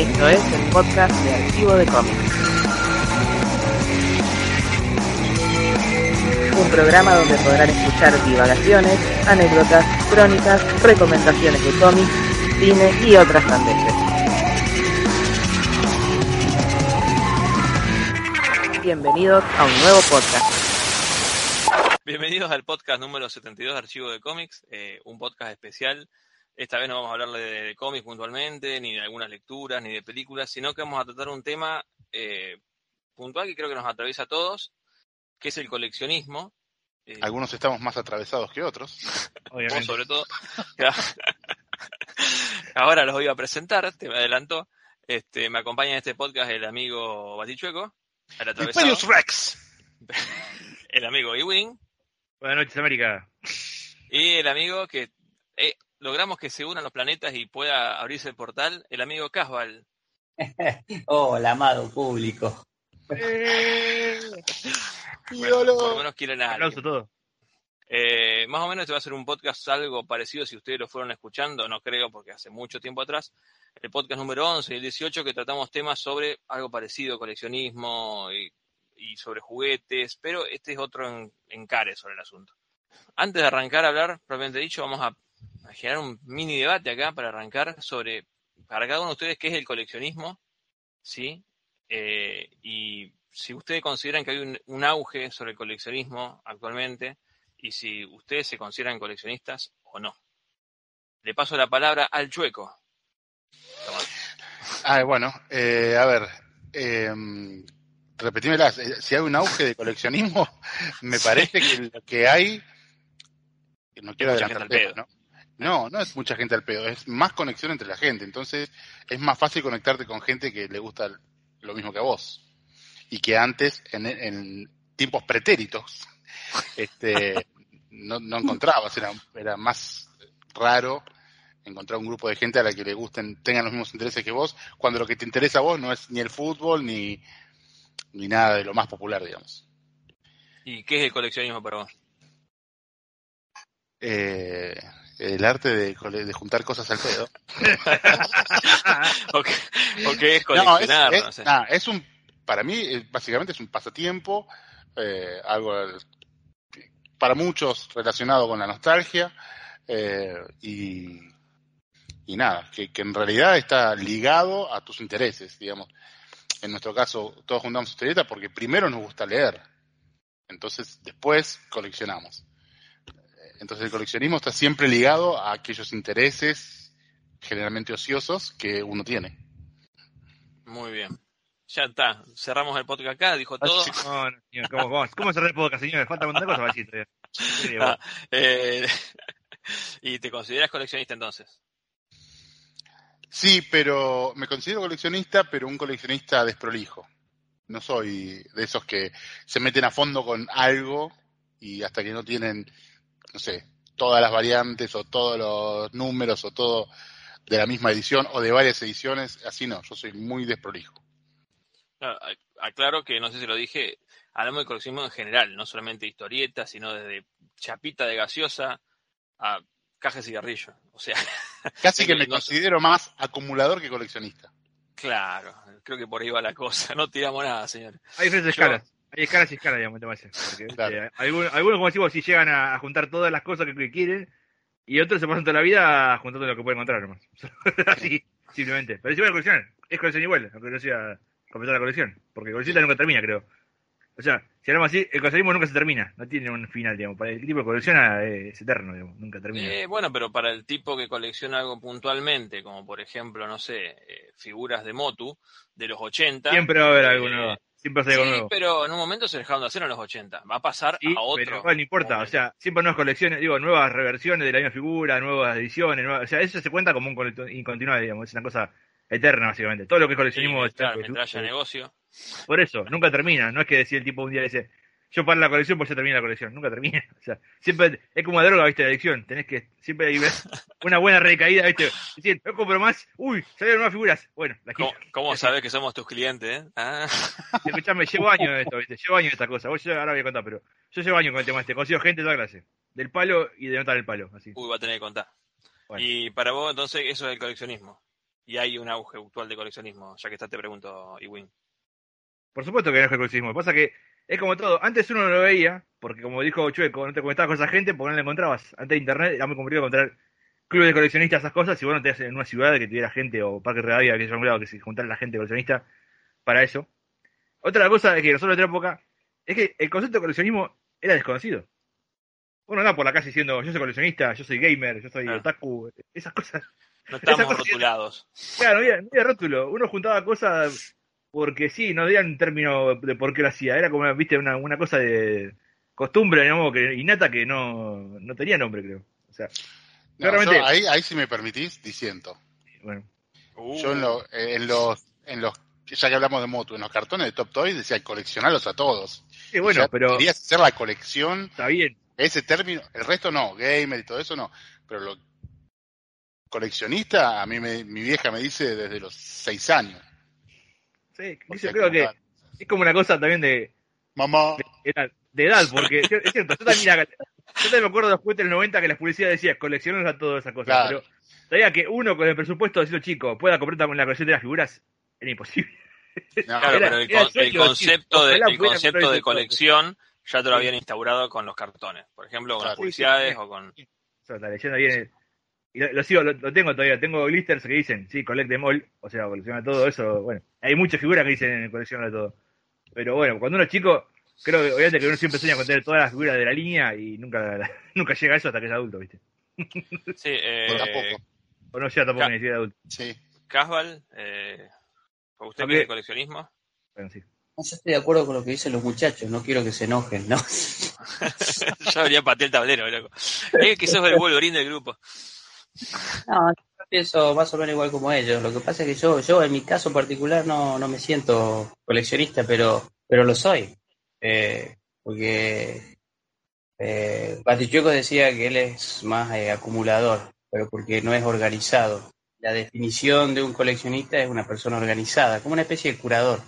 Esto es el podcast de Archivo de Cómics. Un programa donde podrán escuchar divagaciones, anécdotas, crónicas, recomendaciones de cómics, cine y otras sandeces. Bienvenidos a un nuevo podcast. Bienvenidos al podcast número 72 de Archivo de Cómics, eh, un podcast especial. Esta vez no vamos a hablar de, de cómics puntualmente, ni de algunas lecturas, ni de películas, sino que vamos a tratar un tema eh, puntual que creo que nos atraviesa a todos, que es el coleccionismo. Eh, Algunos estamos más atravesados que otros. vos sobre todo. Ahora los voy a presentar, te me adelanto. Este, me acompaña en este podcast el amigo Batichueco, el atravesado, Rex. el amigo Ewing, Buenas noches, América. Y el amigo que eh, logramos que se unan los planetas y pueda abrirse el portal, el amigo Casval. Hola, amado público. Bueno, por lo menos quieren a alguien. Aplauso todo. Eh, más o menos este va a ser un podcast algo parecido si ustedes lo fueron escuchando, no creo porque hace mucho tiempo atrás. El podcast número 11 y el 18 que tratamos temas sobre algo parecido, coleccionismo y, y sobre juguetes, pero este es otro en- encare sobre el asunto. Antes de arrancar a hablar, propiamente dicho, vamos a, a generar un mini debate acá para arrancar sobre, para cada uno de ustedes, qué es el coleccionismo, ¿sí? Eh, y si ustedes consideran que hay un, un auge sobre el coleccionismo actualmente, y si ustedes se consideran coleccionistas o no. Le paso la palabra al chueco. Ah, bueno, eh, a ver, eh, repetímelas. Eh, Si hay un auge de coleccionismo, me parece que lo que hay, no quiero adelantar temas, ¿no? No, no es mucha gente al pedo, es más conexión entre la gente. Entonces, es más fácil conectarte con gente que le gusta lo mismo que a vos. Y que antes, en, en tiempos pretéritos, este, no, no encontrabas, era, era más raro encontrar un grupo de gente a la que le gusten, tengan los mismos intereses que vos, cuando lo que te interesa a vos no es ni el fútbol ni, ni nada de lo más popular, digamos. ¿Y qué es el coleccionismo para vos? Eh, el arte de, de juntar cosas al pedo. ¿O qué es No, es, coleccionar? es- No sé. es un, para mí, eh, básicamente es un pasatiempo, eh, algo para muchos relacionado con la nostalgia, eh, y, y nada, que, que en realidad está ligado a tus intereses, digamos. En nuestro caso, todos juntamos historietas porque primero nos gusta leer, entonces después coleccionamos. Entonces el coleccionismo está siempre ligado a aquellos intereses generalmente ociosos que uno tiene. Muy bien. Ya está. Cerramos el podcast acá, dijo todo. No, no, señor, ¿cómo, cómo, cómo cerrar el podcast, señor? Falta cosas para decir Ah, eh, ¿Y te consideras coleccionista entonces? Sí, pero me considero coleccionista, pero un coleccionista desprolijo. No soy de esos que se meten a fondo con algo y hasta que no tienen, no sé, todas las variantes o todos los números o todo de la misma edición o de varias ediciones, así no, yo soy muy desprolijo. Aclaro que no sé si lo dije, hablamos de coleccionismo en general, no solamente historietas, sino desde chapita de gaseosa a caja de cigarrillo. O sea, Casi que me No- considero más acumulador que coleccionista. claro, creo que por ahí va la cosa. No tiramos nada, señor. Hay diferentes Yo- escalas. Hay escalas y escalas, digamos, te parece. Porque, Claro. eh, algunos, algunos, como decimos, sí llegan a, a juntar todas las cosas que, que quieren y otros se pasan toda la vida juntando lo que pueden encontrar nomás. Así, simplemente. Pero si van a coleccionar, es colección igual, aunque no sea completar la colección. Porque colección nunca termina, creo. O sea, si hablamos así, el coleccionismo nunca se termina, no tiene un final, digamos. Para el tipo que colecciona eh, es eterno, digamos, nunca termina. Eh, bueno, pero para el tipo que colecciona algo puntualmente, como por ejemplo, no sé, eh, figuras de Motu de los 80. Siempre va a haber eh. Siempre algo Sí, nuevo. pero en un momento se dejaron de hacer en los 80. Va a pasar Sí, a otro. pero no importa, o sea, siempre nuevas colecciones, digo, nuevas reversiones de la misma figura, nuevas ediciones, nuevas, o sea, eso se cuenta como un incontinuado, digamos, es una cosa eterna, básicamente. Todo lo que es Sí, coleccionismo es claro, es- mientras haya negocio. Por eso, nunca termina, no es que decir el tipo un día dice, yo paro la colección pues ya termina la colección, nunca termina, o sea, siempre es como una droga, viste, la adicción, tenés que, siempre hay una buena recaída, viste, decir, no compro más, uy, salieron nuevas figuras, bueno, la ¿Cómo, cómo sabes que somos tus clientes? eh? Ah, Escuchame, llevo años de esto, ¿viste? Llevo años de esta cosa. Vos yo ahora voy a contar, pero yo llevo años con el tema este. Consigo gente de toda clase. Del palo y de notar el palo, así. uy, va a tener que contar. Bueno. Y para vos, entonces, eso es el coleccionismo. y hay un auge actual de coleccionismo, ya que está te pregunto, Iwin. Por supuesto que no es coleccionismo. Lo que pasa es que es como todo. Antes uno no lo veía, porque como dijo Chueco, no te conectabas con esa gente porque no la encontrabas. Antes de internet era muy complicado encontrar clubes de coleccionistas, esas cosas, si vos no te en una ciudad que tuviera gente o parque regadía, que se que se juntara la gente coleccionista para eso. Otra cosa es que nosotros en otra época es que el concepto de coleccionismo era desconocido. Uno anda por la calle diciendo, yo soy coleccionista, yo soy gamer, yo soy Claro. otaku, esas cosas. No cosa- rotulados. Claro, no había, no había rótulo. Uno juntaba cosas porque sí, no había un término de por qué lo hacía. Era como, viste, una, una cosa de costumbre, digamos, que innata que no, no tenía nombre, creo. O sea, No, Claramente- yo ahí, ahí si me permitís, disiento. bueno. Uh, Yo en, lo- en los, en los, ya que hablamos de moto, en los cartones de Top Toys decía coleccionarlos a todos. Sí, bueno, pero Querías hacer la colección, está bien. ese término, el resto no, gamer y todo eso no, pero lo coleccionista, a mí me- mi vieja me dice desde los seis años. Yo creo que es como una cosa también de, Mamá, de edad, de edad, porque es cierto, yo también, yo también me acuerdo después del 90 que las publicidades decían colecciones a todas esas cosas, Claro. pero sabía que uno con el presupuesto de chico pueda comprar también la colección de las figuras, era imposible. no, Claro, Era- pero el, con- concepto de, el concepto de colección ya te lo habían instaurado con los cartones. Por ejemplo, con las publicidades Sí, sí, o con... La leyenda viene. Y lo, lo sigo, lo, lo tengo todavía. Tengo glisters que dicen, sí, collect them all. O sea, colecciona todo eso. Bueno, hay muchas figuras que dicen colecciona de todo. Pero bueno, cuando uno es chico, creo que obviamente que uno siempre sueña con tener todas las figuras de la línea y nunca, nunca llega a eso hasta que es adulto, ¿viste? Sí, eh, por tampoco. O no llega tampoco Ca- ni siquiera adulto. Sí. Casval, eh, ¿usted Ok. qué es el coleccionismo? Bueno, sí. No, Yo estoy de acuerdo con lo que dicen los muchachos, no quiero que se enojen, ¿no? ya habría pateado el tablero, loco. Es que sos el Wolverine del grupo. No, yo pienso más o menos igual como ellos. Lo que pasa es que yo, yo en mi caso particular no, no me siento coleccionista, pero, pero lo soy. Eh, porque eh, Batichueco decía que él es más eh, acumulador, pero porque no es organizado. La definición de un coleccionista es una persona organizada, como una especie de curador.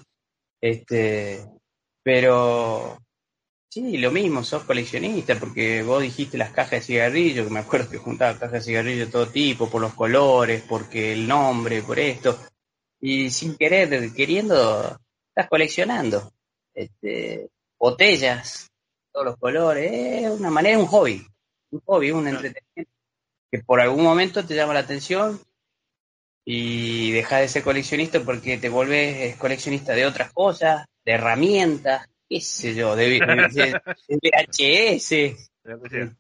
Este, pero Sí, lo mismo, sos coleccionista, porque vos dijiste las cajas de cigarrillo, que me acuerdo que juntaba cajas de cigarrillo de todo tipo, por los colores, porque el nombre, por esto. Y sin querer, queriendo, estás coleccionando. Este, botellas, todos los colores, es una manera, un hobby. Un hobby, un entretenimiento. Que por algún momento te llama la atención y dejas de ser coleccionista porque te volvés coleccionista de otras cosas, de herramientas, qué sé yo, de, de- de VHS.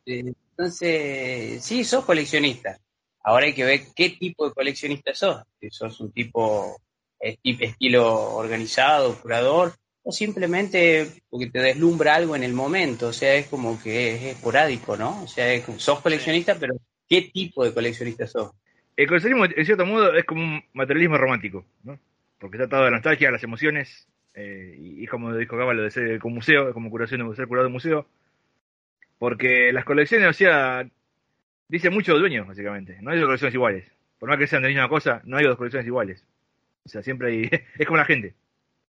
Entonces, sí, sos coleccionista. Ahora hay que ver qué tipo de coleccionista sos. Si sos un tipo esti- estilo organizado, curador, o simplemente porque te deslumbra algo en el momento. O sea, es como que es esporádico, ¿no? O sea, es sos coleccionista, pero ¿qué tipo de coleccionista sos? El coleccionismo, en cierto modo, es como un materialismo romántico, ¿no? Porque está atado a la nostalgia, a las emociones, eh, y, y como dijo Gaba, lo de ser como museo, como curación de ser curador de museo. Porque las colecciones, o sea, dicen mucho dueño, básicamente. No hay dos colecciones iguales. Por más que sean de la misma cosa, no hay dos colecciones iguales. O sea, siempre hay. es como la gente.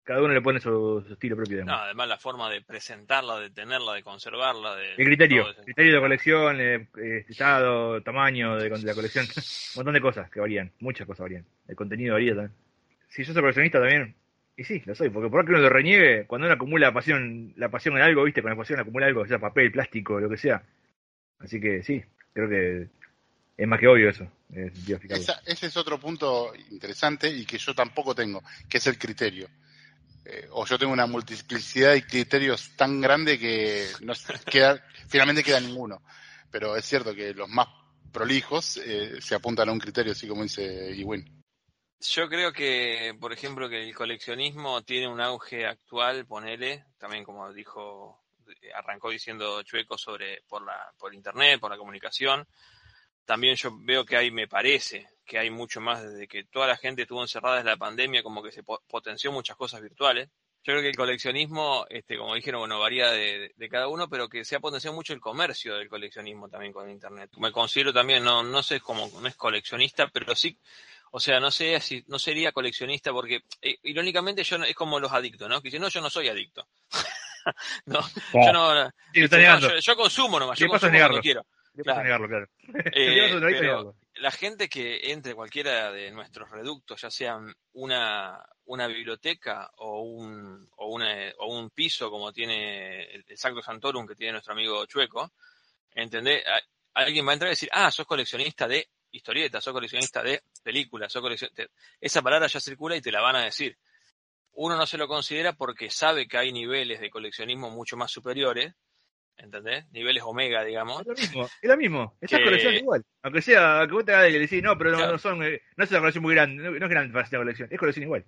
Cada uno le pone su, su estilo propio. digamos. No, además la forma de presentarla, de tenerla, de conservarla, de... El criterio, eso. criterio de colección, eh, eh, estado, tamaño de, de la colección, un montón de cosas que varían, muchas cosas varían. El contenido varía también. Si yo soy coleccionista también, y sí, lo soy, porque por más que uno lo reniegue, cuando uno acumula pasión, la pasión en algo, viste, con la pasión acumula algo, sea papel, plástico, lo que sea. Así que sí, creo que es más que obvio eso. Esa- ese es otro punto interesante y que yo tampoco tengo, que es el criterio. Eh, o yo tengo una multiplicidad de criterios tan grande que no queda, finalmente queda ninguno. Pero es cierto que los más prolijos eh, se apuntan a un criterio, así como dice Iwin. Yo creo que, por ejemplo, que el coleccionismo tiene un auge actual, ponele, también como dijo, arrancó diciendo Chueco sobre por la por internet, por la comunicación. También yo veo que hay, me parece, que hay mucho más desde que toda la gente estuvo encerrada desde la pandemia, como que se po- potenció muchas cosas virtuales. Yo creo que el coleccionismo, este, como dijeron, bueno, varía de, de cada uno, pero que se ha potenciado mucho el comercio del coleccionismo también con internet. Me considero también, no, no sé como, no es coleccionista, pero sí o sea, no sé si no sería coleccionista porque eh, irónicamente yo no- es como los adictos, ¿no? Que dicen, "No, yo no soy adicto." no, yo no Sí, negando. yo, yo consumo nomás, ¿Qué yo consumo negarlo? cuando quiero. ¿Qué pasa claro. negarlo, claro. Eh, pero la gente que entre cualquiera de nuestros reductos, ya sean una, una biblioteca o un, o, una, o un piso como tiene el, el Sacro Santorum que tiene nuestro amigo Chueco, ¿entendés? Alguien va a entrar y decir, ah, sos coleccionista de historietas, sos coleccionista de películas, sos coleccionista... Esa palabra ya circula y te la van a decir. Uno no se lo considera porque sabe que hay niveles de coleccionismo mucho más superiores, ¿entendés? Niveles omega, digamos. Es lo mismo, es lo mismo. Estás Que- coleccionando igual. Aunque sea, que vos te hagas y decís, no, pero no, Claro. no son, eh, no es una colección muy grande, no, es grande para la colección, es colección igual.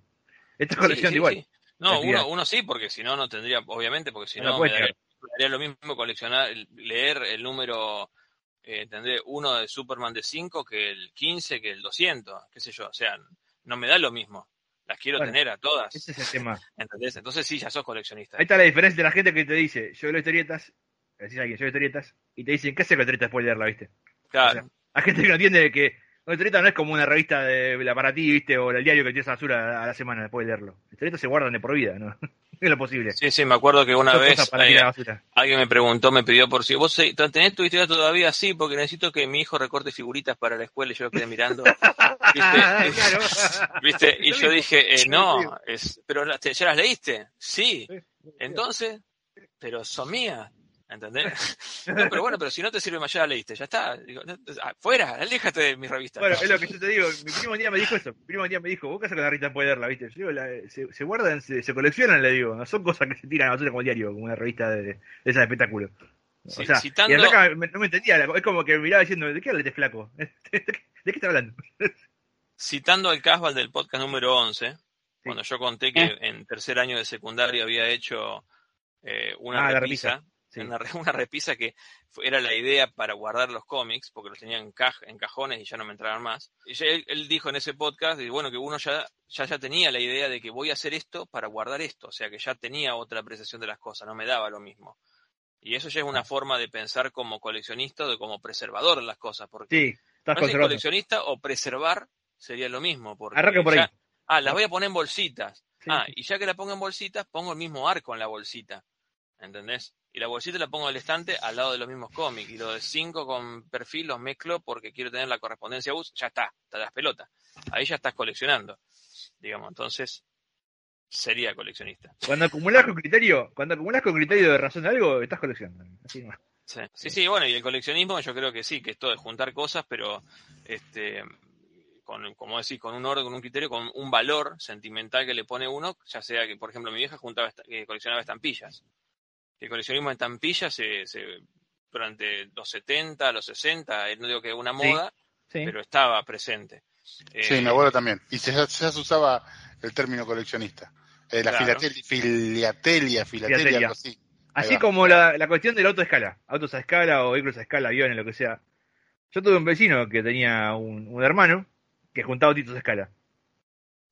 Estás coleccionando Sí, sí, igual. sí. No, uno, uno sí, porque si no, no tendría, obviamente, porque si No no, me puedes daría, me daría lo mismo coleccionar, leer el número, eh, ¿entendés? Uno de Superman de 5 que el 15, que el 200, qué sé yo, o sea, no me da lo mismo. Las quiero Bueno, tener a todas, Ese es el tema. ¿entendés? Entonces sí, ya sos coleccionista. Ahí está la diferencia de la gente que te dice, yo leo historietas, decís a alguien, yo leo historietas, y te dicen, ¿qué hace con historietas después de leerla, viste? Claro, o sea, Hay gente que no entiende que una historieta no es como una revista de la para ti, viste, o el diario que tienes basura a la semana después de leerlo. Historietas se guardan de por vida, ¿no? es lo posible. sí, sí, me acuerdo que una vez para alguien me preguntó, me pidió por si vos tenés tu historia todavía así, porque necesito que mi hijo recorte figuritas para la escuela y yo lo quedé mirando. ¿Viste? claro. ¿Viste? Y yo dije, eh, Sí. no, es, pero las- ¿ya las leíste? Sí. Sí. Entonces, pero son mías. ¿Entendés? No, pero bueno, pero si no te sirve más, ya la leíste, ya está. Digo, no, ah, fuera, aléjate de mi revista. Bueno, es lo que yo te digo. Mi primo un día me dijo eso. Mi primo un día me dijo, vos qué haces con la revista puede leerla, ¿viste? Yo digo, la- se, se guardan, se, se coleccionan, le digo. No son cosas que se tiran a nosotros como diario, como una revista de, de esas de espectáculo. O sea, citando- y me- no me entendía. Es como que miraba diciendo, ¿de qué habla este flaco? ¿De qué está hablando? Citando al Casval del podcast número 11, cuando yo conté que en tercer año de secundaria había hecho eh, una Ah, la repisa, una, re- una repisa que era la idea para guardar los cómics, porque los tenía en, caj- en cajones y ya no me entraban más. Y él, él dijo en ese podcast, y bueno, que uno ya, ya, ya tenía la idea de que voy a hacer esto para guardar esto, o sea que ya tenía otra apreciación de las cosas, no me daba lo mismo. Y eso ya es una forma de pensar como coleccionista o como preservador de las cosas, porque Sí, estás no coleccionista o preservar sería lo mismo. Porque Arranca por ahí. ya- ah, las voy a poner en bolsitas. Sí, ah, y ya que la pongo en bolsitas, pongo el mismo arco en la bolsita. ¿Entendés? Y la bolsita la pongo en el estante al lado de los mismos cómics. Y los de 5 con perfil los mezclo porque quiero tener la correspondencia bus. Ya está, te das pelota. Ahí ya estás coleccionando. Digamos, entonces sería coleccionista. Cuando acumulás con criterio, cuando acumulás con criterio de razón de algo, estás coleccionando. Así nomás. Sí, sí, sí, bueno, y el coleccionismo yo creo que sí, que esto de juntar cosas, pero este con, como decís, con un orden, con un criterio, con un valor sentimental que le pone uno, ya sea que, por ejemplo, mi vieja juntaba que coleccionaba estampillas. El coleccionismo de estampillas se, se- durante los 70, los 60, eh, no digo que una moda, Sí. pero estaba presente. Eh, Sí, mi abuelo también. Y se, ya se usaba el término coleccionista. Eh, la Claro. filatelia, filiatelia, filatelia, Filatelia. algo así. Así como la, la cuestión del auto a escala, autos a escala o vehículos a escala, aviones, lo que sea. Yo tuve un vecino que tenía un, un hermano que juntaba autitos a escala.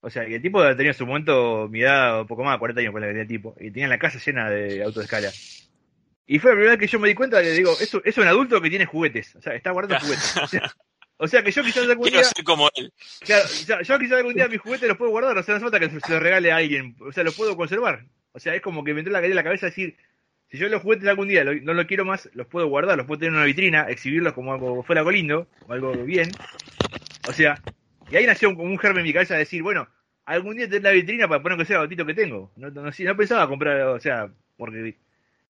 O sea, y el tipo tenía en su momento mi edad, un poco más, 40 años con la que tenía el tipo, y tenía la casa llena de autos a escala. Y fue la primera vez que yo me di cuenta, le digo, eso es un adulto que tiene juguetes, o sea, está guardando juguetes. O sea, o sea que yo quizás algún Quiero día, ser como él. claro, yo, yo quizás algún día mis juguetes los puedo guardar, o sea, no hace falta que se los regale a alguien, o sea, los puedo conservar. O sea, es como que me entró la en la cabeza decir, si yo los juguetes algún día lo- no los quiero más, los puedo guardar, los puedo tener en una vitrina, exhibirlos como algo fuera algo lindo, o algo bien. O sea, y ahí nació un- como un germen en mi cabeza de decir, bueno, algún día tener la vitrina para poner que sea el autito que tengo. No, no, no- pensaba comprar, o sea, porque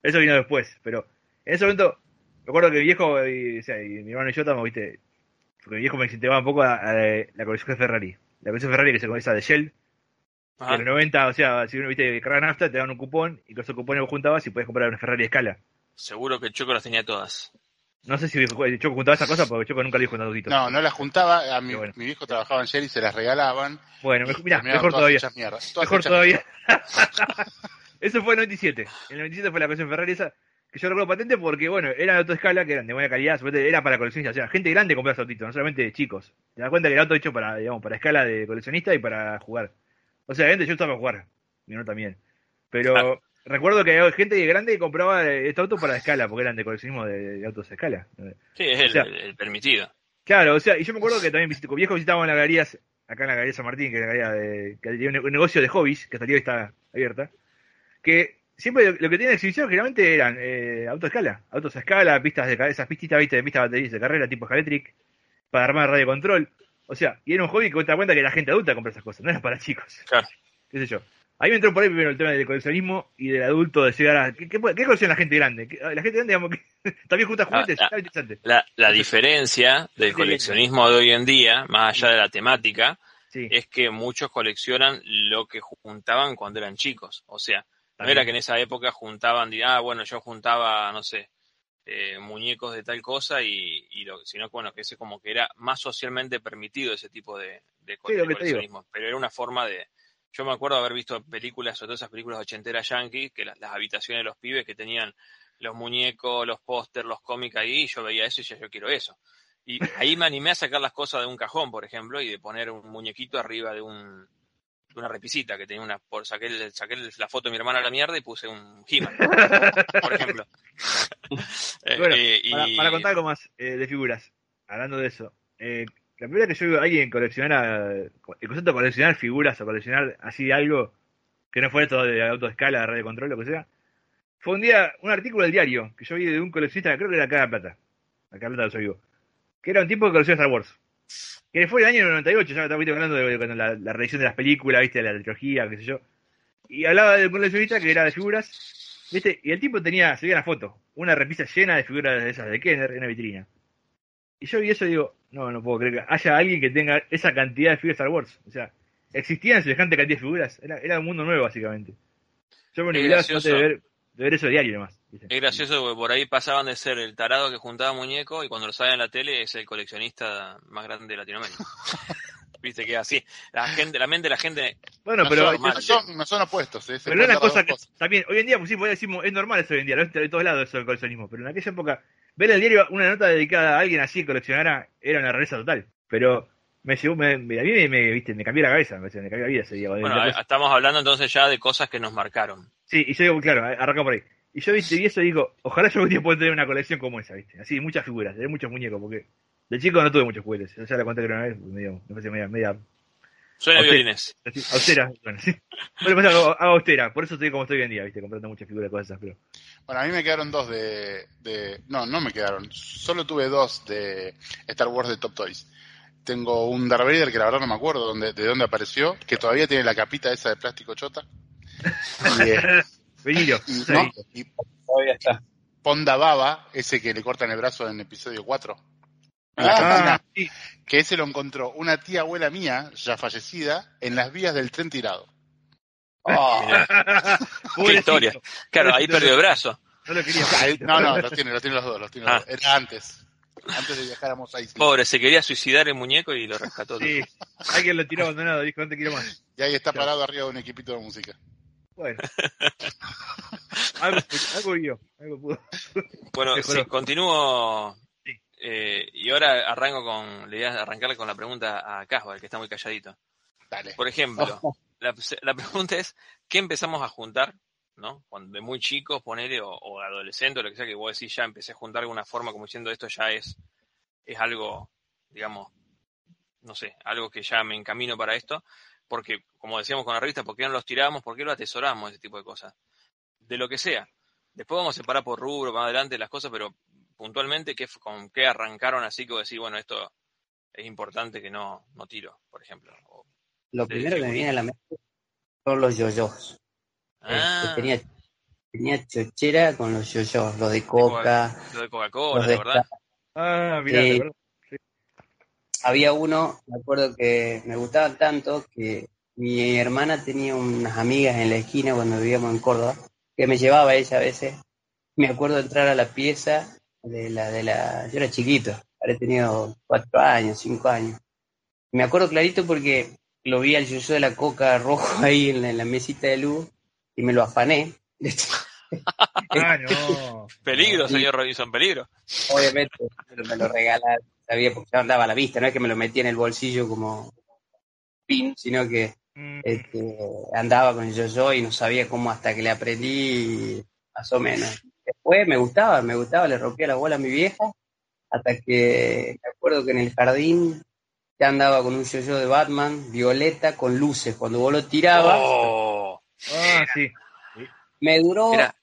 eso vino después, pero en ese momento, me acuerdo que mi viejo y, o sea, y mi hermano y yo estábamos, viste, porque mi viejo me incentivaba un poco a, a la colección de Ferrari. La colección de Ferrari que se comienza de Shell, Ajá. en los 90, o sea, si uno viste cargar nafta, te daban un cupón y con esos cupones vos juntabas y podías comprar una Ferrari a escala. Seguro que el Choco las tenía todas. No sé si Choco juntaba esa cosa porque Choco nunca le dijo un autito. No, no las juntaba. A mi, bueno. mi viejo trabajaba en Shell y se las regalaban. Bueno, y mejor, todavía. Mejor todavía. Eso fue en el 97. En el 97 fue la colección Ferrari esa, que yo recuerdo patente porque, bueno, eran de autoescala, que eran de buena calidad, era para coleccionistas, o sea, gente grande compraba autitos, no solamente chicos. Te das cuenta que era auto hecho para, digamos, para escala de coleccionista y para jugar. O sea, gente yo estaba para jugar, mi no también. Pero. recuerdo que había gente grande que compraba este auto para escala, porque eran de coleccionismo de, de autos a escala. Sí, es el, O sea, el- permitido. Claro, o sea, y yo me acuerdo que también con viejo visitábamos las galerías, acá en la galería San Martín, que es la galería de, que un, negocio de hobbies, que hasta el día hoy está abierta, que siempre lo, que tiene en exhibición generalmente eran eh, autos a escala, autos a escala, pistas de esas pistitas, viste, de pistas de baterías de carrera tipo Scaletric, para armar radio control. O sea, y era un hobby que te das cuenta que la gente adulta compra esas cosas, no era para chicos. Claro. qué sé yo. A mí me entró por ahí primero el tema del coleccionismo y del adulto de llegar a... ¿Qué, qué, colecciona la gente grande? ¿Qué- La gente grande, digamos, que también junta juguetes, Ah, está interesante. La, la diferencia del coleccionismo de hoy en día, más allá de la temática, Sí, es que muchos coleccionan lo que juntaban cuando eran chicos. O sea, no era que en esa época juntaban, ah, bueno, yo juntaba, no sé, eh, muñecos de tal cosa, y, y lo, sino que, bueno, que ese como que era más socialmente permitido ese tipo de, de, Sí, de coleccionismo. Pero era una forma de... Yo me acuerdo haber visto películas, sobre todo esas películas ochenteras yankees, que las, las habitaciones de los pibes que tenían los muñecos, los pósters, los cómics ahí, y yo veía eso y decía, yo quiero eso. Y ahí me animé a sacar las cosas de un cajón, por ejemplo, y de poner un muñequito arriba de un de una repisita que tenía una por saqué, el- saqué la foto de mi hermana a la mierda y puse un He-Man, por ejemplo. Eh, Bueno, eh, y- para, para contar algo más eh, de figuras, hablando de eso, eh, la primera que yo vi a alguien coleccionar, el concepto de coleccionar figuras o coleccionar así algo que no fue esto de auto escala, de radio control, lo que sea, fue un día, un artículo del diario que yo vi de un coleccionista, creo que era acá de Plata, acá de Plata vivo, que era un tipo que colecciona Star Wars. Que fue el año 98, ya estamos hablando de, cuando la, la revisión de las películas, viste, de la trilogía, qué sé yo. Y hablaba de un coleccionista que era de figuras, viste, y el tipo tenía, se veía la foto, una repisa llena de figuras de esas de Kenner en una vitrina. Y yo vi eso y digo, no, no puedo creer que haya alguien que tenga esa cantidad de figuras de Star Wars. O sea, existían semejante cantidad de figuras. Era, era un mundo nuevo, básicamente. Yo me Es olvidaba gracioso. de ver, de ver eso diario nomás. Es gracioso porque por ahí pasaban de ser el tarado que juntaba muñecos y cuando lo saben en la tele es el coleccionista más grande de Latinoamérica. Viste que así, la gente, la mente de la gente, Bueno, no, pero, son, no, son, no son opuestos. ¿eh? Pero es una cosa que cosas. también, hoy en día, pues sí, podemos decir, es normal eso hoy en día, lo de todos lados eso del coleccionismo. Pero en aquella época, ver el diario una nota dedicada a alguien así que coleccionara era una rareza total. Pero me llevó, me, me- a mí me, me, viste, me cambió la cabeza, me, me cambió la vida ese día. bueno, estamos hablando entonces ya de cosas que nos marcaron. Sí, y yo digo, claro, arranca por ahí. Y yo, viste, y eso digo, ojalá yo algún día pueda tener una colección como esa, viste. Así, muchas figuras, tener muchos muñecos, porque de chico no tuve muchos juguetes. Yo ya la conté que una vez, medio, me parece media, media Suena Ok. violines. austera. Bueno, sí. Bueno, pues hago, hago austera, por eso estoy como estoy hoy en día, viste, comprando muchas figuras, cosas esas, pero. Bueno, a mí me quedaron dos de, de... No, no me quedaron. Solo tuve dos de Star Wars de Top Toys. Tengo un Darth Vader que la verdad no me acuerdo dónde, de dónde apareció, que todavía tiene la capita esa de plástico chota. Y, eh. ¿no? y Todavía está. Ponda Baba, ese que le cortan el brazo en episodio 4. Ah, que ese lo encontró una tía abuela mía, ya fallecida, en las vías del tren tirado. Oh, Pobrecito. historia. Claro, ahí perdió el brazo. No lo quería. No, no, los tiene, los tiene los dos, los tiene los dos. Era antes. Antes de viajar a Mos Eisley. Pobre, se quería suicidar el muñeco y lo rescató. Sí, alguien lo tiró abandonado, dijo, no te quiero más. Y ahí está Claro. parado arriba de un equipito de música. Bueno. algo, algo vio, algo pudo. Bueno, sí, continúo. Eh, y ahora arranco con. Le voy a arrancarle con la pregunta a Casbar, que está muy calladito. Dale. Por ejemplo, la, la pregunta es: ¿qué empezamos a juntar? ¿No? Cuando de muy chicos, ponele, o, o adolescente, o lo que sea, que vos decís, ya empecé a juntar de alguna forma, como diciendo esto ya es, es algo, digamos, no sé, algo que ya me encamino para esto. Porque, como decíamos con la revista, ¿por qué no los tiramos? ¿Por qué lo atesoramos? Ese tipo de cosas. De lo que sea. Después vamos a separar por rubro, más adelante las cosas, pero puntualmente, ¿qué, f- ¿con qué arrancaron así que decís, bueno, esto es importante que no, no tiro, por ejemplo? O- lo primero que me viene a la mente son los yoyos. Ah, Este, tenía, tenía chochera con los yoyos, los de coca. lo de Coca-Cola, los de la verdad. Ah, mirá. ¿te acordás? Había uno, me acuerdo que me gustaban tanto que mi hermana tenía unas amigas en la esquina cuando vivíamos en Córdoba, que me llevaba ella a veces. Me acuerdo de entrar a la pieza de la, de la, yo era chiquito, habré tenido cuatro años, cinco años. Me acuerdo clarito porque lo vi al yoyo de la coca rojo ahí en la, en la mesita de luz y me lo afané. Ah, no. Peligro, Sí. señor Robinson, peligro. Obviamente, pero me lo regalaron, sabía porque ya andaba a la vista, no es que me lo metía en el bolsillo como pin, sino que Mm, este, andaba con el yo-yo y no sabía cómo hasta que le aprendí más o menos. Después me gustaba, me gustaba, le rompía la bola a mi vieja, hasta que me acuerdo que en el jardín ya andaba con un yo-yo de Batman, violeta, con luces. Cuando vos lo tirabas, Oh, Ah, sí. me duró era,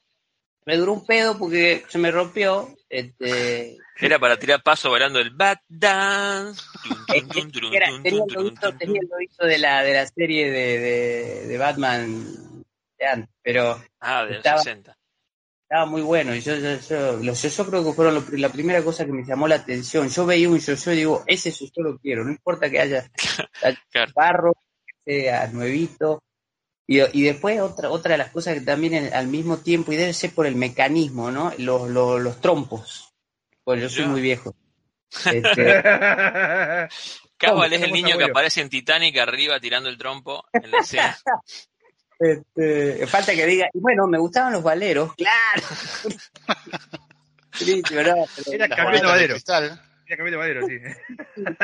me duró un pedo porque se me rompió. Este, Era para tirar paso bailando el Bat Dance. es que era- tenía el lobito, tenía el lobito de la, de la serie de, de, de Batman de antes, pero Ah, del Estaba- 60. Estaba muy bueno. Y yo, yo, yo, los yo creo que fueron lo- la primera cosa que me llamó la atención. Yo veía un yo-yo y digo, ese yo lo quiero, no importa que haya Claro. barro, que sea nuevito. Y, y después otra otra de las cosas que también en- al mismo tiempo, y debe ser por el mecanismo, ¿no? Los, los, los trompos. Pues yo soy muy viejo. Este, Cabal es el niño que aparece en Titanic arriba tirando el trompo en la escena. este, falta que diga, y bueno, me gustaban los valeros, claro. Pero Era bolitas de Madero. cristal. Ya cambié de madero, sí. me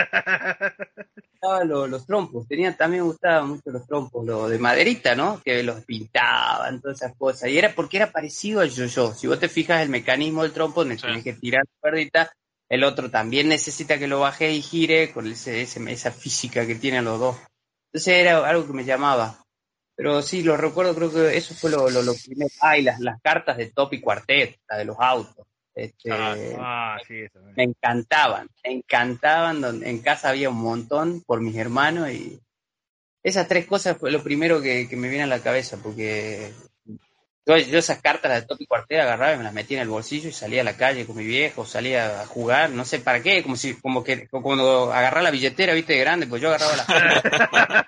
gustaban los, los trompos. Tenía, también me gustaban mucho los trompos, los de maderita, ¿no? Que los pintaban, todas esas cosas. Y era porque era parecido al yo-yo. Si vos te fijas el mecanismo del trompo, donde Sí. tenés que tirar la cuerdita, el otro también necesita que lo baje y gire con ese, ese- esa física que tienen los dos. Entonces era algo que me llamaba. Pero sí, lo recuerdo, creo que eso fue lo, lo, lo primero. Ah, y las, las cartas de Top y Cuartet, la de los autos. Este, Ah, sí, eso. me encantaban, me encantaban. Donde, en casa había un montón por mis hermanos y esas tres cosas fue lo primero que, que me viene a la cabeza porque yo, yo esas cartas las de Top y Cuartel agarraba y me las metía en el bolsillo y salía a la calle con mi viejo, salía a jugar, no sé para qué, como si como que como cuando agarraba la billetera, viste, de grande, pues yo agarraba las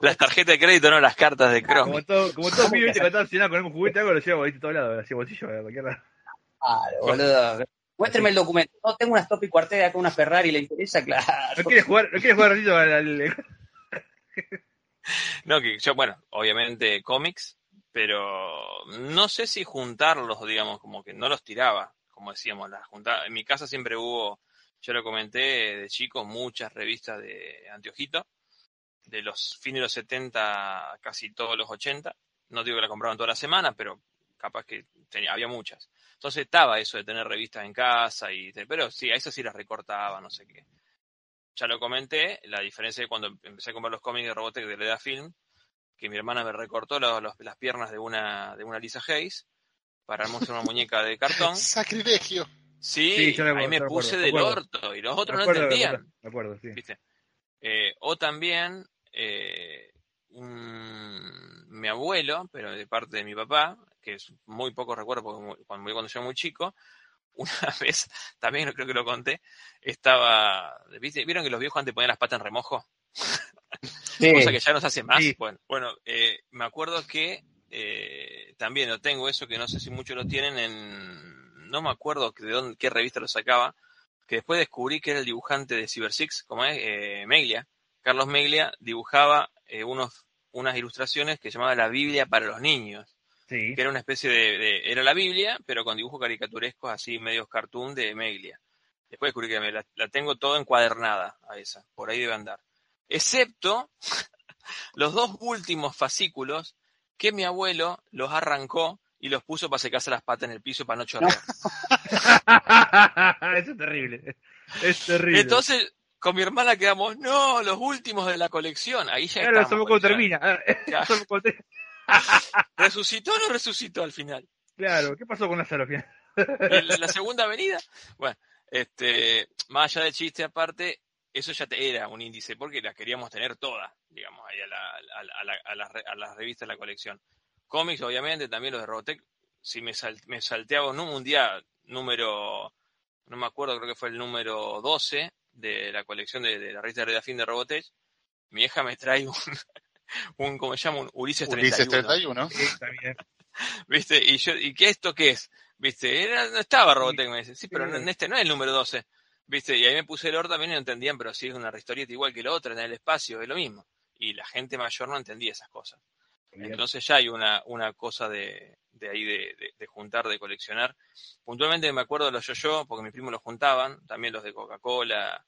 Las tarjetas de crédito, no las cartas de Chrome. Como todo, como todo pibe, viste, cuando estaba con algún juguete, algo lo llevo ahí a todos lados, hacía bolsillo a cualquier lado. Claro, boludo. Muéstreme el documento. No, tengo unas Top y Cuartel acá, una Ferrari, ¿le interesa? Claro. ¿No quieres jugar, no quieres jugar ratito al, al- No, que yo, bueno, obviamente cómics, pero no sé si juntarlos, digamos, como que no los tiraba, como decíamos, las juntaba. En mi casa siempre hubo, yo lo comenté de chico, muchas revistas de Antiojito, de los fines de los 70 a casi todos los 80. No digo que la compraban toda la semana, pero capaz que tenía, había muchas. Entonces estaba eso de tener revistas en casa, y pero sí, a eso sí las recortaba, no sé qué. Ya lo comenté, la diferencia de cuando empecé a comprar los cómics de Robotech de Leda Film, que mi hermana me recortó los- los- las piernas de una, de una Lisa Hayes para armarse una muñeca de cartón. Sacrilegio. Sí, Sí, yo me ahí me puse del acuerdo. orto y los otros no entendían. Me acuerdo, sí. ¿viste? Eh, o también eh, un- mi abuelo, pero de parte de mi papá, que es muy poco recuerdo porque cuando murió cuando yo era muy chico, una vez, también creo que lo conté, estaba, ¿viste? ¿vieron que los viejos antes ponían las patas en remojo? Sí. Cosa que ya no se hace más. Sí. Bueno, bueno eh, me acuerdo que eh, también lo tengo eso, que no sé si muchos lo tienen en, no me acuerdo de dónde, qué revista lo sacaba, que después descubrí que era el dibujante de Cyber Six, como es, eh, Meglia. Carlos Meglia dibujaba eh, unos, unas ilustraciones que llamaba La Biblia para los niños, Sí. que era una especie de, de- era la Biblia, pero con dibujos caricaturescos así, medios cartoon de Meglia. Después descubrí que me la, la tengo toda encuadernada a esa, por ahí debe andar. Excepto los dos últimos fascículos que mi abuelo los arrancó y los puso para secarse las patas en el piso para no chorrear. Eso es terrible. Es terrible. Entonces, con mi hermana quedamos, no, los últimos de la colección. Ahí ya Claro, estamos, cuando termina. ¿Resucitó o no resucitó al final? Claro, ¿qué pasó con Lázaro al final? ¿En la, la segunda avenida? Bueno, este, más allá del chiste aparte, eso ya te- era un índice, porque las queríamos tener todas, digamos, ahí a, la, a, la- a, la- a las re- a las revistas de la colección. Cómics, obviamente, también los de Robotech. Si me, sal- me salteaba un, un día número, no me acuerdo, creo que fue el número 12 de la colección de, de la revista de Fin de Robotech, mi hija me trae un, un ¿cómo se llama? Un Ulises 31. Ulises 31. Sí, está bien. ¿Viste? Y yo, ¿y qué esto qué es? ¿Viste? Era, no estaba Robotech, me dice. Sí, pero no- en este no es el número 12. ¿Viste? Y ahí me puse el orden también y no entendían, pero sí es una historieta igual que la otra, en el espacio, es lo mismo. Y la gente mayor no entendía esas cosas. Bien. Entonces ya hay una, una cosa de, de ahí de, de- de juntar, de coleccionar. Puntualmente me acuerdo de los yo-yo, porque mis primos los juntaban, también los de Coca-Cola,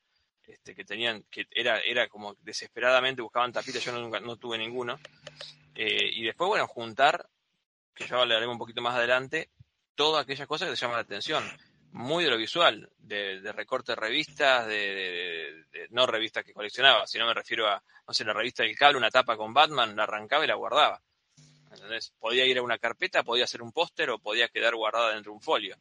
este, que tenían, que era, era como desesperadamente buscaban tapitas, yo nunca, no tuve ninguno. Eh, y después, bueno, juntar, que ya hablaremos un poquito más adelante, todas aquellas cosas que te llaman la atención. Muy de lo visual, de, de recorte de revistas, de, de- de- no revistas que coleccionaba, sino me refiero a, no sé, la revista del cable, una tapa con Batman, la arrancaba y la guardaba. ¿entendés? Podía ir a una carpeta, podía hacer un póster o podía quedar guardada dentro de un folio.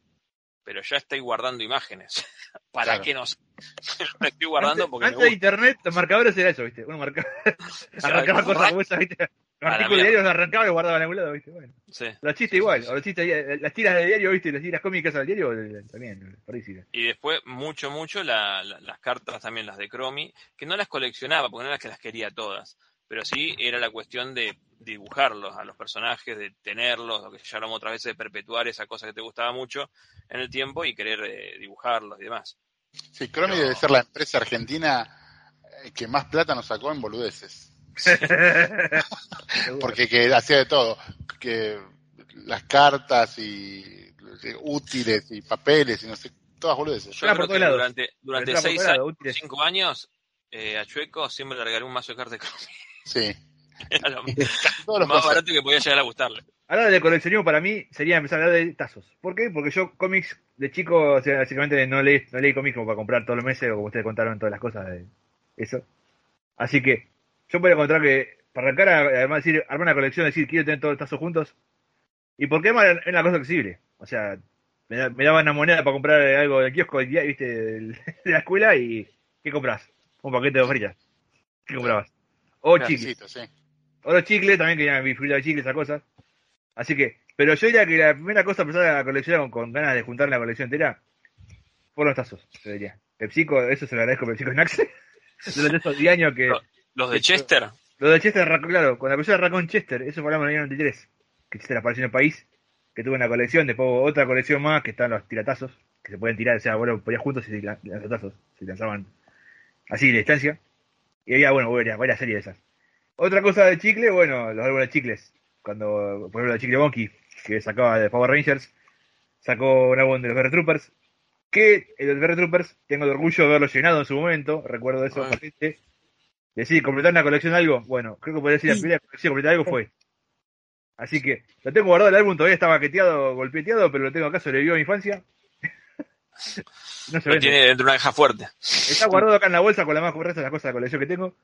Pero ya estoy guardando imágenes. ¿Para Claro. qué no estoy guardando antes, porque me antes de gusta. internet, los marcadores era eso, ¿viste? Uno marcaba, arrancaba como cosas ra- como esas, ¿viste? Los artículos diarios los arrancaba y los guardaba en algún lado, ¿viste? Bueno. Sí. Los chistes igual, o los chistes, eh, las tiras de diario, ¿viste? Las tiras cómicas al diario eh, también, ahí sí. Y después, mucho, mucho, la- la- las cartas también, las de Cromi, que no las coleccionaba, porque no era que las quería todas, pero sí era la cuestión de dibujarlos a los personajes, de tenerlos, lo que ya hablamos otras veces, de perpetuar esa cosa que te gustaba mucho en el tiempo y querer eh, dibujarlos y demás. Sí, Cromi debe ser la empresa argentina eh, que más plata nos sacó en boludeces. Porque que hacía de todo. Que las cartas y eh, útiles y papeles y no sé, todas boludeces. Yo Era creo por que todos lados. durante, durante seis años, útiles. cinco años, eh, a Chueco siempre le regalé un mazo de cartas. Sí. Era lo, lo más barato que podía llegar a gustarle. Hablar de coleccionismo para mí sería empezar a hablar de tazos. ¿Por qué? Porque yo cómics de chico, o sea, básicamente no leí, no leí cómics como para comprar todos los meses o como ustedes contaron todas las cosas de eso. Así que yo puedo encontrar que para arrancar a, además decir, armar una colección, decir quiero tener todos los tazos juntos. ¿Y por qué además es una cosa accesible? O sea, me, da- me daban una moneda para comprar algo del kiosco del día, viste, de la escuela y ¿qué compras? Un paquete de fritas. ¿Qué comprabas? O chicles. Sí. O los chicles, también quería mi figurita de chicles, esas cosas. Así que, pero yo diría que la primera cosa a empezar a coleccionar con, con ganas de juntar la colección entera fueron los tazos, yo diría. Pepsico, eso se lo agradezco a Pepsico Snacks. Durante esos 10 años que. Los de Chester, Lo de Chester, claro, cuando empezó a Raccoon Chester, eso fue en el año 93, que Chester apareció en el país, que tuvo una colección, después otra colección más, que están los tiratazos, que se pueden tirar, o sea, bueno, podías juntos y la- lanzatazos, se lanzaban así de distancia. Y había, bueno, varias, varias series de esas. Otra cosa de chicle, bueno, los álbumes de chicles. Cuando, por ejemplo, el chicle Monkey, que sacaba de Power Rangers, sacó un álbum de los Berry Troopers, que el de los Berry Troopers, tengo el orgullo de haberlo llenado en su momento, recuerdo eso, Ah. Decir, completar una colección de algo, bueno, creo que podría decir la primera colección completar algo fue. Así que, lo tengo guardado el álbum, todavía está baqueteado, golpeteado, pero lo tengo acá, sobrevivió a mi infancia. no se lo vende. tiene dentro de una caja fuerte. Está guardado acá en la bolsa con la más resto de las cosas de la colección que tengo.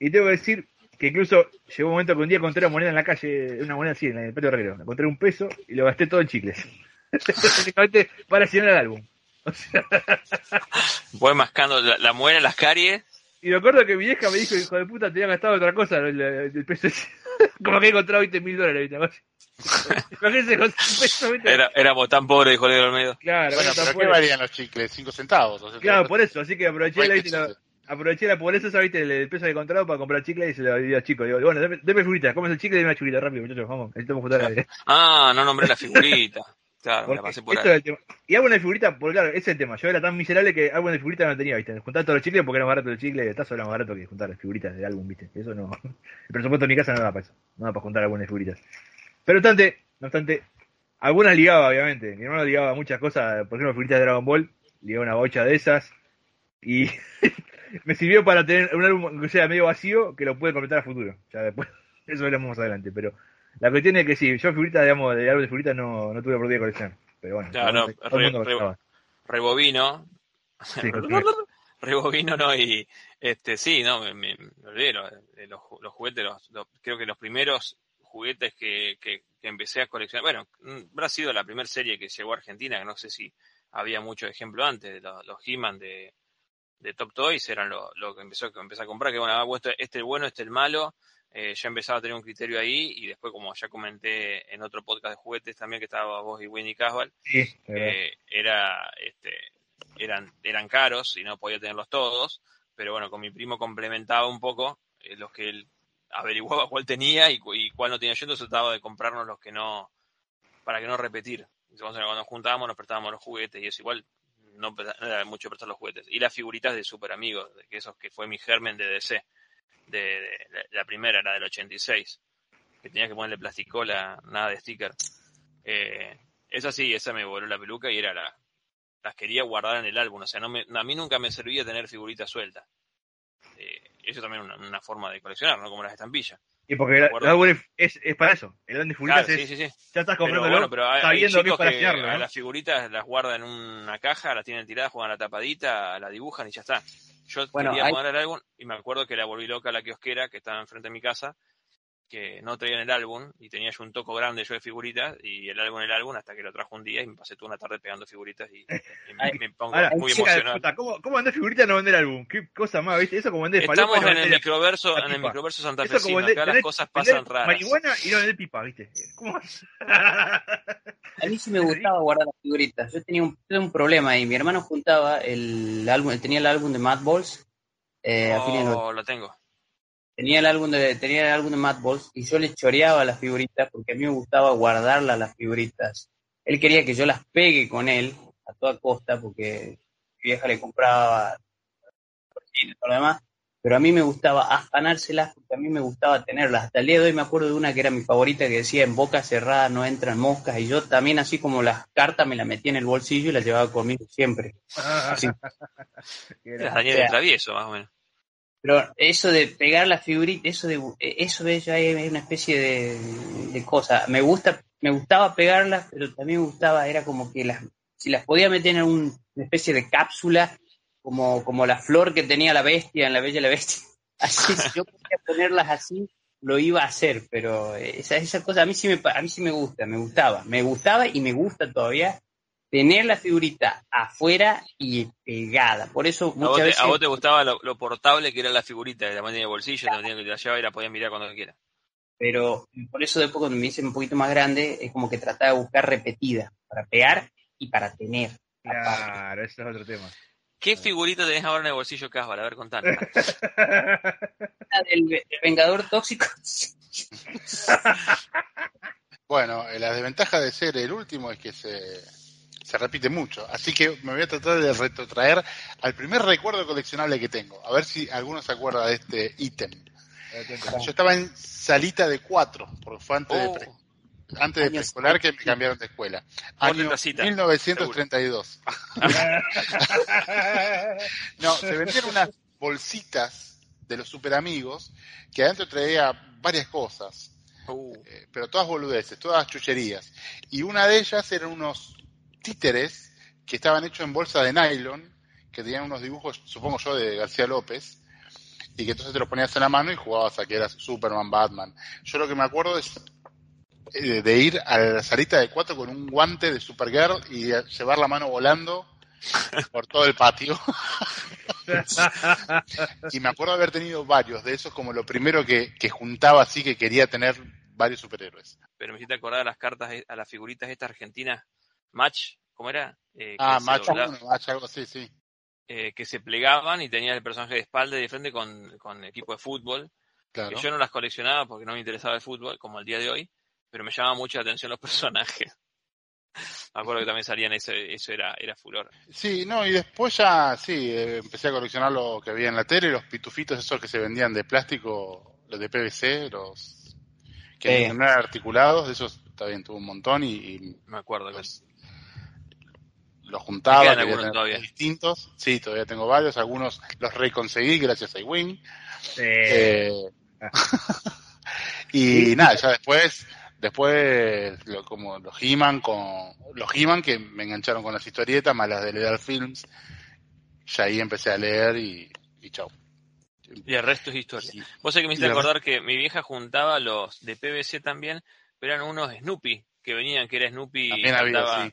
Y tengo que decir que incluso llegó un momento que un día encontré una moneda en la calle, una moneda así, en el patio herrero. Encontré un peso y lo gasté todo en chicles. Básicamente para llenar el álbum. O sea, Voy mascando la, la muela, las caries. Y me acuerdo que mi vieja me dijo, hijo de puta, te había gastado otra cosa, el, el peso ese. Como que he encontrado 20 mil dólares. Imagínense con un peso, ¿viste? Era, éramos tan pobres, dijo Leo Olmedo. Claro, Bueno, pero ¿qué valían los chicles? ¿Cinco centavos? O sea, Claro, por eso, así que aproveché, la, 20 ¿viste? la- chistes. aproveché la pobreza, esa, ¿viste? El, el peso que he encontrado para comprar chicles y se lo di a los chicos. Digo, bueno, deme, deme figuritas, ¿cómo es el chicle? Deme una figurita rápido, muchachos, vamos, necesitamos juntar la Ah, no nombré la figurita. Claro, me la Porque pasé por esto ahí. es el tema. Y álbum de figurita, porque claro, ese es el tema. Yo era tan miserable que álbum de figurita no tenía, ¿viste? Juntar todos los chicles porque era más barato el chicle el tazo era más barato que juntar las figuritas del álbum, ¿viste? Eso no. El presupuesto de mi casa no da para eso. No da para juntar álbumes de figuritas. Pero no obstante, no obstante, algunas ligaba, obviamente. Mi hermano ligaba muchas cosas, por ejemplo, figuritas de Dragon Ball, ligaba una bocha de esas. Y me sirvió para tener un álbum que sea medio vacío que lo puede completar a futuro. Ya después, eso veremos más adelante. Pero la cuestión es que sí, yo figuritas, digamos, de álbum de figuritas no, no tuve oportunidad de coleccionar. Pero bueno, Claro, no, todo re- coleccionaba. Rebobino. Sí. Rebobino, ¿no? Y este, sí, no, me, me, olvidé, los, de los, los juguetes, los, los- creo que los primeros juguetes que, que, que empecé a coleccionar, bueno, mm, habrá sido la primera serie que llegó a Argentina, que no sé si había mucho ejemplo antes, los, los He-Man de, de Top Toys eran lo, lo que empezó que empecé a comprar, que bueno, ah, este, este es el bueno, este es el malo, eh, ya empezaba a tener un criterio ahí, y después, como ya comenté en otro podcast de juguetes también, que estaba vos y Winnie Caswell, Sí, eh, era este eran eran caros y no podía tenerlos todos pero bueno con mi primo complementaba un poco eh, los que él averiguaba cuál tenía y, y cuál no tenía. Yo entonces trataba de comprarnos los que no para que no repetir. Entonces cuando nos juntábamos nos prestábamos los juguetes y eso igual no, no era mucho prestar los juguetes. Y las figuritas de super amigos de que esos que fue mi germen de DC de, de- la, la primera la del 86 que tenía que ponerle plasticola nada de sticker eh, esa sí, esa me voló la peluca y era la, las quería guardar en el álbum. O sea, no me, a mí nunca me servía tener figuritas sueltas. Eh, eso también es una, una forma de coleccionar, ¿no? Como las estampillas. Y porque el álbum es, es para eso. El álbum de figuritas Claro, es, sí, sí, sí. ya estás Pero comprándolo bueno, pero hay, hay sabiendo que es para las figuritas las guardan en una caja, las tienen tiradas, juegan la tapadita, la dibujan y ya está. Yo Bueno, quería hay- poner el álbum y me acuerdo que la volví loca a la kiosquera que estaba enfrente de mi casa que no traían el álbum y tenía yo un toco grande yo de figuritas y el álbum el álbum hasta que lo trajo un día y me pasé toda una tarde pegando figuritas y, y me, me pongo Ahora, muy emocionado. puta, ¿cómo, ¿Cómo vender figuritas no vender álbum? ¿Qué cosa más, viste? Eso como vender Estamos no en el vender- microverso, la en el microverso santafesino, vender, acá las vender- cosas vender pasan raras. marihuana y no vender pipa, viste. ¿Cómo vas? A mí sí me gustaba guardar las figuritas. Yo tenía un, un problema y mi hermano juntaba el álbum, él tenía el álbum de Mad Balls. eh, a fines de los- Oh, lo tengo. Tenía el álbum de tenía el álbum de Mad Balls y yo le choreaba las figuritas porque a mí me gustaba guardarlas las figuritas. Él quería que yo las pegue con él a toda costa porque mi vieja le compraba y todo lo demás, pero a mí me gustaba afanárselas porque a mí me gustaba tenerlas. Hasta el día de hoy me acuerdo de una que era mi favorita que decía en boca cerrada no entran moscas y yo también así como las cartas me las metía en el bolsillo y las llevaba conmigo siempre. Así. Era. Daniel O sea, el Travieso, más o menos. Pero eso de pegar la figurita, eso de eso de ya es una especie de, de cosa. Me gusta, me gustaba pegarlas, pero también me gustaba, era como que las, si las podía meter en un- una especie de cápsula, como, como la flor que tenía la bestia en la Bella y la Bestia. Así, si yo podía ponerlas así, lo iba a hacer, pero esa, esa cosa a mí sí me a mí sí me gusta, me gustaba, me gustaba y me gusta todavía tener la figurita afuera y pegada. Por eso A vos, muchas te, veces a vos te gustaba lo, lo portable que era la figurita, de la manera de bolsillo, la manera que te la llevaba y la podías mirar cuando quiera. pero por eso después cuando me hice un poquito más grande es como que trataba de buscar repetida para pegar y para tener. Claro, ese es otro tema. ¿Qué figurita tenés ahora en el bolsillo, Casval? A ver, contanos. La del, del Vengador Tóxico. Bueno, la desventaja de ser el último es que se, se repite mucho. Así que me voy a tratar de retrotraer al primer recuerdo coleccionable que tengo. A ver si alguno se acuerda de este ítem. Yo estaba en salita de cuatro, porque fue antes de, Oh, pre- antes de preescolar que me cambiaron de escuela. Año tacita, 1932. No, se vendían unas bolsitas de los super amigos que adentro traía varias cosas, uh, eh, pero todas boludeces, todas chucherías. Y una de ellas eran unos títeres que estaban hechos en bolsa de nylon, que tenían unos dibujos, supongo yo, de García López, y que entonces te los ponías en la mano y jugabas a que eras Superman, Batman. Yo lo que me acuerdo es eh, de ir a la salita de cuatro con un guante de Supergirl y llevar la mano volando por todo el patio. y me acuerdo haber tenido varios de esos como lo primero que, que juntaba así que quería tener varios superhéroes. pero me hiciste acordar a las cartas, a las figuritas estas argentinas, Match, ¿cómo era? Eh, Ah, uno, macho, algo así, sí. eh, que se plegaban y tenías el personaje de espalda y de frente con, con equipo de fútbol. Claro. Que yo no las coleccionaba porque no me interesaba el fútbol, como el día de hoy, pero me llamaba mucho la atención los personajes. Me acuerdo que también salían eso, eso era, era furor. Sí, no, y después ya, sí, eh, empecé a coleccionar lo que había en la tele, los pitufitos esos que se vendían de plástico, los de PVC, los que Sí. no eran articulados, de esos también tuve un montón y, y Me acuerdo. que- los, los juntaba, ¿Te quedan quería algunos todavía? distintos. Sí, todavía tengo varios, algunos los reconseguí gracias a iWin. Eh, Eh, y nada, ya después, después lo- como los He-Man con los He-Man que me engancharon con las historietas, más las de Lethal Films, ya ahí empecé a leer y, y chau. Y el resto es historia. Vos sabés que me hiciste acordar que mi vieja juntaba los de PVC también, pero eran unos Snoopy que venían, que era Snoopy También había, andaba sí.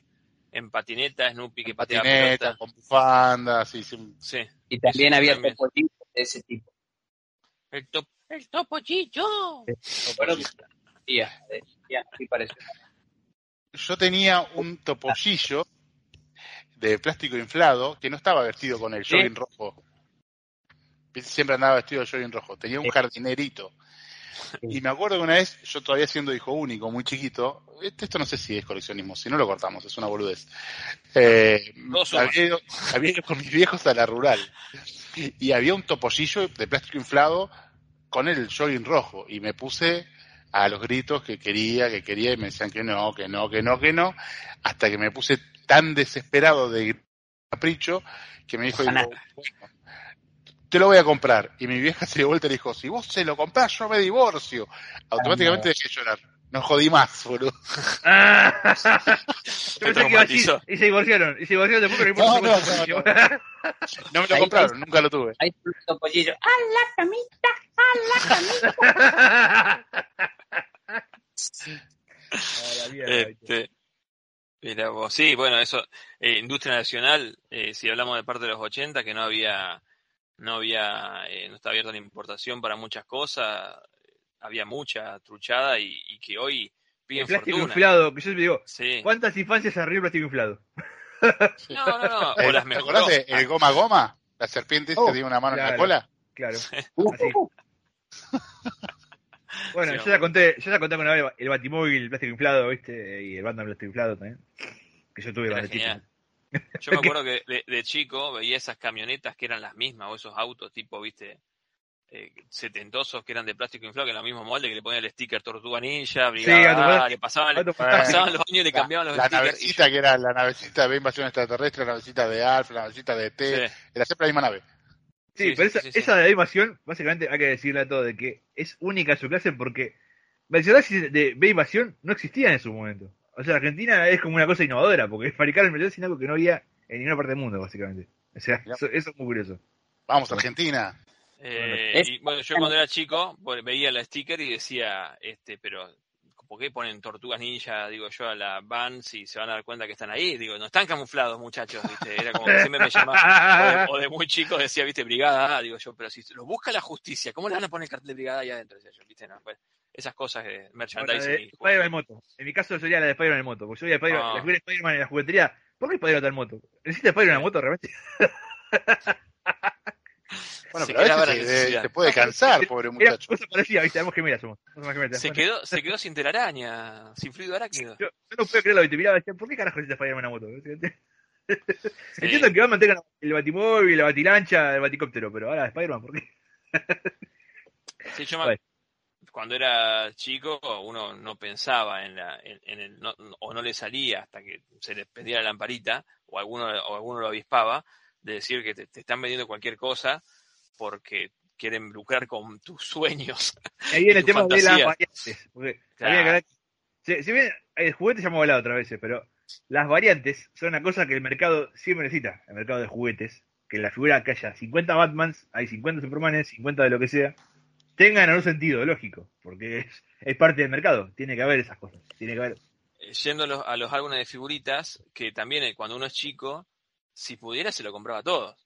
En patineta, Snoopy que en pateaba patineta, pelota. con bufanda, sí, sí. Sí. Y también había también. topolitos de ese tipo. El, top, el ya, sí parece. Yo tenía un topollillo de plástico inflado que no estaba vestido con el Sí. jogging rojo. Siempre andaba vestido de jogging rojo. Tenía un Sí. jardinerito. Y me acuerdo que una vez, yo todavía siendo hijo único, muy chiquito, este- esto no sé si es coleccionismo, si no lo cortamos, es una boludez. Eh, había, ido, había ido con mis viejos a la rural y había un topollillo de plástico inflado con el jogging rojo y me puse a los gritos que quería, que quería y me decían que no, que no, que no, que no, hasta que me puse tan desesperado de capricho que me dijo, Ojalá. digo, bueno, te lo voy a comprar. Y mi vieja se dio vuelta y le dijo, si vos se lo comprás, yo me divorcio. Automáticamente dejé de llorar. No jodí más, boludo. Ah, Yo pensé que iba a decir, traumatizó. y se divorciaron. Y se divorciaron después, pero No, no no, No me lo Ahí- compraron, nunca lo tuve. Ahí está el topollillo. ¡A la camita! ¡A la camita! A la mierda, ¿viste? Este, mira vos, sí, bueno, eso, eh, industria nacional, eh, si hablamos de parte de los 80, que no había, no había, eh, no está abierta la importación para muchas cosas, había mucha truchada y, y que hoy El piden plástico fortuna. inflado, que yo siempre digo, Sí. ¿cuántas infancias arriba el plástico inflado? No, no, no, o Eh, las ¿Te acordás de el goma goma? La serpiente Oh, que tiene una mano en la cola. Claro. Uh, Así. Bueno, Sí, yo ya conté, yo ya conté una vez el batimóvil, el plástico inflado, ¿viste? Y el Batman plástico inflado también. Que yo tuve genial. Yo me acuerdo que de, de chico veía esas camionetas que eran las mismas, o esos autos tipo, viste, eh, setentosos que eran de plástico inflado, que eran los mismos moldes, que le ponían el sticker Tortuga Ninja, Brigada, le pasaban, le pasaban los años y le cambiaban los la stickers. y navecita que era la navecita de invasión extraterrestre, la navecita de Alf, la navecita de T, sí, era siempre la misma nave. Sí, Sí, pero sí, esa, sí, sí. esa de invasión, básicamente hay que decirle a todo de que es única en su clase porque Mercedes de B invasión no existía en su momento. O sea, Argentina es como una cosa innovadora porque fabricaron Mercedes sin algo que no había en ninguna parte del mundo, básicamente. O sea, eso, eso es muy curioso. Vamos, Argentina. Eh, y bueno, yo cuando era chico pues, veía la sticker y decía, este, pero ¿por qué ponen tortugas ninja, digo yo, a la van si se van a dar cuenta que están ahí? Digo, no están camuflados, muchachos, ¿viste? Era como que siempre me llamaba, o de, o de muy chico decía, ¿viste? Brigada digo yo, pero si lo busca la justicia, ¿cómo le van a poner el cartel de brigada ahí adentro? Decía yo, ¿viste? No, pues, esas cosas de merchandising. de y Spider-Man en moto. En mi caso sería la de Spider-Man en moto. Porque yo voy a Spider Ah. la de Spider-Man en la juguetería. ¿Por qué Spider-Man en moto? ¿Necesita Spider-Man en moto realmente? Bueno, Se pero a veces se, necesidad. se puede cansar, pobre Era muchacho. cosa parecida, ¿viste? Somos gemelas, somos. somos gemelas. Se Bueno, quedó, se quedó sin telaraña, sin fluido arácnido. Yo, yo no puedo creerlo, ¿viste? Miraba, decía, ¿por qué carajo necesita Spider-Man en la moto? Entiendo que Batman tenga el batimóvil, la batilancha, el baticóptero, pero ahora Spider-Man, ¿por qué? Sí, yo me-. Cuando era chico uno no pensaba en, la, en, en el, no- o no le salía hasta que se le pedía la lamparita o alguno, o alguno lo avispaba de decir que te, te están vendiendo cualquier cosa porque quieren lucrar con tus sueños. Ahí viene el tema de las variantes. Porque Claro. había que si, si bien el juguete ya hemos hablado otras veces, pero las variantes son una cosa que el mercado siempre necesita, el mercado de juguetes, que en la figura que haya 50 Batmans, hay 50 Supermanes, 50 de lo que sea, tengan algún sentido lógico, porque es, es parte del mercado, tiene que haber esas cosas, tiene que haber Eh, Yendo a los, a los álbumes de figuritas, que también eh, cuando uno es chico, si pudiera se lo compraba a todos.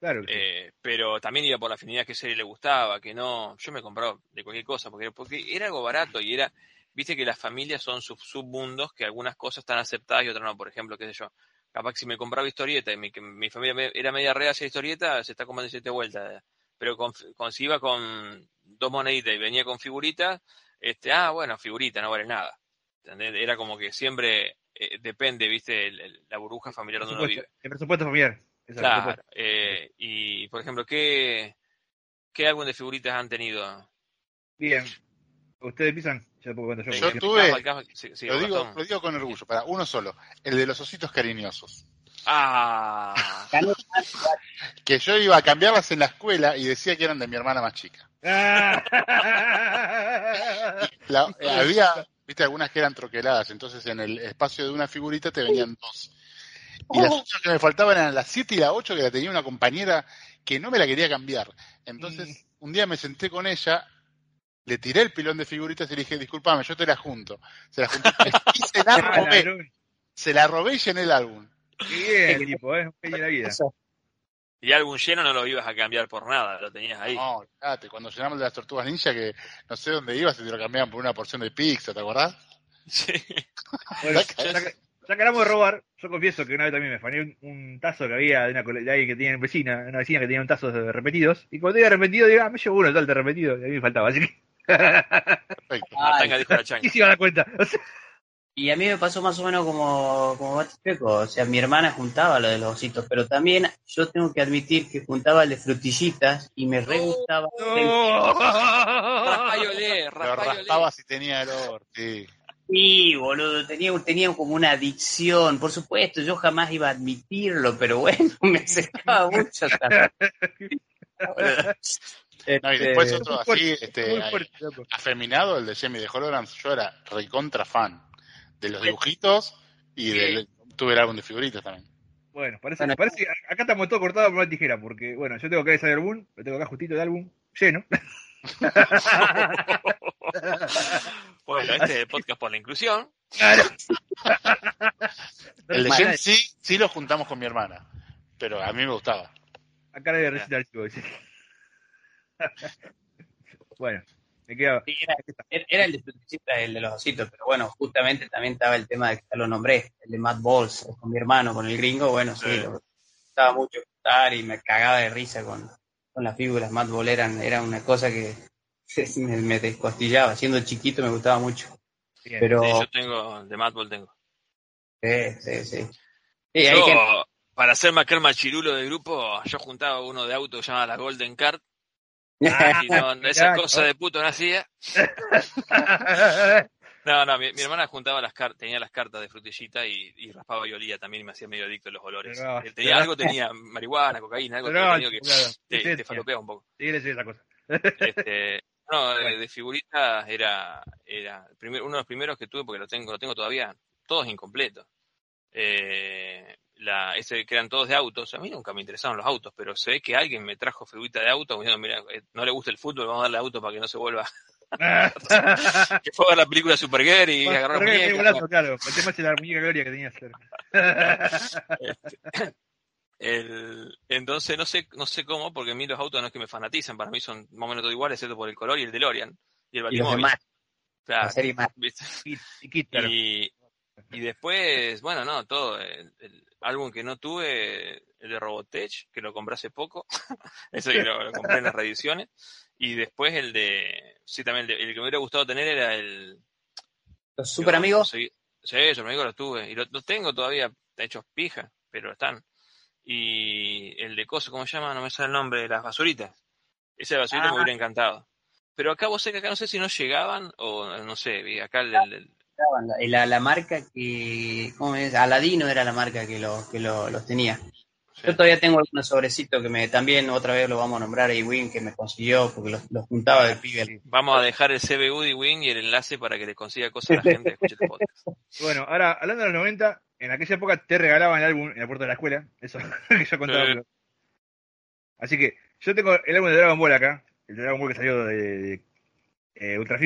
Claro que sí. Eh, pero también iba por la afinidad que serie le gustaba, que no, yo me compraba de cualquier cosa, porque, porque era algo barato y era, viste que las familias son submundos, que algunas cosas están aceptadas y otras no, por ejemplo, qué sé yo, capaz que si me compraba historieta y mi, que mi familia me- era media rea hacia historieta, se está comprando siete vueltas, pero con, con- si iba con dos moneditas y venía con figuritas, este, ah, bueno, figurita, no vale nada. ¿Entendés? Era como que siempre eh, depende, viste, el- el- la burbuja familiar donde uno vive. el presupuesto familiar. Ese es el Claro. eh, y, por ejemplo, ¿qué, ¿qué álbum de figuritas han tenido? Bien. ¿Ustedes piensan? Ya puedo contar yo. Yo tuve- Caspa, sí, sí, Lo digo, lo digo con orgullo, para uno solo, el de los ositos cariñosos. Ah, Que yo iba a cambiarlas en la escuela y decía que eran de mi hermana más chica. La- eh, había, viste, algunas que eran troqueladas, entonces en el espacio de una figurita te venían dos. Y las otras que me faltaban eran las 7 y la 8 que la tenía una compañera que no me la quería cambiar. Entonces, un día me senté con ella, le tiré el pilón de figuritas y le dije, disculpame, yo te la junto. Se la junté y se la Ah, robé. Se la robé y llené el álbum. Qué bien, tipo, ¿eh? Un la vida. y álbum lleno no lo ibas a cambiar por nada, lo tenías ahí. No, fíjate, cuando llenamos de las tortugas ninja, que no sé dónde ibas y te lo cambiaban por una porción de pizza, ¿te acordás? Sí. Bueno, ya, que, hablamos de robar, yo confieso que una vez también me fané un, un tazo que había de, una, de alguien que tenía vecina, una vecina que tenía un tazo de repetidos, y cuando diga repetido, digo, ah, me llevo uno tal de repetido, y a mí me faltaba, así que Perfecto. Tanga dijo la changa. ¿quién se iba a dar cuenta? O sea, Y a mí me pasó más o menos como, como. O sea, mi hermana juntaba lo de los ositos, pero también yo tengo que admitir que juntaba el de frutillitas y me re gustaba. Raspá y olé, Lo raspá y olé. raspaba si tenía olor, sí. Sí, boludo, tenía, tenía como una adicción. Por supuesto, yo jamás iba a admitirlo, pero bueno, me acercaba mucho. también. No, y Este, después otro así, este, afeminado, el de Jamie de Holograms, yo era recontra fan de los dibujitos y del, tuve el álbum de figuritas también. Bueno, parece, Bueno. parece que acá estamos todos cortados por una tijera, porque, bueno, yo tengo acá ese álbum, lo tengo acá justito el álbum, lleno. Bueno, este es el podcast por la inclusión. Claro. El de sí, sí lo juntamos con mi hermana, pero a mí me gustaba. Acá le voy a recitar el dice. bueno, me queda. Sí, era, era el de el de los ositos, pero bueno, justamente también estaba el tema de que ya lo nombré, el de Matt Balls, con mi hermano, con el gringo, bueno, sí, Sí. lo gustaba mucho estar y me cagaba de risa con, con las figuras. Matt Ball eran, era una cosa que me, me descostillaba, siendo chiquito me gustaba mucho. Bien. Pero, Sí, yo tengo, de Madball tengo. sí, sí, sí. Sí, hay Yo, gente- para Macar Machirulo del grupo, yo juntaba uno de auto llamado la Golden Card. Ah, no, esa cosa de puto no hacía. No, no, mi, mi hermana juntaba las cartas, tenía las cartas de frutillita y, y raspaba y olía también y me hacía medio adicto a los olores. No, tenía, no. algo tenía marihuana, cocaína, algo tenía que claro, te, sí, te sí. falopeaba un poco. Sí, sé esa cosa. Este, no, de, de figuritas era, era el primer- uno de los primeros que tuve porque lo tengo, lo tengo todavía, todos incompletos. Eh, la, ese que eran todos de autos, a mí nunca me interesaron los autos, pero se ve que alguien me trajo figurita de auto, diciendo, mira, eh, no le gusta el fútbol, vamos a darle auto para que no se vuelva. que fue a ver la película Supergirl y Bueno, golazo, claro. El tema es la muñeca Gloria que tenía cerca. El, entonces no sé, no sé cómo, porque a mí los autos no es que me fanatizan, para mí son más o menos todos iguales, excepto por el color y el DeLorean. Y el y los Batimóvil. demás, Claro, la serie más. Y, claro. Y, y después, bueno, no, todo. El, el álbum que no tuve, el de Robotech, que lo compré hace poco. Ese que lo, lo compré en las reediciones. Y después el de. Sí, también el, de- el que me hubiera gustado tener era el. Los super amigos, Sí, sí, super amigos los tuve. Y los los tengo todavía hechos pija, pero están. Y el de Coso, ¿cómo se llama? No me sale el nombre, de las basuritas. Ese de basuritas Ah. me hubiera encantado. Pero acá vos sé que acá no sé si no llegaban o no sé, acá el, la, la, la marca que, ¿cómo es? Aladino era la marca que, lo, que lo, los tenía. sí. Yo todavía tengo algunos sobrecitos que me también otra vez lo vamos a nombrar a Win que me consiguió porque los, los juntaba de pibe. Vamos a dejar el CBU de Wing y el enlace para que le consiga cosas a la gente que escuche podcast. Bueno, ahora, hablando de los 90, en aquella época te regalaban el álbum en la puerta de la escuela. Eso que yo contaba. Sí. Así que yo tengo el álbum de Dragon Ball acá. El de Dragon Ball que salió de, de, eh, Ultra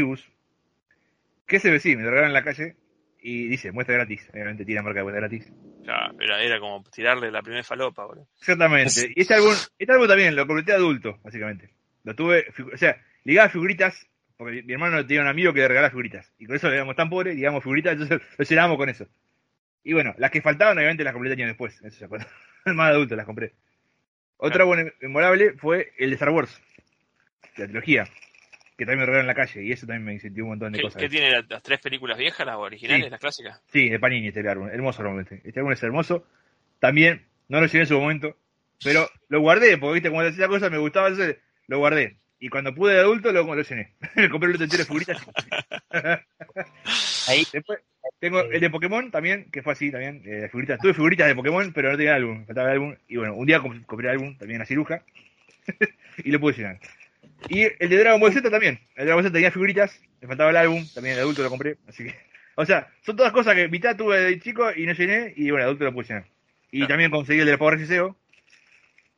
Fibus. Que ese sí, me lo regalaron en la calle. Y dice, muestra gratis. Obviamente tiene marca de muestra gratis. Ya, era, era como tirarle la primera falopa, boludo. Exactamente. Y este álbum, este álbum también lo completé adulto, básicamente. Lo tuve, o sea, ligaba figuritas, porque mi- hermano tenía un amigo que le regalaba figuritas. Y con eso éramos tan pobres, digamos figuritas, entonces lo llenábamos con eso. Y bueno, las que faltaban, obviamente las completé años después. Eso ya cuando más adulto las compré. Otro álbum memorable fue el de Star Wars, la trilogía, que también me regalaron en la calle. Y eso también me incentivó un montón de ¿Qué, cosas. qué tiene la- las tres películas viejas, las originales, Sí. las clásicas? Sí, de Panini este álbum. Hermoso álbum este. Álbum es hermoso. También, no lo llevé en su momento, pero lo guardé, porque viste, como decía la cosa, me gustaba, entonces lo guardé. Y cuando pude de adulto, lo, lo llené. Me compré el otro entero de figuritas. Ahí Después, tengo el de Pokémon también, que fue así también. Eh, figuritas. Tuve figuritas de Pokémon, pero no tenía álbum. Faltaba el álbum. Y bueno, un día comp- compré el álbum, también la ciruja. y lo pude llenar. Y el de Dragon Ball Z también. El Dragon Ball Z tenía figuritas, me faltaba el álbum, también de adulto lo compré. Así que, o sea, son todas cosas que mitad tuve de chico y no llené, y bueno, adulto lo llenar. Y también conseguí el de Power Racing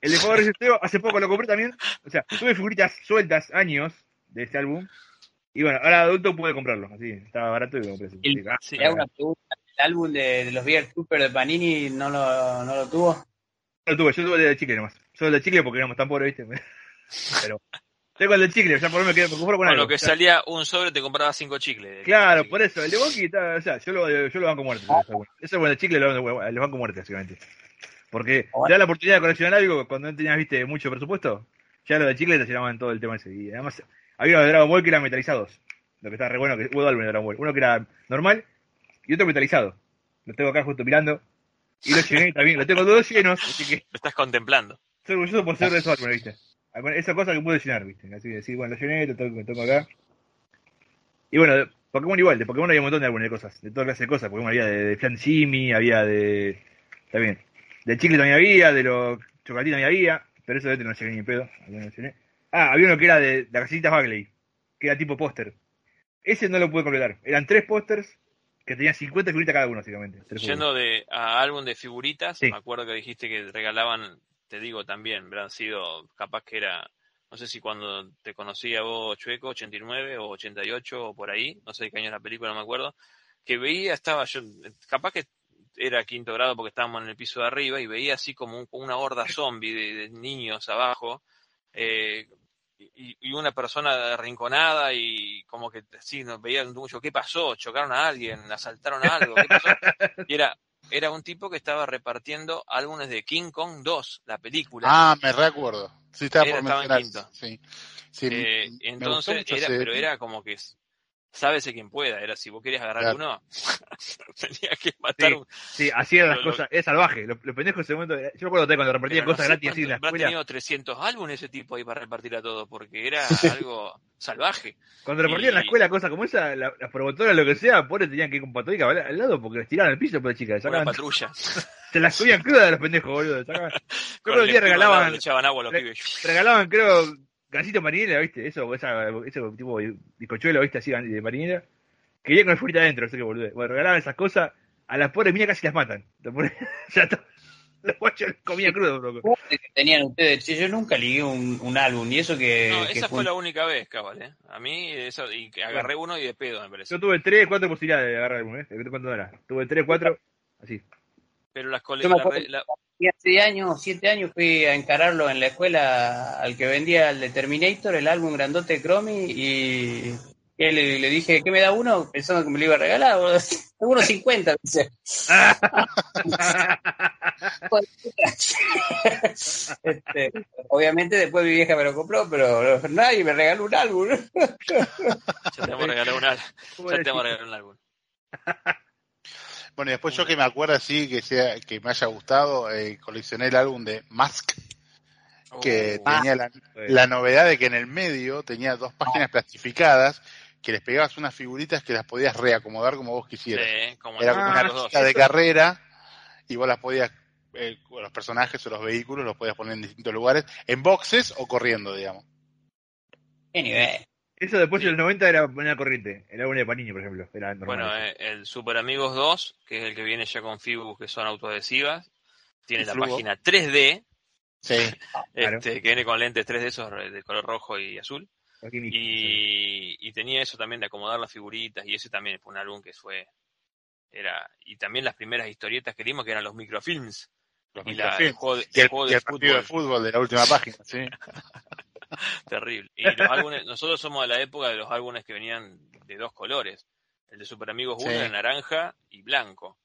El de Power Racing hace poco lo compré también. O sea, tuve figuritas sueltas años de este álbum. Y bueno, ahora adulto pude comprarlo. Así, estaba barato y lo compré. El- ah, Sí. una pregunta. ¿El álbum de, de los Beer Trooper de Panini no lo, no lo tuvo? No tuve, yo tuve el de chicle nomás. Solo el de chicle porque éramos tan pobres, ¿viste? Pero tengo el de chicle, ya por lo menos me quedo- con Con algo. lo que Ya- salía un sobre te compraba cinco chicles. Claro, por eso, el de Boki está, o sea, yo lo, yo lo banco muerte. Eso es bueno, el chicle lo, lo banco muerte, básicamente. Porque Bueno. te da la oportunidad de coleccionar algo cuando no tenías, viste, mucho presupuesto. Ya lo de chicle te llenaban todo el tema ese. Y además, había unos de Dragon Ball que eran metalizados. Lo que está re bueno, que hubo dos álbumes de Dragon Ball. Uno que era normal y otro metalizado. Lo tengo acá justo mirando. Y lo llené también, lo tengo todos llenos, así que Lo estás contemplando. Estoy orgulloso por ser de esos álbumes, ¿viste? Alguna- Esa cosa que pude llenar, ¿viste? Así que sí, bueno, lo llené, lo tengo, lo tengo acá. Y bueno, de Pokémon igual, de Pokémon había un montón de álbumes de cosas, de toda clase de cosas. Pokémon había de, de Flan Jimmy, había de. También. De Chicle también había, de los chocolatitos también había, pero eso de este no llegué ni en pedo. lo llené. Ah, había uno que era de la casita Bagley, que era tipo póster. Ese no lo pude completar. Eran tres pósters que tenían 50 figuritas cada uno, básicamente. Yendo de, a álbum de figuritas, Sí. me acuerdo que dijiste que regalaban, te digo también, habrán sido, capaz que era no sé si cuando te conocí a vos, Chueco, 89 o 88 o por ahí, no sé de qué año es la película, no me acuerdo, que veía, estaba yo, capaz que era quinto grado porque estábamos en el piso de arriba y veía así como un- una horda zombie de, de niños abajo, eh, y, y una persona arrinconada y como que sí, nos veía mucho, ¿qué pasó? ¿Chocaron a alguien? ¿Asaltaron algo? ¿Qué pasó? Y era, era un tipo que estaba repartiendo álbumes de King Kong 2, la película. Ah, me recuerdo. Sí, estaba Era- por estaba en mencionar. quinto. Sí. Sí, Eh, me- entonces, era, pero era como que sábese quien pueda, era si vos querías agarrar Claro. uno, tenía que matar Sí. un, Sí, hacía las Lo- lo- cosas, es salvaje. Los, los pendejos en ese momento, yo me acuerdo de cuando repartían pero no cosas sé gratis así en la escuela. tenido 300 álbumes ese tipo ahí para repartir a todos, porque era algo salvaje. Cuando repartían en la y- escuela cosas como esa, la- las promotoras, lo que sea, pobres tenían que ir con patrulla al lado porque les tiraban al piso, pues chicas. Una Sacaban, patrulla. se las comían crudas de los pendejos, boludo. Sacaban, creo que regalaban, Le echaban agua a los pibes. regalaban, creo, gansito marinera, ¿viste? Eso, esa, ese tipo de bizcochuelo, ¿viste? Así de marinera. Que con el furita adentro, no sé qué boludo. Bueno, regalaban esas cosas, a las pobres minas casi las matan. Ya. Los guachos comían crudo, loco. ¿Cómo que tenían ustedes? Yo nunca ligué un, un álbum y eso que. No, que esa fue la única vez, cabal, ¿eh? A mí, eso, y que agarré uno y de pedo, me parece. Yo tuve tres, cuatro posibilidades de agarrar alguno, ¿eh? ¿Cuánto era? Tuve tres, cuatro, así. Pero las colecciones... Y hace años, siete años, fui a encararlo en la escuela al que vendía el de Terminator, el álbum grandote de Chromie, y él le, dije, ¿qué me da uno? Pensando que me lo iba a regalar, uno cincuenta, dice. Este, obviamente después mi vieja me lo compró, pero nadie me regaló un álbum. Ya te vamos a regalar un álbum. Ya te vamos a regalar un álbum. Bueno, y después yo que me acuerdo así, que sea que me haya gustado, eh, coleccioné el álbum de Mask, que Oh, tenía la, la novedad de que en el medio tenía dos páginas plastificadas que les pegabas unas figuritas que las podías reacomodar como vos quisieras. sí, como Era como Ah, una pista de carrera y vos las podías, eh, los personajes o los vehículos los podías poner en distintos lugares, en boxes o corriendo, digamos. Qué nivel. Eso después de los 90 era una corriente. El álbum de Panini, por ejemplo. Era normal. Bueno, eh, el Super Amigos 2, que es el que viene ya con fibus que son autoadhesivas, tiene la flujo. página 3D, Sí, Claro. este, que viene con lentes 3D esos de color rojo y azul. Aquí mismo, sí. Y, y tenía eso también de acomodar las figuritas, y ese también fue un álbum que fue. Era, y también las primeras historietas que dimos, que eran los microfilms. los Y la, el microfilms. juego de, Y el, juego y de el partido de fútbol. fútbol de la última página, sí. Terrible. Y los álbumes, nosotros somos de la época de los álbumes que venían de dos colores. El de Super Amigos 1 Sí. era naranja y blanco.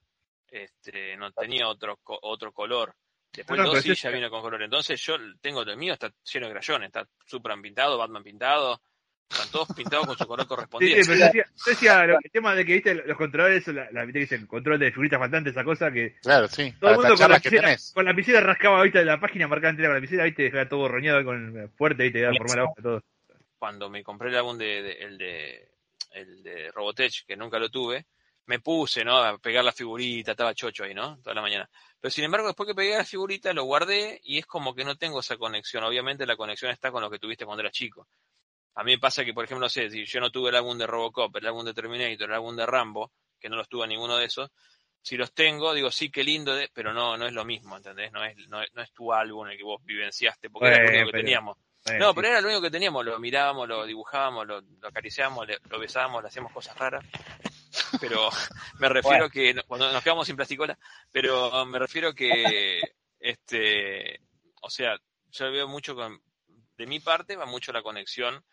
Este, no tenía otro otro color. Después No, el no, 2 pero sí sí- ya vino con color. Entonces yo tengo el mío, está lleno de crayones, está Superman pintado, Batman pintado, están todos pintados con su color Sí, sí, correspondiente. pero yo decía, yo decía lo- el tema de que viste los controladores, la, la, viste que dicen control de figuritas faltantes, esa cosa que Claro, sí. todo el mundo con la, tenés. con la lapicera rascaba viste la página marcada entera con la lapicera, viste, dejaba todo roñado con fuerte, viste, daba formar la hoja, todo. Cuando me compré el álbum de, de- el de el de Robotech, que nunca lo tuve, me puse, ¿no? A pegar la figurita, estaba chocho ahí, ¿no? Toda la mañana. Pero sin embargo, después que pegué la figurita, lo guardé y es como que no tengo esa conexión. Obviamente la conexión está con lo que tuviste cuando eras chico. A mí me pasa que, por ejemplo, no sé, si yo no tuve el álbum de Robocop, el álbum de Terminator, el álbum de Rambo, que no los tuve ninguno de esos, si los tengo, digo, sí, qué lindo, de- pero no, no es lo mismo, ¿entendés? No es, no es, no es tu álbum el que vos vivenciaste, porque era lo único que pero- teníamos. No, sí. pero era lo único que teníamos, lo mirábamos, lo dibujábamos, lo, lo acariciábamos, le- lo besábamos, le hacíamos cosas raras. Pero me refiero que cuando nos quedamos sin plasticola, pero me refiero que este, o sea, yo veo mucho con de mi parte va mucho la conexión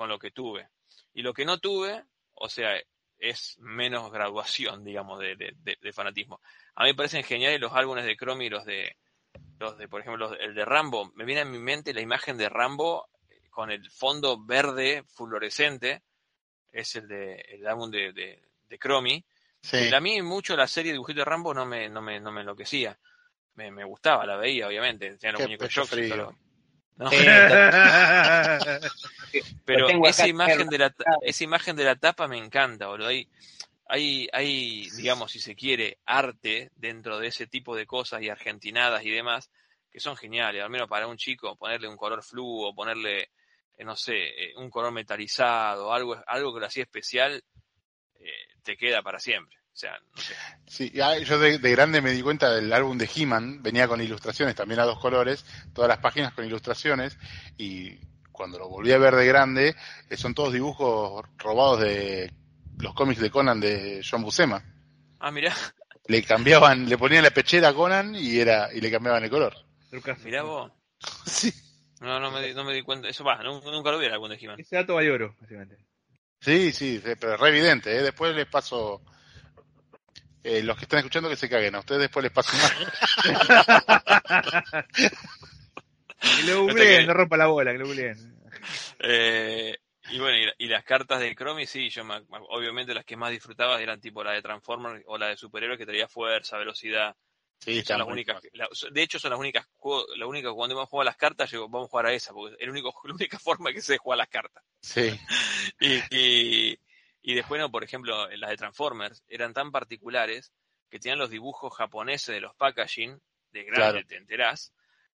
con lo que tuve. Y lo que no tuve, o sea, es menos graduación, digamos, de, de- de- de fanatismo. A mí me parecen geniales los álbumes de Chromie y los de, los de, por ejemplo, los- el de Rambo. Me viene a mi mente la imagen de Rambo con el fondo verde fluorescente. Es el de el álbum de, de, de Chromie. Sí. Y a mí mucho la serie de dibujitos de Rambo no me, no me, no me enloquecía. Me, me gustaba, la veía, obviamente. Tenía los muñecos. Eh, Pero esa imagen de la esa imagen de la tapa me encanta, boludo. Hay, hay, hay, digamos, si se quiere, arte dentro de ese tipo de cosas y argentinadas y demás, que son geniales. Al menos para un chico, ponerle un color fluo, ponerle, eh, no sé, eh, un color metalizado, algo, algo que lo hacía especial, eh, te queda para siempre. O sea, no sé. Sí, ya, yo de, de grande me di cuenta del álbum de He-Man, venía con ilustraciones también a dos colores, todas las páginas con ilustraciones, y cuando lo volví a ver de grande, eh, son todos dibujos robados de los cómics de Conan de John Buscema. Ah, mirá, Le cambiaban, le ponían la pechera a Conan y era y le cambiaban el color. Mirá vos. Sí, No, no me, di- no me di cuenta. Eso va, nunca, nunca lo vi en algún de He-Man. Ese dato vale oro, básicamente. sí, sí, sí, pero es re evidente. ¿eh? Después les paso. eh, los que están escuchando que se caguen, a ustedes después les paso más. Que lo googleen, que- no rompa la bola, que lo googleen. Eh, y bueno, y, la- y las cartas de Chromie, sí, yo me- obviamente las que más disfrutaba eran tipo la de Transformers o la de superhéroes que traía fuerza, velocidad. Sí, Son están las únicas, la- de hecho son las únicas la única cuando hemos jugado a las cartas, yo, vamos a jugar a esa, porque es el único, la única forma que se juega a las cartas. Sí, Y, y, y después, no, por ejemplo, las de Transformers eran tan particulares que tenían los dibujos japoneses de los packaging, de grande, Claro. te enterás,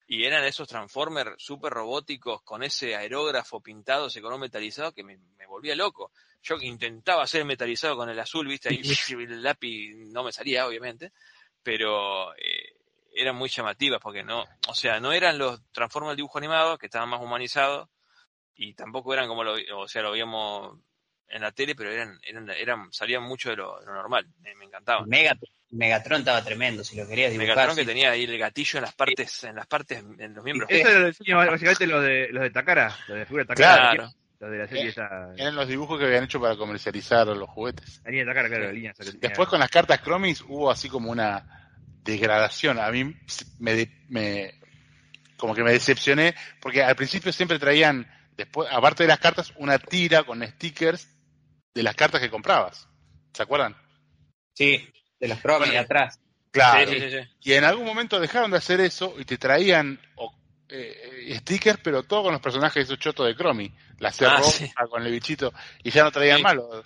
y eran esos Transformers súper robóticos con ese aerógrafo pintado, ese color metalizado, que me, me volvía loco. Yo intentaba hacer metalizado con el azul, viste, ahí el lápiz no me salía, obviamente, pero eh, eran muy llamativas porque no, o sea, no eran los Transformers dibujo animado, que estaban más humanizados, y tampoco eran como lo, o sea, lo veíamos en la tele, pero eran, eran, eran salían mucho de lo, de lo normal, me, me encantaban. Megatron, Megatron estaba tremendo, si lo querías dibujar. Megatron que tenía ahí el gatillo en las partes, en las partes, en los miembros. Eso lo diseño básicamente los de, los de Takara, los de figura de Takara. Claro. Los de la serie Eh, esa. eran los dibujos que habían hecho para comercializar los juguetes. La línea de Takara, claro, la línea esa que tenía. Después con las cartas Chromis hubo así como una degradación. A mí me, me- como que me decepcioné porque al principio siempre traían después aparte de las cartas una tira con stickers de las cartas que comprabas. ¿Se acuerdan? Sí, de los Bueno, atrás. Claro. Sí, sí, sí, sí. Y en algún momento dejaron de hacer eso y te traían o- eh, eh, stickers, pero todo con los personajes de esos chotos de Chromie. La Ah, roja sí. con el bichito. Y ya no traían Sí. malos.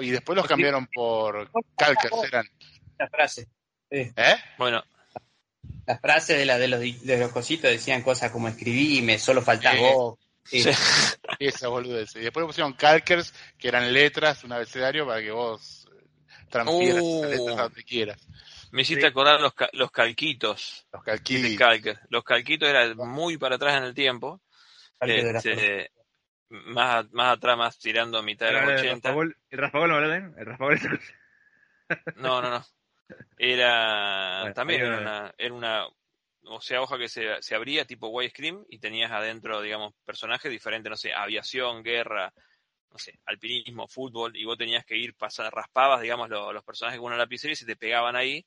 Y después los cambiaron por calcers, eran. La frase. Sí. ¿Eh? Bueno, Las frases de, la, de, los, di- de los cositos decían cosas como escribime, solo faltás Sí. vos. Sí. Sí. Esa boludez. Y después pusieron calkers, que eran letras, un abecedario para que vos transfieras Uh. esas letras a donde quieras. me hiciste Sí. acordar los, ca- los calquitos. Los de calquis. Calker. Los calquitos eran muy para atrás en el tiempo. Este, más, más atrás, más tirando a mitad de los el, 80. raspagol, el raspagol no el raspagol es No, no, no. Era Bueno, también era una, era una, o sea, hoja que se, se abría tipo widescreen y tenías adentro, digamos, personajes diferentes, no sé, aviación, guerra, no sé, alpinismo, fútbol, y vos tenías que ir pasar, raspabas, digamos, lo- los personajes con una lapicera y se te pegaban ahí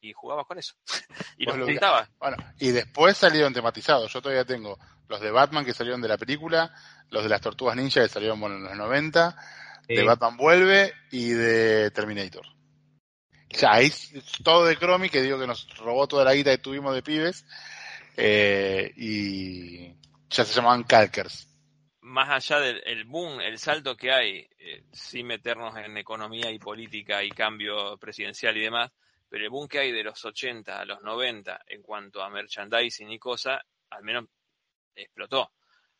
y jugabas con eso. y los lo- juntabas. Bueno, y después salieron tematizados. Yo todavía tengo los de Batman que salieron de la película, los de las Tortugas Ninja que salieron bueno, en los 90, de. Batman Vuelve y de Terminator. Ya, ahí es todo de Chromie, que digo que nos robó toda la guita que tuvimos de pibes, eh, y ya se llamaban Calkers. Más allá del el boom, el salto que hay, eh, sin meternos en economía y política y cambio presidencial y demás, pero el boom que hay de los 80 a los 90 en cuanto a merchandising y cosas, al menos explotó.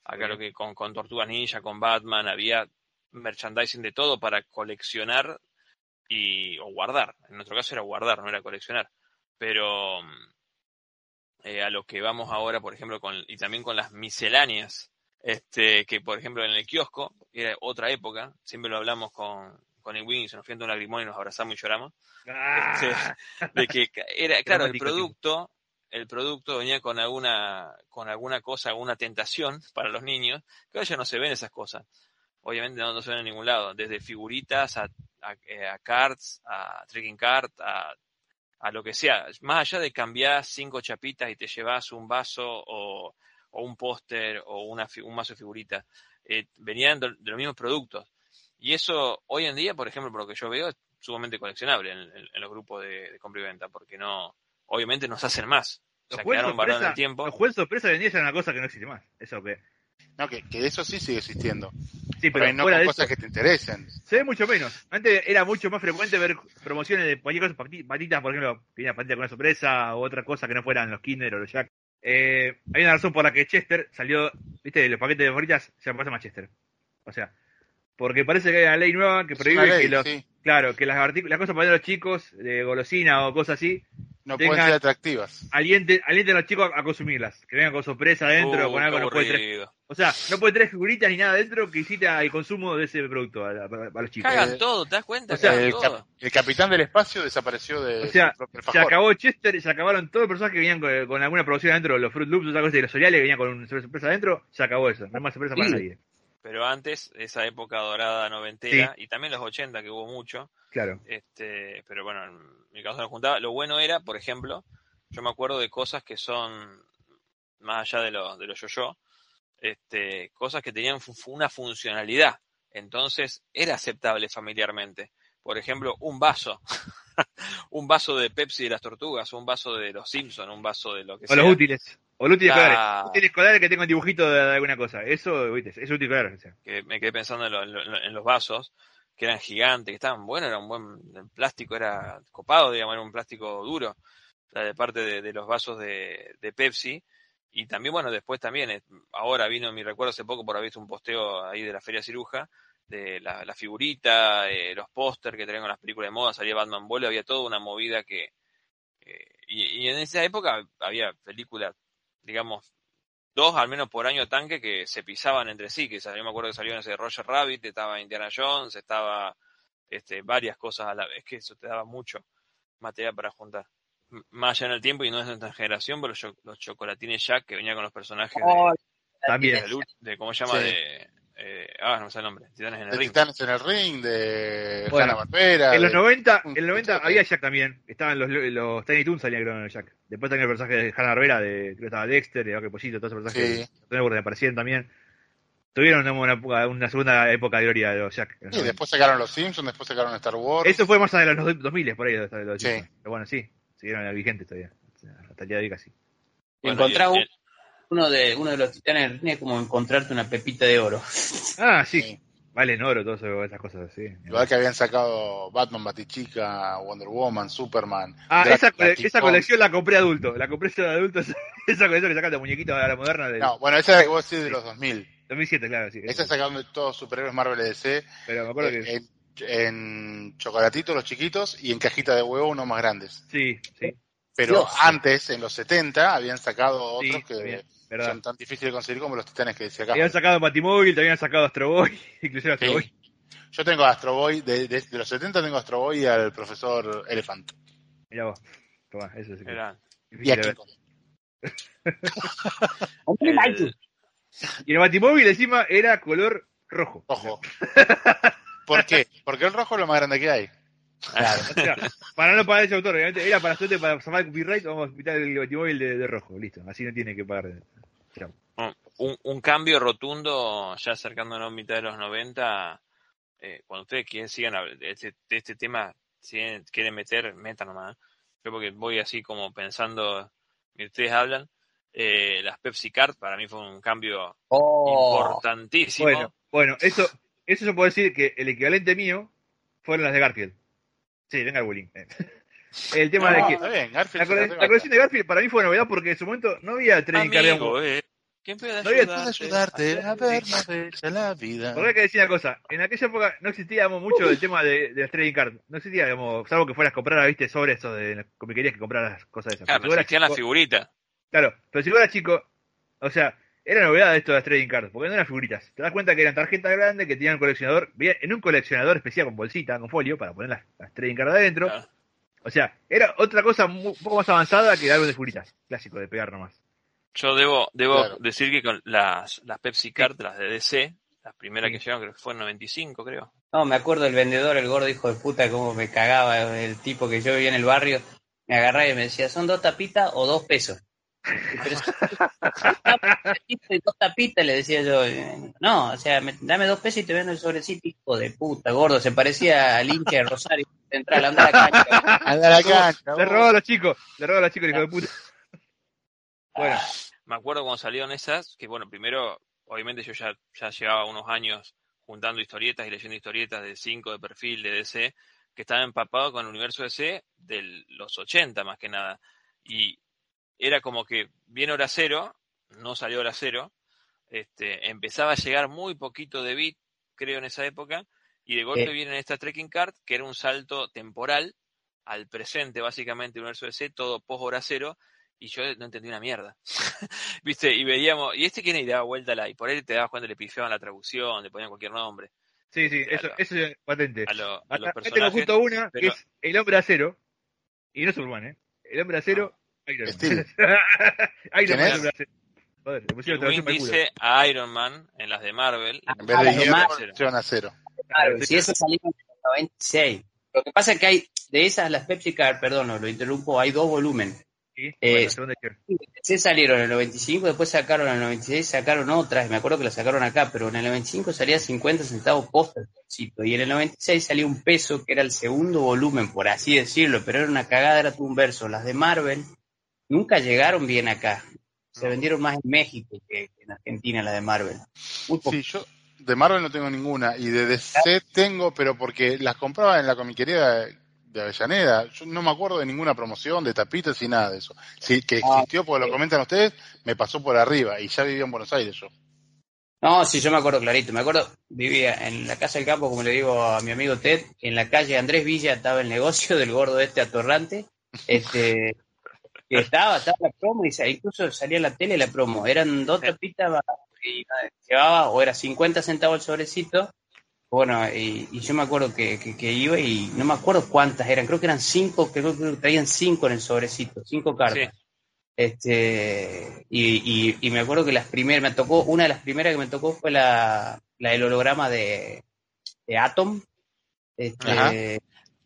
Acá Sí. lo que con, con Tortugas Ninja, con Batman, había merchandising de todo para coleccionar y o guardar. En nuestro caso era guardar, no era coleccionar. Pero mm, eh, a lo que vamos ahora, por ejemplo, con, y también con las misceláneas, este, que por ejemplo en el kiosco, era otra época, siempre lo hablamos con, con el Wing y se nos fienta un lagrimón y nos abrazamos y lloramos, Ah, de que era, claro, el producto, el producto venía con alguna, con alguna cosa, alguna tentación para los niños, que hoy ya no se ven esas cosas. Obviamente no, no se ven en ningún lado, desde figuritas a, a, eh, a cards, a trekking card, a, a lo que sea. Más allá de cambiar cinco chapitas y te llevas un vaso o, o un póster o una, fi- un mazo de figuritas, eh, venían de, de los mismos productos. Y eso hoy en día, por ejemplo, por lo que yo veo, es sumamente coleccionable en, en- en los grupos de, de compra y venta, porque no, obviamente nos hacen más. O sea, quedaron sorpresa, el tiempo. los juegos sorpresa hoy en día ya es una cosa que no existe más. Eso que. No, que, que eso sí sigue existiendo. Sí, Pero no fuera con de cosas eso, que te interesen. se ve mucho menos. Antes era mucho más frecuente ver promociones de cualquier cosa, pati- patitas, por ejemplo, que venía patita con una sorpresa o otra cosa que no fueran los Kinder o los Jack. Eh, hay una razón por la que Chester salió, viste, de los paquetes de favoritas se llama Manchester. O sea, porque parece que hay una ley nueva que prohíbe ley, que los, sí. claro, que las, las cosas para los chicos, de golosina o cosas así, No tengan- pueden ser atractivas. alienten, alienten a los chicos a, a consumirlas. Que vengan con sorpresa adentro, Uh, con algo no puede traer. O sea, no puede traer figuritas ni nada adentro que incita al consumo de ese producto a, a- a los chicos. Cagan Eh, todo, ¿te das cuenta? o sea, el, todo. cap- el capitán del espacio desapareció de O sea, su Se acabó Chester y se acabaron todos los personajes que venían con, con alguna producción adentro, los Fruit Loops, otra cosa, y los cereales que venían con una sorpresa adentro, se acabó eso. No hay más sorpresa para nadie. Pero antes, esa época dorada noventera, y también los 80 que hubo mucho, Claro. este, pero bueno, en mi caso no juntaba. Lo bueno era, por ejemplo, yo me acuerdo de cosas que son, más allá de los de los yo-yo, este, cosas que tenían una funcionalidad. Entonces, era aceptable familiarmente. Por ejemplo, un vaso. un vaso de Pepsi de las tortugas, un vaso de los Simpson, un vaso de lo que O sea. los útiles. O los útiles Ah. escolares. Útiles escolares que tengan dibujito de, alguna cosa. Eso, viste, es útil. O sea. que me quedé pensando en, lo- en lo- en los vasos, que eran gigantes, que estaban buenos, era un buen el plástico, era copado, digamos, era un plástico duro, o de parte de, de los vasos de, de Pepsi. Y también, bueno, después también, eh, ahora vino mi recuerdo hace poco por haber visto un posteo ahí de la Feria Ciruja, de la, la figurita, eh, los póster que traían con las películas de moda, salía Batman Vuelo, había toda una movida que... eh, y, y en esa época había películas, digamos, dos al menos por año tanque que se pisaban entre sí, que salió, me acuerdo que salió ese Roger Rabbit, estaba Indiana Jones, estaba este, varias cosas a la vez, que eso te daba mucho material para juntar. Más allá en el tiempo y no es de nuestra generación, pero yo- los chocolatines Jack que venía con los personajes de, Oh, También. de, ¿cómo se llama? Sí. De, eh, ah, no me sé el nombre, Titanes en el De Ring. Titanes en el Ring, de Bueno, Hanna Barbera. En los 90, en los 90 Sí. había Jack también. Estaban los, los Tiny Toons salían creo en el Jack. Después también el personaje de Hanna Barbera, de, creo que estaba Dexter, de Vaque Pollito, todos esos personajes Sí. que que aparecían también. Tuvieron una, una, época- una segunda época de gloria de los Jack. Sí, 90. después sacaron los Simpsons, después sacaron Star Wars. Eso fue más allá de los 2000 por ahí. de- de los Sí. Pero bueno, sí, siguieron vigentes todavía. Hasta el día de hoy casi. Bueno, un- uno de uno de los titanes del ring es como encontrarte una pepita de oro. Ah, sí. Sí. Vale en oro, todas esas cosas así. Igual que habían sacado Batman, Batichica, Wonder Woman, Superman. Ah, esa, esa colección la compré adulto. La compré yo de adulto. Esa, colección que sacan de muñequitos a la moderna de No, bueno, esa vos decís de los 2000. 2007, claro, sí. Esa sacaron de todos superhéroes Marvel DC. Pero me acuerdo eh, que. en, en chocolatitos los chiquitos y en cajita de huevo unos más grandes. Sí, sí. Pero Dios. antes, en los 70, habían sacado Sí, otros que bien, verdad. son tan difíciles de conseguir como los titanes que decía acá. Habían sacado Batimóvil, te habían sacado Astro Boy, inclusive Astro Sí. Boy. Yo tengo a Astro Boy, de, de- de los 70 tengo a Astro Boy y al profesor Elephant. Mirá vos. Tomá, eso sí. Y difícil a de King ver. Kong. Hombre, el- Michael. Y el Batimóvil encima era color rojo. Ojo. ¿Por qué? Porque el rojo es lo más grande que hay. Claro. O sea, para no pagar ese autor, obviamente era para suerte para salvar el copyright, vamos a pintar el Batimóvil de, de rojo, listo. Así no tiene que pagar. Un, un cambio rotundo, ya acercándonos a mitad de los 90, eh, cuando ustedes quieren, sigan de este, de este tema, si quieren- meter, metan nomás. Yo porque voy así como pensando, ustedes hablan, eh, las Pepsi Card para mí fue un cambio Oh, importantísimo. Bueno, bueno, eso, eso yo puedo decir que el equivalente mío fueron las de Garfield. Sí, venga el bullying. El tema de No, que está bien, Garfield la, la colección de Garfield para mí fue novedad porque en su momento no había trading card. digamos. Amigo, eh, ¿quién puede No ayudarte? ayudarte a ver más bella la vida. Porque hay que decir una cosa, en aquella época no existía digamos, mucho el tema de, de las trading cards. No existía, digamos, salvo que fueras a comprar, viste, sobre eso de las comiquerías que compraras cosas de esas. Claro, Pero pero si existían las figuritas. Claro, pero si vos eras chico, o sea, era novedad esto de las trading cards, porque no eran figuritas. Te das cuenta que eran tarjetas grandes que tenían un coleccionador, bien, en un coleccionador especial con bolsita, con folio, para poner las, las trading cards adentro. Claro. O sea, era otra cosa mu- un poco más avanzada que algo de figuritas, clásico, de pegar nomás. Yo debo, debo Claro. decir que con las, las Pepsi Card, las de DC, las primeras Sí. que llegaron creo que fue en 95, creo. no, me acuerdo del vendedor, el gordo hijo de puta, cómo me cagaba el tipo que yo vivía en el barrio. Me agarraba y me decía, ¿son dos tapitas o dos pesos? Pero dos tapitas, le decía yo. No, o sea, me- dame dos pesos y te vendo el sobrecito, hijo de puta, gordo. Se parecía al hincha de Rosario Central, anda a la cancha. Anda a la cancha. Le robó a los chicos, le robó a los chicos, el hijo de puta. Bueno, Me acuerdo cuando salieron esas, que bueno, primero, obviamente yo ya, ya llevaba unos años juntando historietas y leyendo historietas de 5 de perfil de DC, que estaba empapado con el universo DC de los 80 más que nada. Y era como que viene hora cero, no salió hora cero, este, empezaba a llegar muy poquito de bit, creo, en esa época, y de golpe Eh. vienen estas trekking card, que era un salto temporal al presente, básicamente, universo DC, todo post hora cero, y yo no entendí una mierda. ¿Viste? Y veíamos, ¿y este quién y daba vuelta la, y por ahí te dabas cuenta, le pifiaban la traducción, le ponían cualquier nombre. Sí, sí, A eso, lo- eso es patente. A, lo- a Acá, los acá tengo personajes. justo una pero- que es el hombre acero. Y no es Superman, ¿eh? El hombre acero, Iron Man. Steel. Iron ¿Quién Man. Joder, dice a Iron Man en las de Marvel. En vez de Ah, hierro, Mar- pusieron acero. Claro, si eso salió en el 96. Lo que pasa es que hay, de esas, las Pepsi Card, perdón, lo interrumpo, hay dos volúmenes. Sí, Eh, bueno. Se salieron en el 95, después sacaron en el 96, sacaron otras, me acuerdo que las sacaron acá, pero en el 95 salía 50 centavos posta y en el 96 salía un peso, que era el segundo volumen, por así decirlo, pero era una cagada, era todo un verso. Las de Marvel nunca llegaron bien acá. Se vendieron más en México que en Argentina, las de Marvel. Muy. Sí, yo de Marvel no tengo ninguna y de DC tengo, pero porque las compraba en la comiquería de, Avellaneda. Yo no me acuerdo de ninguna promoción, de tapitas y nada de eso. Sí, que Ah, existió, porque lo comentan ustedes, me pasó por arriba y ya vivía en Buenos Aires yo. No, sí, yo me acuerdo clarito. Me acuerdo, vivía en la casa del campo, como le digo a mi amigo Ted, en la calle Andrés Villa estaba el negocio del gordo este atorrante. Este, estaba, estaba la promo y incluso salía en la tele la promo. Eran dos tapitas y llevaba, o era 50 centavos el sobrecito. Bueno, y, y yo me acuerdo que, que, que iba y no me acuerdo cuántas eran, creo que eran cinco, creo que traían cinco en el sobrecito, cinco cartas. Sí. Este, y, y, y me acuerdo que las primeras, me tocó, una de las primeras que me tocó fue la, la del holograma de, de Atom. Este,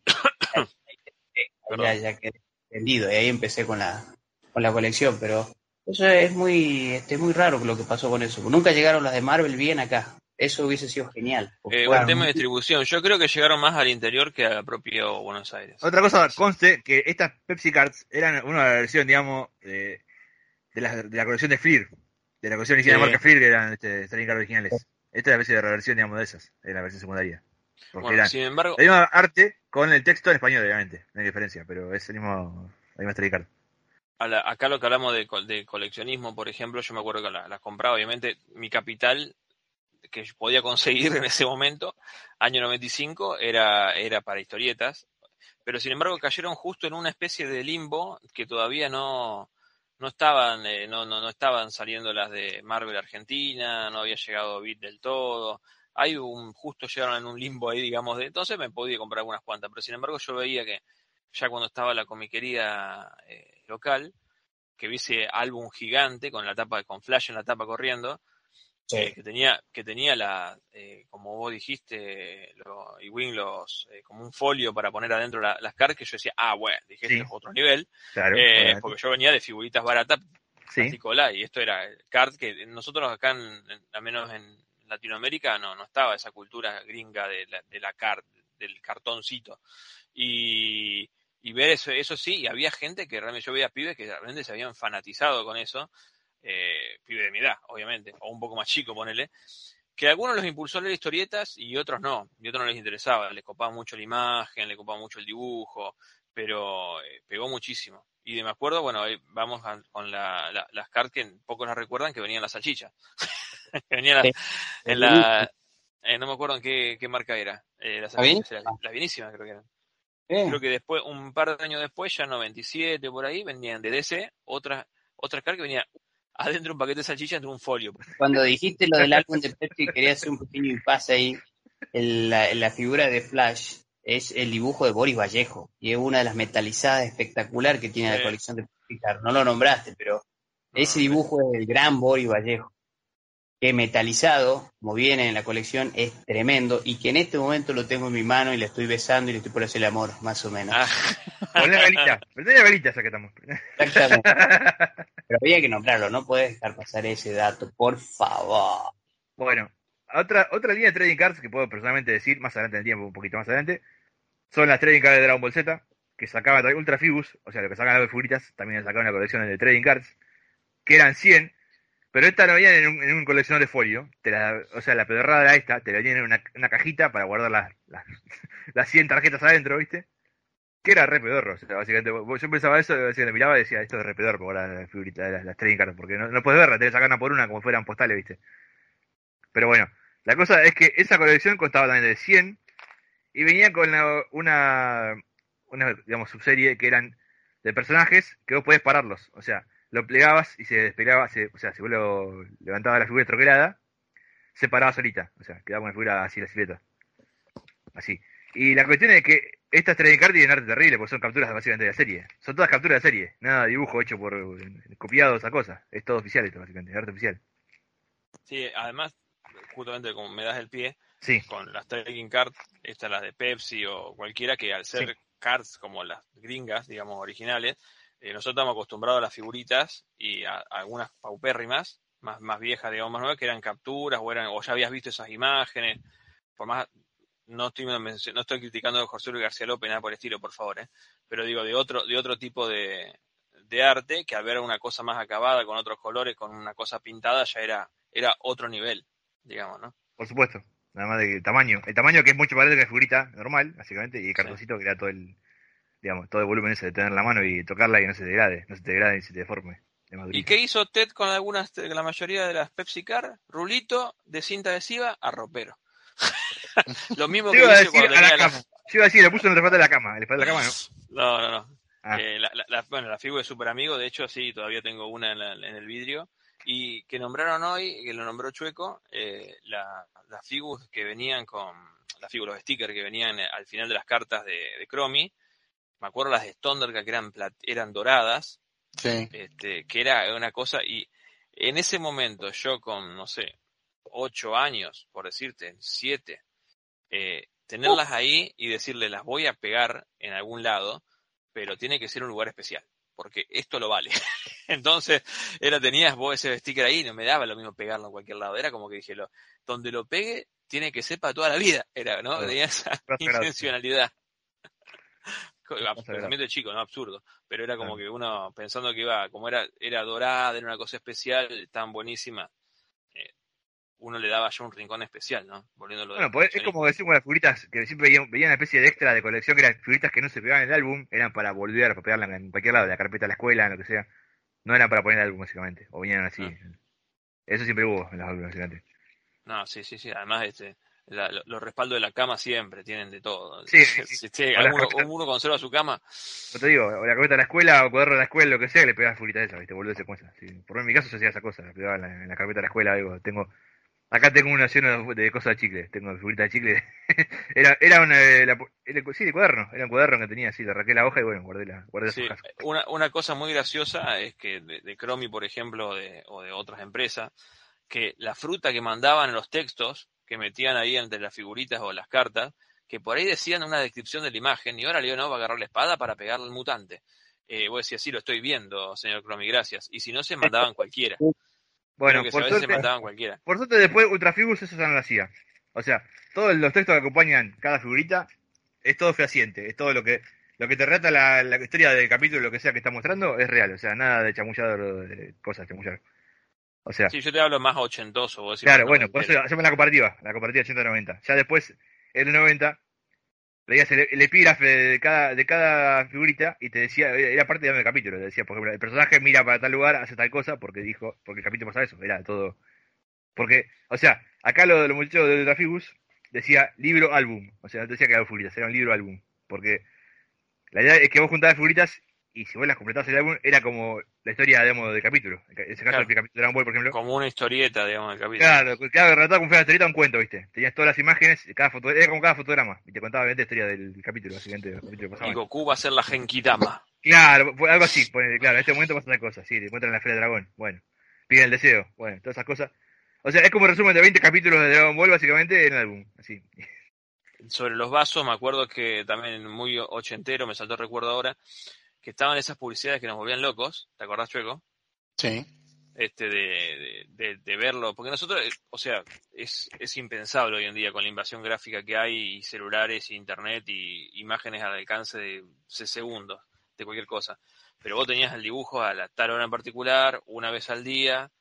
ya, ya quedé vendido, y ahí empecé con la, con la colección, pero eso es muy, este, muy raro lo que pasó con eso. Nunca llegaron las de Marvel bien acá. Eso hubiese sido genial. Eh, un tema de distribución. Yo creo que llegaron más al interior que al propio Buenos Aires. Otra cosa, conste que estas Pepsi Cards eran una versión, digamos, de, de, la, de la colección de Fleer. De la colección original Sí. de marca Fleer, que eran este, trading cards originales. Esta es la versión de reversión, digamos, de esas. Es la versión secundaria. Porque Bueno, eran sin embargo, el mismo arte con el texto en español, obviamente. No hay diferencia, pero es el mismo, la misma trading card. a la- acá lo que hablamos de, de coleccionismo, por ejemplo, yo me acuerdo que la- las compraba, obviamente, mi capital que podía conseguir en ese momento, año 95, era, era para historietas, pero sin embargo cayeron justo en una especie de limbo que todavía no, no estaban, eh, no, no, no estaban saliendo las de Marvel Argentina, no había llegado Beat del todo. Hay un, justo llegaron en un limbo ahí, digamos, de entonces me podía comprar algunas cuantas, pero sin embargo yo veía que ya cuando estaba la comiquería eh, local, que vi ese álbum gigante con la tapa, con Flash en la tapa corriendo, Sí. eh, que tenía, que tenía la, eh, como vos dijiste, lo, y Wing los, eh, como un folio para poner adentro la- las cartas, que yo decía, ah, bueno, dije, Sí. esto es otro nivel, Claro. eh, porque yo venía de figuritas baratas, sí. y esto era card que nosotros acá, en, en- al menos en Latinoamérica, no, no estaba esa cultura gringa de la, de la card, del cartoncito. Y, y ver eso, eso sí, y había gente que realmente, yo veía pibes que realmente se habían fanatizado con eso, eh, de mi edad, obviamente, o un poco más chico, ponele, que algunos los impulsó a leer historietas y otros no, y otros no les interesaba, les copaba mucho la imagen, les copaba mucho el dibujo, pero eh, pegó muchísimo. Y de me acuerdo, bueno, ahí vamos a- con la, la- las cartas que pocos las recuerdan, que venían las salchichas. que venían las- Sí. en la... eh, no me acuerdo en qué, qué marca era. Eh, las bienísimas creo que eran. Eh, Creo que después, un par de años después, ya 97 por ahí, venían de DC otras otras cartas que venían adentro un paquete de salchichas dentro de un folio. Cuando dijiste lo del álbum de Pepsi, quería hacer un pequeño impasse ahí. La, la figura de Flash es el dibujo de Boris Vallejo y es una de las metalizadas espectacular que tiene Sí. la colección de Pepsi Card. No lo nombraste, pero ese dibujo es del gran Boris Vallejo. Que metalizado, como viene en la colección, es tremendo y que en este momento lo tengo en mi mano y le estoy besando y le estoy por hacer el amor, más o menos. Ah, Poné la velita. Poné la velita, ya que estamos. Exactamente. Pero había que nombrarlo, no puedes dejar pasar ese dato, por favor. Bueno, otra, otra línea de trading cards que puedo personalmente decir más adelante en el tiempo, un poquito más adelante, son las trading cards de Dragon Ball Z, que sacaban también Ultra Fibus, o sea, lo que sacaban de figuritas, también sacaban una colección de trading cards, que eran 100, pero estas no venían en un, en coleccionador de folio, te la, o sea, la pedorrada era esta, te la venían en una, cajita para guardar las, las, las 100 tarjetas adentro, ¿viste? Que era re pedorro, o sea, básicamente, yo pensaba eso, básicamente miraba y decía, esto es re pedorro guardar las figuritas, las, las trading cards, porque no, no puedes verlas, tenés que una por una como fueran postales, ¿viste? Pero bueno, la cosa es que esa colección costaba también de 100 y venía con la- una, una digamos, subserie que eran de personajes que vos podés pararlos. O sea, lo plegabas y se despegaba, o sea, si vos lo levantabas la figura troquelada, se paraba solita. O sea, quedaba la figura así, la silueta. Así. Y la cuestión es que estas trading cards tienen arte terrible, porque son capturas básicamente de la serie. Son todas capturas de serie, nada dibujo hecho por copiado, esa cosa. Es todo oficial esto, básicamente, arte oficial. Sí, además, justamente como me das el pie, Sí, con las trading cards, estas las de Pepsi o cualquiera, que al ser Sí. cards como las gringas, digamos, originales, eh, nosotros estamos acostumbrados a las figuritas y a, a algunas paupérrimas, más, más viejas, digamos, más nuevas, que eran capturas o, eran, o ya habías visto esas imágenes. Por más, no estoy, no estoy criticando a José Luis García López, nada por el estilo, por favor, ¿eh? pero digo, de otro, de otro tipo de, de arte, que al ver una cosa más acabada, con otros colores, con una cosa pintada, ya era, era otro nivel, digamos, ¿no? por supuesto. Nada más de tamaño. El tamaño que es mucho más grande que la figurita normal, básicamente, y el cartoncito que era todo el, digamos, todo el volumen ese de tener en la mano y tocarla y no se degrade, no se te degrade ni se te deforme. de ¿Y qué hizo Ted con algunas, con la mayoría de las Pepsi Car? Rulito de cinta adhesiva a ropero. Lo mismo que iba a hice decir cuando a la tenía la- cama. Yo iba a decir, le puso en el respaldo de la cama. El respaldo de la cama, ¿no? No, no, no. Ah. Eh, la, la- la- bueno, la figura de Super Amigo, de hecho, sí, todavía tengo una en, la- en el vidrio. Y que nombraron hoy, que lo nombró Chueco, eh, la- las figuras que venían con, las figuras, los stickers que venían eh, al final de las cartas de, de Cromi. Me acuerdo las de Stonderka que eran, plat- eran doradas, Sí. este, que era una cosa, y en ese momento yo con, no sé, ocho años, por decirte, siete, eh, tenerlas ahí y decirle las voy a pegar en algún lado, pero tiene que ser un lugar especial, porque esto lo vale. Entonces, era, tenías vos ese sticker ahí, no me daba lo mismo pegarlo en cualquier lado, era como que dije, lo, donde lo pegue tiene que ser para toda la vida, era, ¿no? Claro. Tenía esa intencionalidad. Pensamiento de chico, no absurdo, pero era como Claro. que uno pensando que iba, como era, era dorada, era una cosa especial, tan buenísima, uno le daba ya un rincón especial, ¿no? Volviéndolo Bueno, pues, es como decir con las figuritas que siempre veían, veían una especie de extra de colección que eran figuritas que no se pegaban en el álbum, eran para volver a pegarla en cualquier lado, de la carpeta de la escuela, en lo que sea. No eran para poner el álbum, básicamente. O venían así. Ah. Eso siempre hubo en los álbumes, básicamente. No, sí, sí, sí. Además, este, la- lo- los respaldos de la cama siempre tienen de todo. Sí, sí, alguno, uno conserva su cama, No te digo, o la carpeta de la escuela, o cuaderno de la escuela, lo que sea, le pegabas figuritas esas, ¿viste? Volvés cosas. Sí. Por en mi caso yo hacía esa cosa, la pegaba en la, en la carpeta de la escuela, digo, tengo... Acá tengo una llena de, cosas de chicle, tengo figuritas de chicle. era era una, eh, la- era- sí, de cuaderno, era un cuaderno que tenía así, le arranqué la hoja y bueno, guardé la, guardé las Sí, hojas. una, una cosa muy graciosa es que de, de Cromi, por ejemplo, o de, o de otras empresas, que la fruta que mandaban en los textos, que metían ahí entre las figuritas o las cartas, que por ahí decían una descripción de la imagen, y ahora Leo no va a agarrar la espada para pegarle al mutante. Eh, vos decías, sí, lo estoy viendo, señor Cromi, gracias. Y si no, se mandaban cualquiera. Bueno, por se suerte, mandaban cualquiera. por suerte después Ultrafigures eso ya no lo hacía. O sea, todos los textos que acompañan cada figurita es todo fehaciente, es todo lo que lo que te relata la, la historia del capítulo, lo que sea que está mostrando, es real, o sea, nada de chamullado de cosas chamullar. O sea, Sí, yo te hablo más ochentoso. Vos claro, bueno, por eso hacemos la comparativa, la comparativa 80-90. Ya después, en el 90, leías el, epígrafe de cada, de cada figurita y te decía, era parte del capítulo, te decía, por ejemplo, el personaje mira para tal lugar, hace tal cosa, porque dijo, porque el capítulo pasaba eso, era todo. Porque, o sea, acá lo de los muchachos de Ultrafigus decía libro álbum, o sea, no te decía que era figuritas, era un libro álbum, porque la idea es que vos juntabas figuritas y si vos las completabas el álbum, era como la historia, digamos, del capítulo. En ese caso, Claro. el capítulo de Dragon Ball, por ejemplo. Como una historieta, digamos, del capítulo. Claro, cada como fuera una historieta, un cuento, ¿viste? Tenías todas las imágenes, cada foto, era como cada fotograma, y te contaba la historia del capítulo, básicamente, del capítulo. Y Goku va a ser la Genkidama. Claro, algo así, ponele, claro, en este momento pasa una cosa, sí, te encuentran en la Feria del Dragón, bueno, piden el deseo, bueno, todas esas cosas. O sea, es como un resumen de 20 capítulos de Dragon Ball, básicamente, en el álbum, así. Sobre los vasos, me acuerdo que también muy ochentero, me saltó el recuerdo ahora, que estaban esas publicidades que nos volvían locos, ¿te acordás, Chueco? Sí. Este, de, de, de- de verlo, porque nosotros, eh, o sea, es, es impensable hoy en día con la invasión gráfica que hay, y celulares, y internet, y imágenes al alcance de se- segundos, de cualquier cosa. Pero vos tenías el dibujo a la tal hora en particular, una vez al día,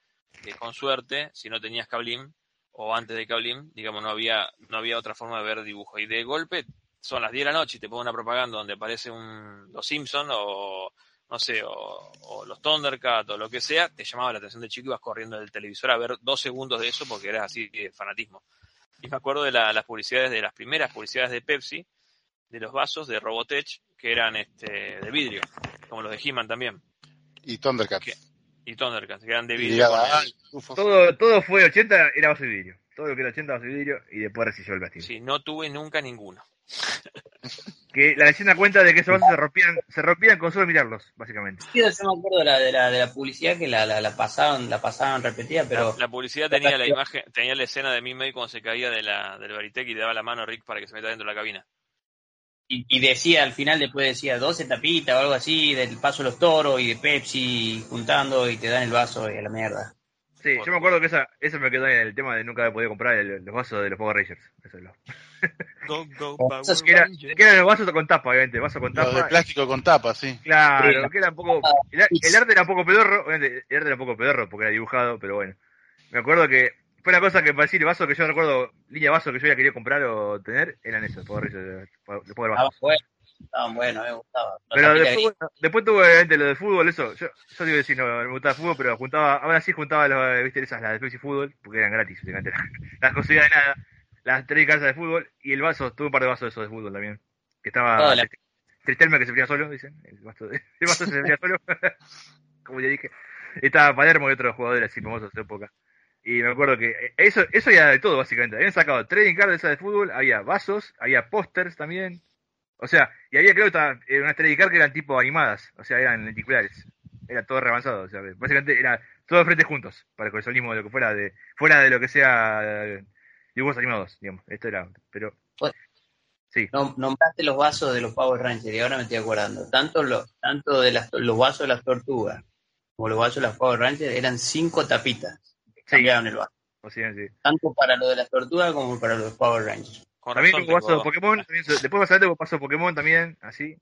que con suerte, si no tenías Cablim, o antes de Cablim, digamos, no había, no había otra forma de ver dibujo. Y de golpe, son las 10 de la noche y te ponen una propaganda donde aparece un, los Simpsons o, no sé, o, o los Thundercats o lo que sea, te llamaba la atención de chico y ibas corriendo del televisor a ver dos segundos de eso porque eras así de fanatismo. Y me acuerdo de la- las publicidades, de las primeras publicidades de Pepsi, de los vasos de Robotech que eran este de vidrio, como los de He-Man también, Y Thundercats. ¿Qué? y Thundercats, que eran de vidrio. Todo, todo fue 80, era vaso de vidrio. Todo lo que era 80 vaso de vidrio y después recibió el castillo. Sí, no tuve nunca ninguno. Que la leyenda cuenta de que esos vasos se rompían, se rompían con solo mirarlos, básicamente. Sí, Yo me acuerdo de la, de la, de la publicidad que la, la, la pasaban, la pasaban repetida, pero La publicidad tenía la imagen, tenía la escena de Mimei cuando se caía de la, del Baritec y le daba la mano a Rick para que se meta dentro de la cabina. y, y decía al final después decía 12 tapitas o algo así del paso de los toros y de Pepsi juntando y te dan el vaso y a la mierda. Sí, yo me acuerdo que esa, eso me quedó en el tema de nunca haber podido comprar el- los vasos de los Power Rangers. Eso es lo- Go, go, Power Power que, era- Rangers. que eran los vasos con tapa, obviamente, vaso con Los de tapa. plástico con tapa, sí. Claro, Sí. que era un poco. El, el arte era un poco pedorro, obviamente, el arte era un poco pedorro porque era dibujado, pero bueno. Me acuerdo que fue una cosa que para decir vaso que yo recuerdo, línea de vaso que yo había querido comprar o tener, eran esos, Power Rangers, de Power Estaban Vasos. buenos, estaban buenos, me gustaba. Los Pero después, tuve obviamente lo de fútbol, eso. Yo, yo digo decir, no, me gustaba el fútbol, pero juntaba, ahora sí juntaba los, viste, esas, las de Pepsi Fútbol, porque eran gratis, obviamente, las, las conseguía de nada, las tres casas de fútbol, y el vaso, tuve un par de vasos de esos de fútbol también. Que estaba la- Tristelme que se fría solo, dicen, el vaso, de- el vaso se fría solo, como ya dije. Estaba Palermo y otros jugadores así famosos de esa época. Y me acuerdo que eh, eso, eso era de todo, básicamente. Habían sacado trading cards de esas de fútbol, había vasos, había pósters también. O sea, y había creo que eh, unas trading cards que eran tipo animadas, o sea, eran lenticulares. Era todo reavanzado, o sea, básicamente era todo de frente juntos, para el coleccionismo de lo que fuera de, fuera de lo que sea dibujos animados, digamos. Esto era, pero sí, Nom- nombraste los vasos de los Power Rangers y ahora me estoy acordando. Tanto los, tanto de las, los vasos de las tortugas como los vasos de las Power Rangers eran cinco tapitas. Cambiaban el vaso. o sea, sí. Tanto para lo de las tortugas como para los Power Rangers. Con También razón tuvo vaso de tengo- Pokémon, también, después más adelante paso de Pokémon también, así.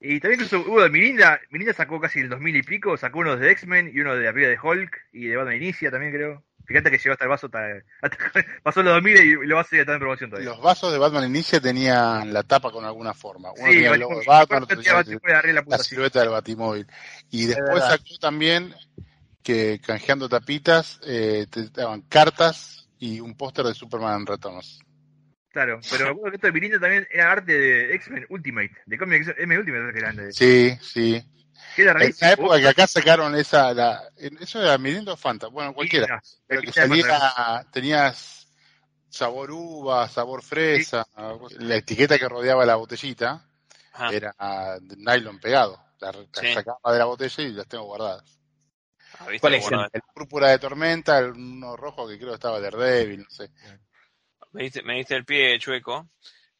Y también incluso hubo de Mirinda, Mirinda sacó casi el 2000 y pico, sacó uno de X-Men y uno de arriba de Hulk y de Batman Inicia también creo. Fíjate que llegó hasta el vaso, hasta, hasta- pasó los 2000 y, y lo va a seguir estando en promoción todavía. Los vasos de Batman Inicia tenían la tapa con alguna forma. Uno Sí, tenía el logo de Batman, otro Tenía la la sí. silueta del Batimóvil. Y después sacó también que canjeando tapitas eh, te daban cartas y un póster de Superman Returns. Claro, pero me acuerdo que esto de Mirinda también era arte de X-Men Ultimate, de cómics M Ultimate que eran de, Sí, sí. que era En una época que acá sacaron esa, la, eso era Mirinda o Fanta, bueno, cualquiera. Pero que salía, tenías sabor uva, sabor fresa, la etiqueta que rodeaba la botellita Ajá. era de nylon pegado. La, la Sí. sacaba de la botella y las tengo guardadas. Ah, ¿viste? Colección. Bueno, El púrpura de tormenta, el- uno rojo que creo que estaba de Daredevil, no sé. Me, diste, me diste el pie chueco,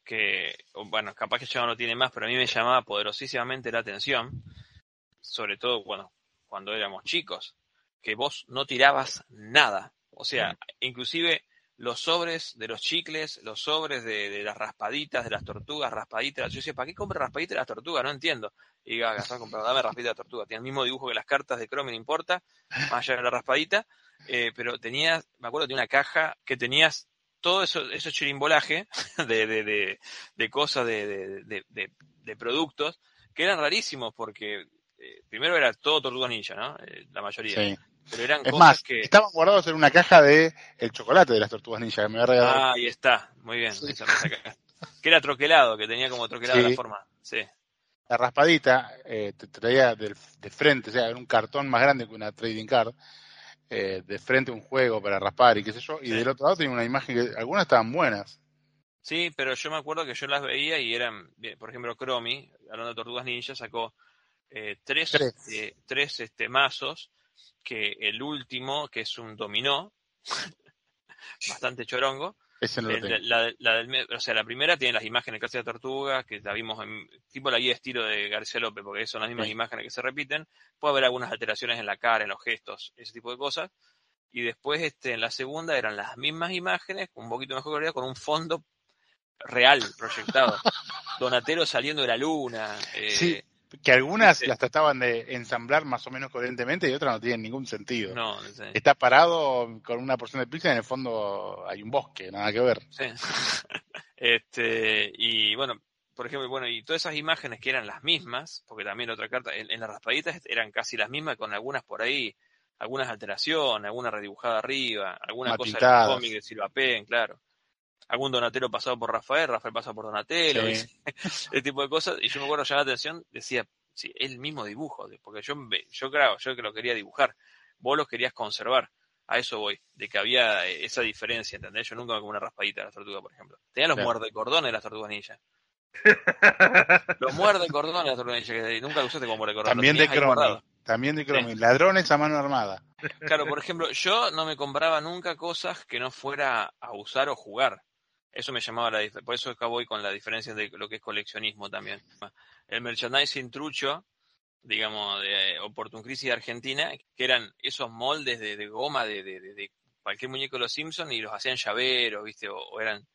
que, bueno, capaz que ya no lo tiene más, pero a mí me llamaba poderosísimamente la atención, sobre todo bueno, cuando éramos chicos, que vos no tirabas nada. O sea, inclusive los sobres de los chicles, los sobres de, de las raspaditas, de las tortugas, raspaditas. Yo decía, ¿para qué compra raspaditas de las tortugas? No entiendo. Y diga, Gastón, comprado, dame raspadita de tortuga. Tiene el mismo dibujo que las cartas de Chrome, no importa, más allá de la raspadita. Eh, pero tenías, me acuerdo de una caja que tenías todo eso, eso chirimbolaje de, de, de, de cosas, de, productos, que eran rarísimos porque eh, primero era todo Tortuga Ninja, ¿no? Eh, la mayoría. Sí. Pero eran Es cosas más, que... estaban guardados en una caja de el chocolate de las tortugas ninja que me había regalado. Ah, ahí está, muy bien. Sí. esa. Que era troquelado, que tenía como troquelado Sí. la forma. Sí. La raspadita eh, te traía del- de frente, o sea, era un cartón más grande que una trading card, eh, de frente un juego para raspar y qué sé yo, y Sí. del otro lado tenía una imagen que algunas estaban buenas. Sí, pero yo me acuerdo que yo las veía y eran, por ejemplo, Cromi, hablando de Tortugas Ninja, sacó eh, tres, Tres. eh, tres este, mazos, que el último, que es un dominó, bastante chorongo, Ese no lo Eh, tengo. la, la- la o sea, la primera tiene las imágenes casi de tortuga, que la vimos en tipo la guía de estilo de García López, porque son las mismas Sí. imágenes que se repiten. Puede haber algunas alteraciones en la cara, en los gestos, ese tipo de cosas. Y después, este, en la segunda eran las mismas imágenes, un poquito mejor calidad, con un fondo real proyectado. Donatello saliendo de la luna. eh, Sí, que algunas sí. las trataban de ensamblar más o menos coherentemente y otras no tienen ningún sentido. No. Está parado con una porción de pizza y en el fondo hay un bosque, nada que ver. Sí. este, y bueno, por ejemplo, bueno, y todas esas imágenes que eran las mismas, porque también la otra carta, en, en las raspaditas eran casi las mismas, con algunas por ahí, algunas alteraciones, alguna redibujada arriba, alguna cosa de Matizadas. los cómics de Silva Pen, claro. Algún Donatello pasado por Rafael, Rafael pasado por Donatello, Sí. ese tipo de cosas. Y yo me acuerdo llamar la atención, decía, sí, el mismo dibujo, de- porque yo, yo creo, yo que lo quería dibujar, vos los querías conservar. A eso voy, de que había eh, esa diferencia, ¿entendés? Yo nunca me comí una raspadita de las tortugas, por ejemplo. Tenía los Claro. muerde cordones de las tortugas ninja. Los muerde cordones de las tortugas ninja, que nunca lo usaste como muerde cordones. También de Cromi. También de Cromi. Ladrones a mano armada. Claro, por ejemplo, yo no me compraba nunca cosas que no fuera a usar o jugar. Eso me llamaba la. Por eso acá voy con la diferencia de lo que es coleccionismo también. El merchandising trucho, digamos, de Opportun Crisis Argentina, que eran esos moldes de, de goma de- de cualquier muñeco de los Simpsons y los hacían llaveros, ¿viste? O, o eran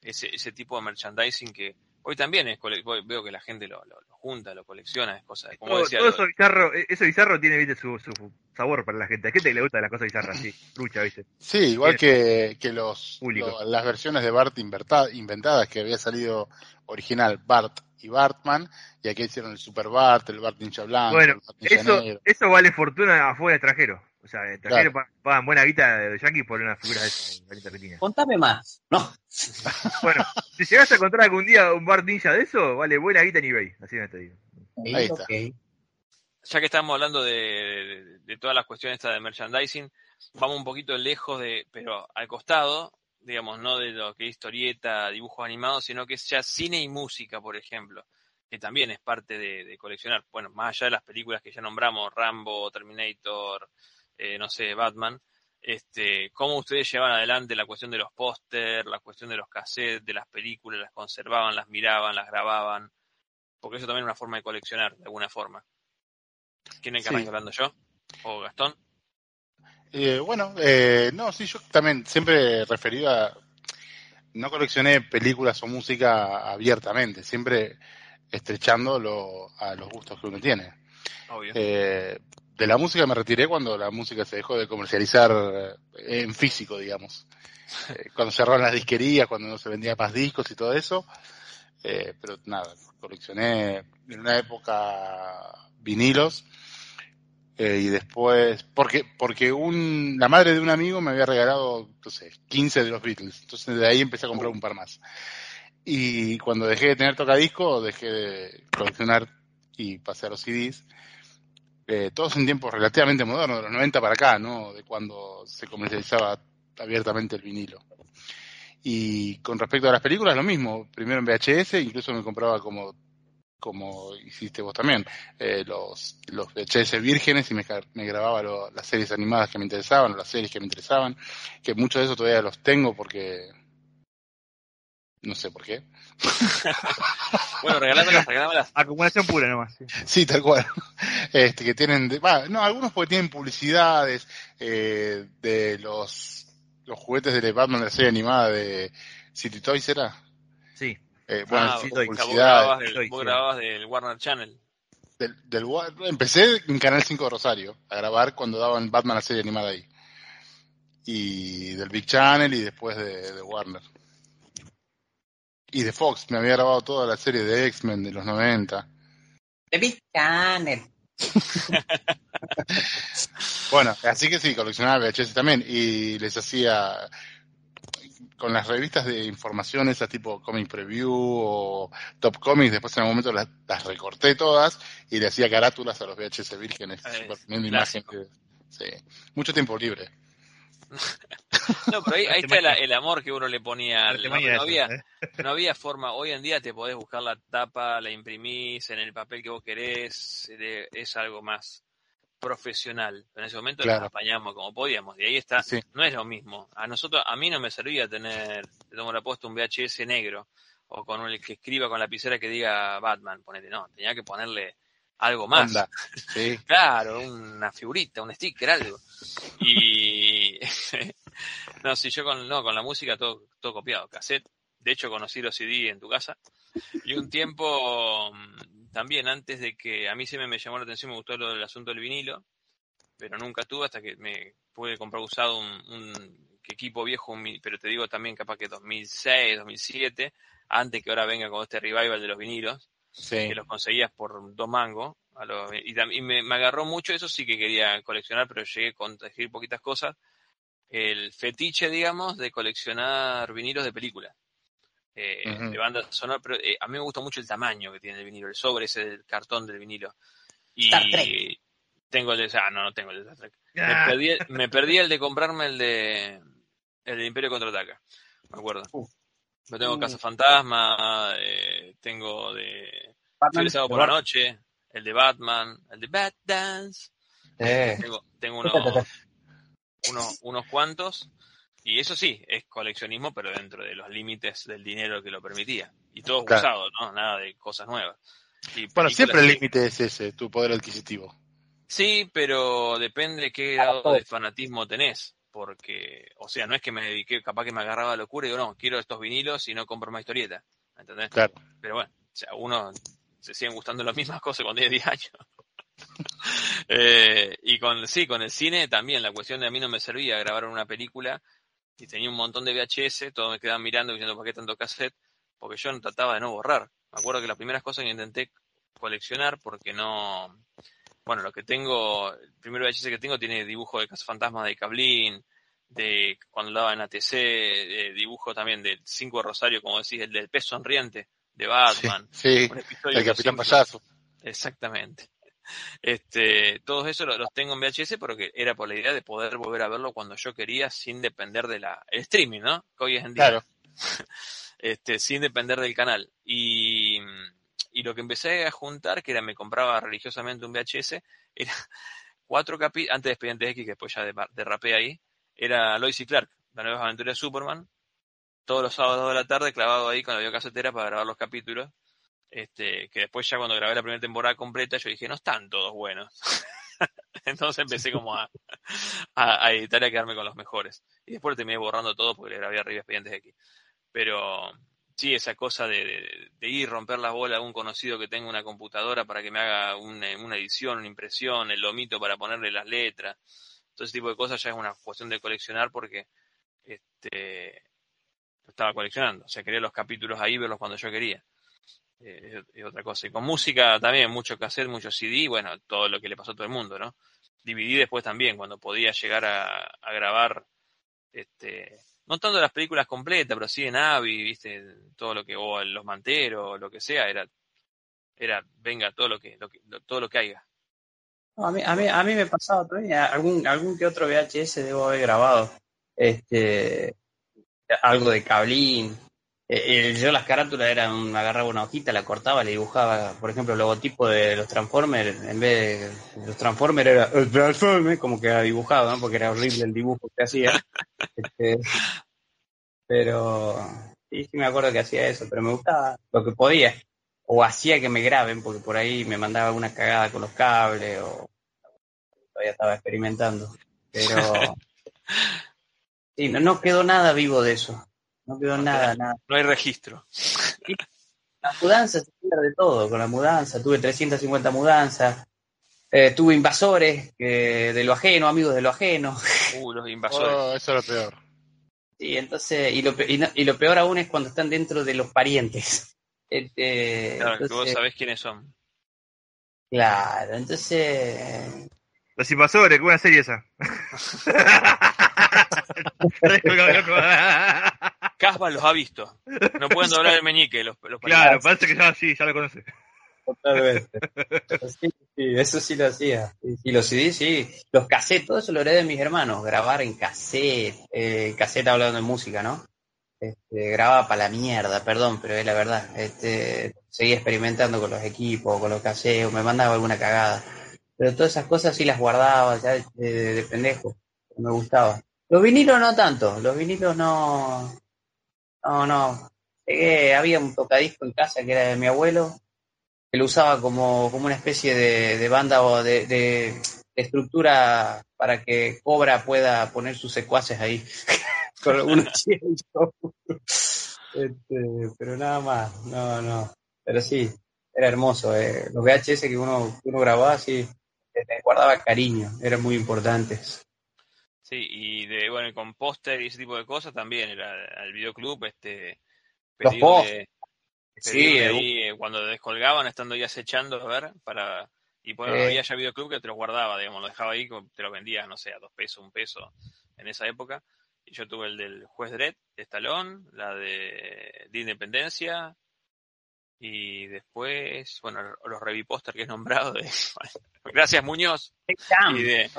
ese, ese tipo de merchandising que hoy también es veo que la gente lo, lo- lo junta, lo colecciona, es cosa de, como Todo, decía, todo lo- eso bizarro, eso bizarro tiene, viste, su, su sabor para la gente. Hay gente que le gusta las cosas bizarras, sí. Lucha, viste. Sí, igual que, que los, lo- las versiones de Bart inverta- inventadas que había salido original Bart y Bartman, y aquí hicieron el Super Bart, el Bart Ninja Blanco, Bueno, el Bart Ninja Eso, Negro. eso vale fortuna afuera extranjero. O sea, extranjeros pa- pagan buena guita de Yankee por una figura de esa, Argentina. Contame más. No. Bueno, si llegas a encontrar algún día un bar ninja de eso, vale buena guita en eBay. Así me te digo. Ahí está. Ya que estamos hablando de, de- de todas las cuestiones estas de merchandising, vamos un poquito lejos de, pero al costado, digamos, no de lo que es historieta, dibujos animados, sino que es ya cine y música, por ejemplo, que también es parte de, de coleccionar. Bueno, más allá de las películas que ya nombramos, Rambo, Terminator, eh, no sé, Batman, este, cómo ustedes llevan adelante la cuestión de los póster, la cuestión de los cassettes, de las películas, las conservaban, las miraban, las grababan, porque eso también es una forma de coleccionar, de alguna forma. ¿Quieren que Sí. hablando yo? ¿O Gastón? Eh, bueno, eh, no, sí, yo también siempre referido a. No coleccioné películas o música abiertamente, siempre estrechándolo a los gustos que uno tiene. Obvio. Eh, de la música me retiré cuando la música se dejó de comercializar eh, en físico, digamos. Eh, cuando cerraron las disquerías, cuando no se vendía más discos y todo eso. Eh, pero nada, coleccioné en una época vinilos. eh, y después, porque, porque un, la madre de un amigo me había regalado, no sé, 15 de los Beatles. Entonces de ahí empecé a comprar un par más. Y cuando dejé de tener tocadisco, dejé de coleccionar y pasé a los CDs. Eh, todos en tiempos relativamente modernos, de los 90 para acá, ¿no? De cuando se comercializaba abiertamente el vinilo. Y con respecto a las películas, lo mismo. Primero en VHS, incluso me compraba como, como hiciste vos también, eh, los, los VHS vírgenes y me, grababa las series animadas que me interesaban, o las series que me interesaban, que muchos de esos todavía los tengo porque... No sé por qué. Bueno, regalámelas, regalámelas. Acumulación pura nomás. sí. Sí, tal cual. Este, que tienen, de- va, no, algunos porque tienen publicidades eh, de los, los juguetes de Batman de la serie animada de City Toys, ¿era? Sí. Eh, bueno, Ah, sí, vos- vos publicidades. grababas del, vos sí. grababas del Warner Channel. Del, del empecé en Canal 5 de Rosario a grabar cuando daban Batman la serie animada ahí. Y del Big Channel y después de, de Warner. Y de Fox, me había grabado toda la serie de X-Men de los 90. The Big Channel. Bueno, así que sí, coleccionaba VHS también y les hacía con las revistas de información, esas tipo Comic Preview o Top Comics, después en algún momento las, las recorté todas y le hacía carátulas a los VHS vírgenes, superponiendo clásico. imágenes. Sí, mucho tiempo libre. No, pero ahí, ahí está el, el amor que uno le ponía. al- No, no eso, había, ¿eh? no había forma. Hoy en día te podés buscar la tapa, la imprimís en el papel que vos querés. Es algo más profesional. En ese momento Claro. nos apañamos como podíamos. Y ahí está. Sí. No es lo mismo. A nosotros, a mí no me servía tener, te tomo la posta, un VHS negro. O con el que escriba con lapicera que diga Batman, ponete. No, tenía que ponerle algo más. Onda. Sí, Claro, una figurita, un sticker, algo. Y no, si yo con no, con la música todo, todo copiado, cassette. De hecho conocí los CD en tu casa. Y un tiempo mm, también antes de que a mí se me, me llamó la atención, me gustó lo del asunto del vinilo, pero nunca tuve hasta que me pude comprar usado un, un equipo viejo, un pero te digo también capaz que 2006, 2007, antes que ahora venga con este revival de los vinilos sí. que los conseguías por dos mangos. A los- y me, me agarró mucho, eso sí que quería coleccionar, pero llegué a conseguir poquitas cosas. el fetiche, digamos, de coleccionar vinilos de película. Eh, de banda sonora, pero eh, a mí me gusta mucho el tamaño que tiene el vinilo, el sobre ese del cartón del vinilo. Y Star Trek. tengo el de, ah, no, no tengo el de Star Trek. Me Ah, perdí, me perdí el de comprarme el de el de Imperio Contraataca, me acuerdo. Uh. Yo tengo Uh. Casa Fantasma, eh, tengo de Batman, El sábado por la noche, el de Batman, el de Bat Dance. Eh, Tengo, tengo unos, unos, unos cuantos. Y eso sí, es coleccionismo, pero dentro de los límites del dinero que lo permitía. Y todo Claro. usado, ¿no? Nada de cosas nuevas. Y Bueno, siempre el límite es ese, tu poder adquisitivo. Sí, pero depende de qué grado de fanatismo tenés. Porque, o sea, no es que me dediqué, capaz que me agarraba la locura y digo, no, quiero estos vinilos y no compro más historieta. ¿Entendés? Claro. Pero bueno, o sea, uno se siguen gustando las mismas cosas cuando tiene 10 años. Eh, y con, sí, con el cine también, la cuestión de a mí no me servía grabar una película y tenía un montón de VHS, todos me quedaban mirando diciendo, ¿para qué tanto cassette? Porque yo no trataba de no borrar. Me acuerdo que las primeras cosas que intenté coleccionar porque no... Bueno, lo que tengo, el primer VHS que tengo tiene dibujo de Fantasmas de Cablín, de cuando daba en ATC, de dibujo también del 5 de Rosario, como decís, el del pez sonriente de Batman. Sí, episodio el de Capitán. Payaso. Exactamente. Este, todos eso lo- los tengo en VHS porque era por la idea de poder volver a verlo cuando yo quería sin depender de la el streaming, ¿no? Que hoy es en día. Claro. Este, sin depender del canal. Y, y lo que empecé a juntar, que era me compraba religiosamente un VHS, era cuatro capítulos, antes de Expedientes X, que después ya de- derrapé ahí, era Lois y Clark, la nueva aventura de Superman, todos los sábados de la tarde clavado ahí con la videocasetera para grabar los capítulos. Este, que después ya cuando grabé la primera temporada completa yo dije, no están todos buenos. Entonces empecé como a, a, editar y a quedarme con los mejores. Y después terminé borrando todo porque le grabé arriba Expedientes X. Pero sí, esa cosa de, de, ir romper la bola a un conocido que tenga una computadora para que me haga una, una edición, una impresión, el lomito para ponerle las letras, todo ese tipo de cosas ya es una cuestión de coleccionar porque este estaba coleccionando, o sea, quería los capítulos ahí, verlos cuando yo quería. Eh, es, es otra cosa. Y con música también, mucho cassette, mucho CD, bueno, todo lo que le pasó a todo el mundo, ¿no? Dividí después también, cuando podía llegar a, a grabar, este, no tanto las películas completas, pero sí en Avi, viste, todo lo que, o Los Manteros, lo que sea, era, era, venga, todo lo que, lo que lo- todo lo que haya. A, mí, a, mí, a mí me pasaba también, algún, algún que otro VHS debo haber grabado. Este, algo de cablín. Eh, eh, yo las carátulas eran, agarraba una hojita, la cortaba, le dibujaba, por ejemplo, el logotipo de los Transformers, en vez de los Transformers era el Transformer, como que era dibujado, ¿no? Porque era horrible el dibujo que hacía. Este, pero sí, sí me acuerdo que hacía eso, pero me gustaba lo que podía. O hacía que me graben, porque por ahí me mandaba una cagada con los cables, o todavía estaba experimentando. Pero sí, no, no quedó nada vivo de eso. No quedó nada, nada. No hay registro. La mudanza se pierde todo con la mudanza. Tuve 350 mudanzas. Eh, tuve invasores que de lo ajeno, amigos de lo ajeno. Uh, los invasores. Oh, eso es lo peor. Sí, entonces, y lo, y, no- y lo peor aún es cuando están dentro de los parientes. Este, claro, que vos sabés quiénes son. claro, entonces Los invasores, qué buena serie esa. Casba los ha visto. No pueden doblar el meñique los, los claro, parece que ya sí, ya lo conoce. Totalmente. Sí, sí, eso sí lo hacía. Sí, sí, los CD, sí. Los cassettes, todo eso lo heredé de mis hermanos. Grabar en cassette, eh, cassette hablando de música, ¿no? Este, grababa para la mierda, perdón, pero es la verdad. Este, seguía experimentando con los equipos, con los cassettes, me mandaba alguna cagada. Pero todas esas cosas sí las guardaba ya de, de- de pendejo. Me gustaba. Los vinilos no tanto, los vinilos no. No, no. Llegué, había un tocadisco en casa que era de mi abuelo, que lo usaba como, como una especie de, de banda o de, estructura para que Cobra pueda poner sus secuaces ahí. Con algunos chicos. Este, pero nada más, no, no. Pero sí, era hermoso. eh. Los VHS que uno, que uno grababa, sí, eh, guardaba cariño, eran muy importantes. Sí, y de, bueno, con póster y ese tipo de cosas también, era al videoclub, este, Los pedirle- póster. Sí, ahí, eh, cuando descolgaban, estando ahí acechando, a ver, para, y bueno, Eh. había ya videoclub que te los guardaba, digamos, lo dejaba ahí, te lo vendías, no sé, a dos pesos, un peso, en esa época. Y yo tuve el del juez Dredd, de Stallone, la de, de Independencia, y después, bueno, los reviposter que he nombrado de, gracias Muñoz. Space Jam. Y de,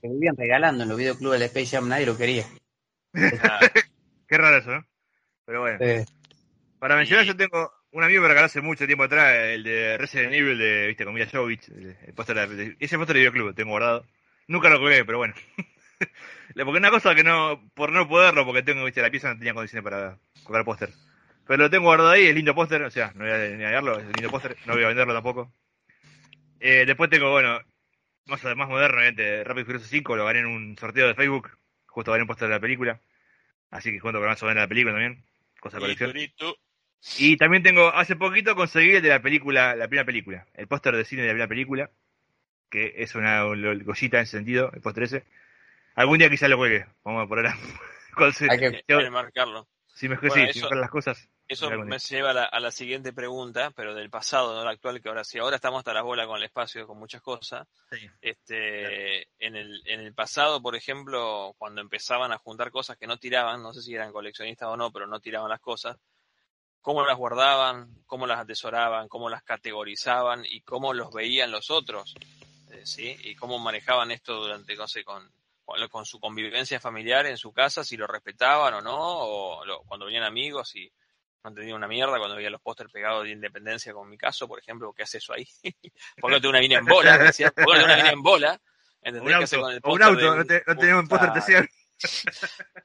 que vivían regalando en los videoclubes del Space Jam, nadie lo quería. ah, Qué raro eso, ¿no? Pero bueno. Para mencionar, Y- yo tengo un amigo que regaló hace mucho tiempo atrás, el de Resident Evil, de, viste, con Mila Jovovich, el, el póster de- de- ese póster de videoclub lo tengo guardado. Nunca lo colgué, pero bueno. Le- porque una cosa que no, por no poderlo, porque tengo, viste, la pieza no tenía condiciones para colgar póster. Pero lo tengo guardado ahí, es lindo póster, o sea, no voy a negarlo, es lindo póster, no voy a venderlo tampoco. Eh, después tengo, bueno, más, más moderno, obviamente, Rápido y Furioso 5, lo gané en un sorteo de Facebook, justo gané un póster de la película. Así que junto con más o menos la película también, cosa de colección. Turito. Y también tengo, hace poquito conseguí el de la película, la primera película, el póster de cine de la primera película, que es una gollita en ese sentido, el póster ese. Algún día quizás lo cuelgue, vamos a poner a... Hay que- yo- Hay que marcarlo. si me Bueno, sí, si mejoran las cosas. Eso me lleva a la, a la siguiente pregunta, pero del pasado, no la actual, que ahora sí. Ahora estamos hasta la bola con el espacio, con muchas cosas. Sí. Este, en el, en el pasado, por ejemplo, cuando empezaban a juntar cosas que no tiraban, no sé si eran coleccionistas o no, pero no tiraban las cosas, cómo las guardaban, cómo las atesoraban, cómo las categorizaban y cómo los veían los otros, eh, ¿sí? Y cómo manejaban esto durante, no sé, con, con, su convivencia familiar en su casa, si lo respetaban o no, o lo- cuando venían amigos y no entendía una mierda cuando veía los pósters pegados de independencia, como en mi caso, por ejemplo, ¿qué hace eso ahí? ¿Por qué no tengo una mina en bola? Decía, ¿por qué no tengo una mina en bola? ¿Entendés un qué auto, hace con el un póster auto, de no, te- no tenemos un póster Ah, especial.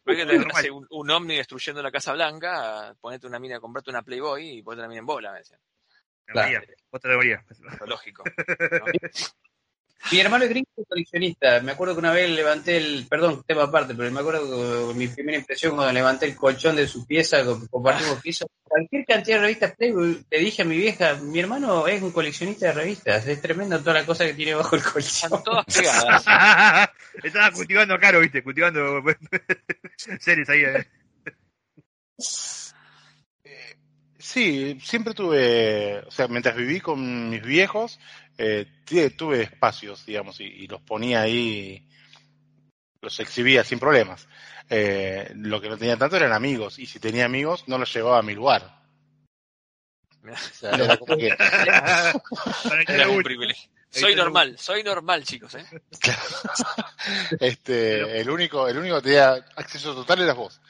¿por qué te un, un ovni destruyendo la Casa Blanca? Ponete una mina, comprate una Playboy y ponete una mina en bola, me decían. Claro. Póster lógico. ¿no? Mi hermano es gringo coleccionista. Me acuerdo que una vez levanté el, perdón, tema aparte, pero me acuerdo que mi primera impresión cuando levanté el colchón de su pieza, co- compartimos piso, cualquier cantidad de revistas Playboy, le dije a mi vieja, mi hermano es un coleccionista de revistas, es tremendo toda la cosa que tiene bajo el colchón. Están todas pegadas. Estaba cultivando a Caro, viste, cultivando series ahí. eh. Sí, siempre tuve, o sea, mientras viví con mis viejos, eh, tuve- espacios, digamos, y, y los ponía ahí, los exhibía sin problemas. Eh, lo que no tenía tanto eran amigos, y si tenía amigos, no los llevaba a mi lugar. Mirá, O sea, era como que, Para que Era le un privilegio. Soy normal, soy normal, chicos, ¿eh? este, el único, el único que tenía acceso total eras vos.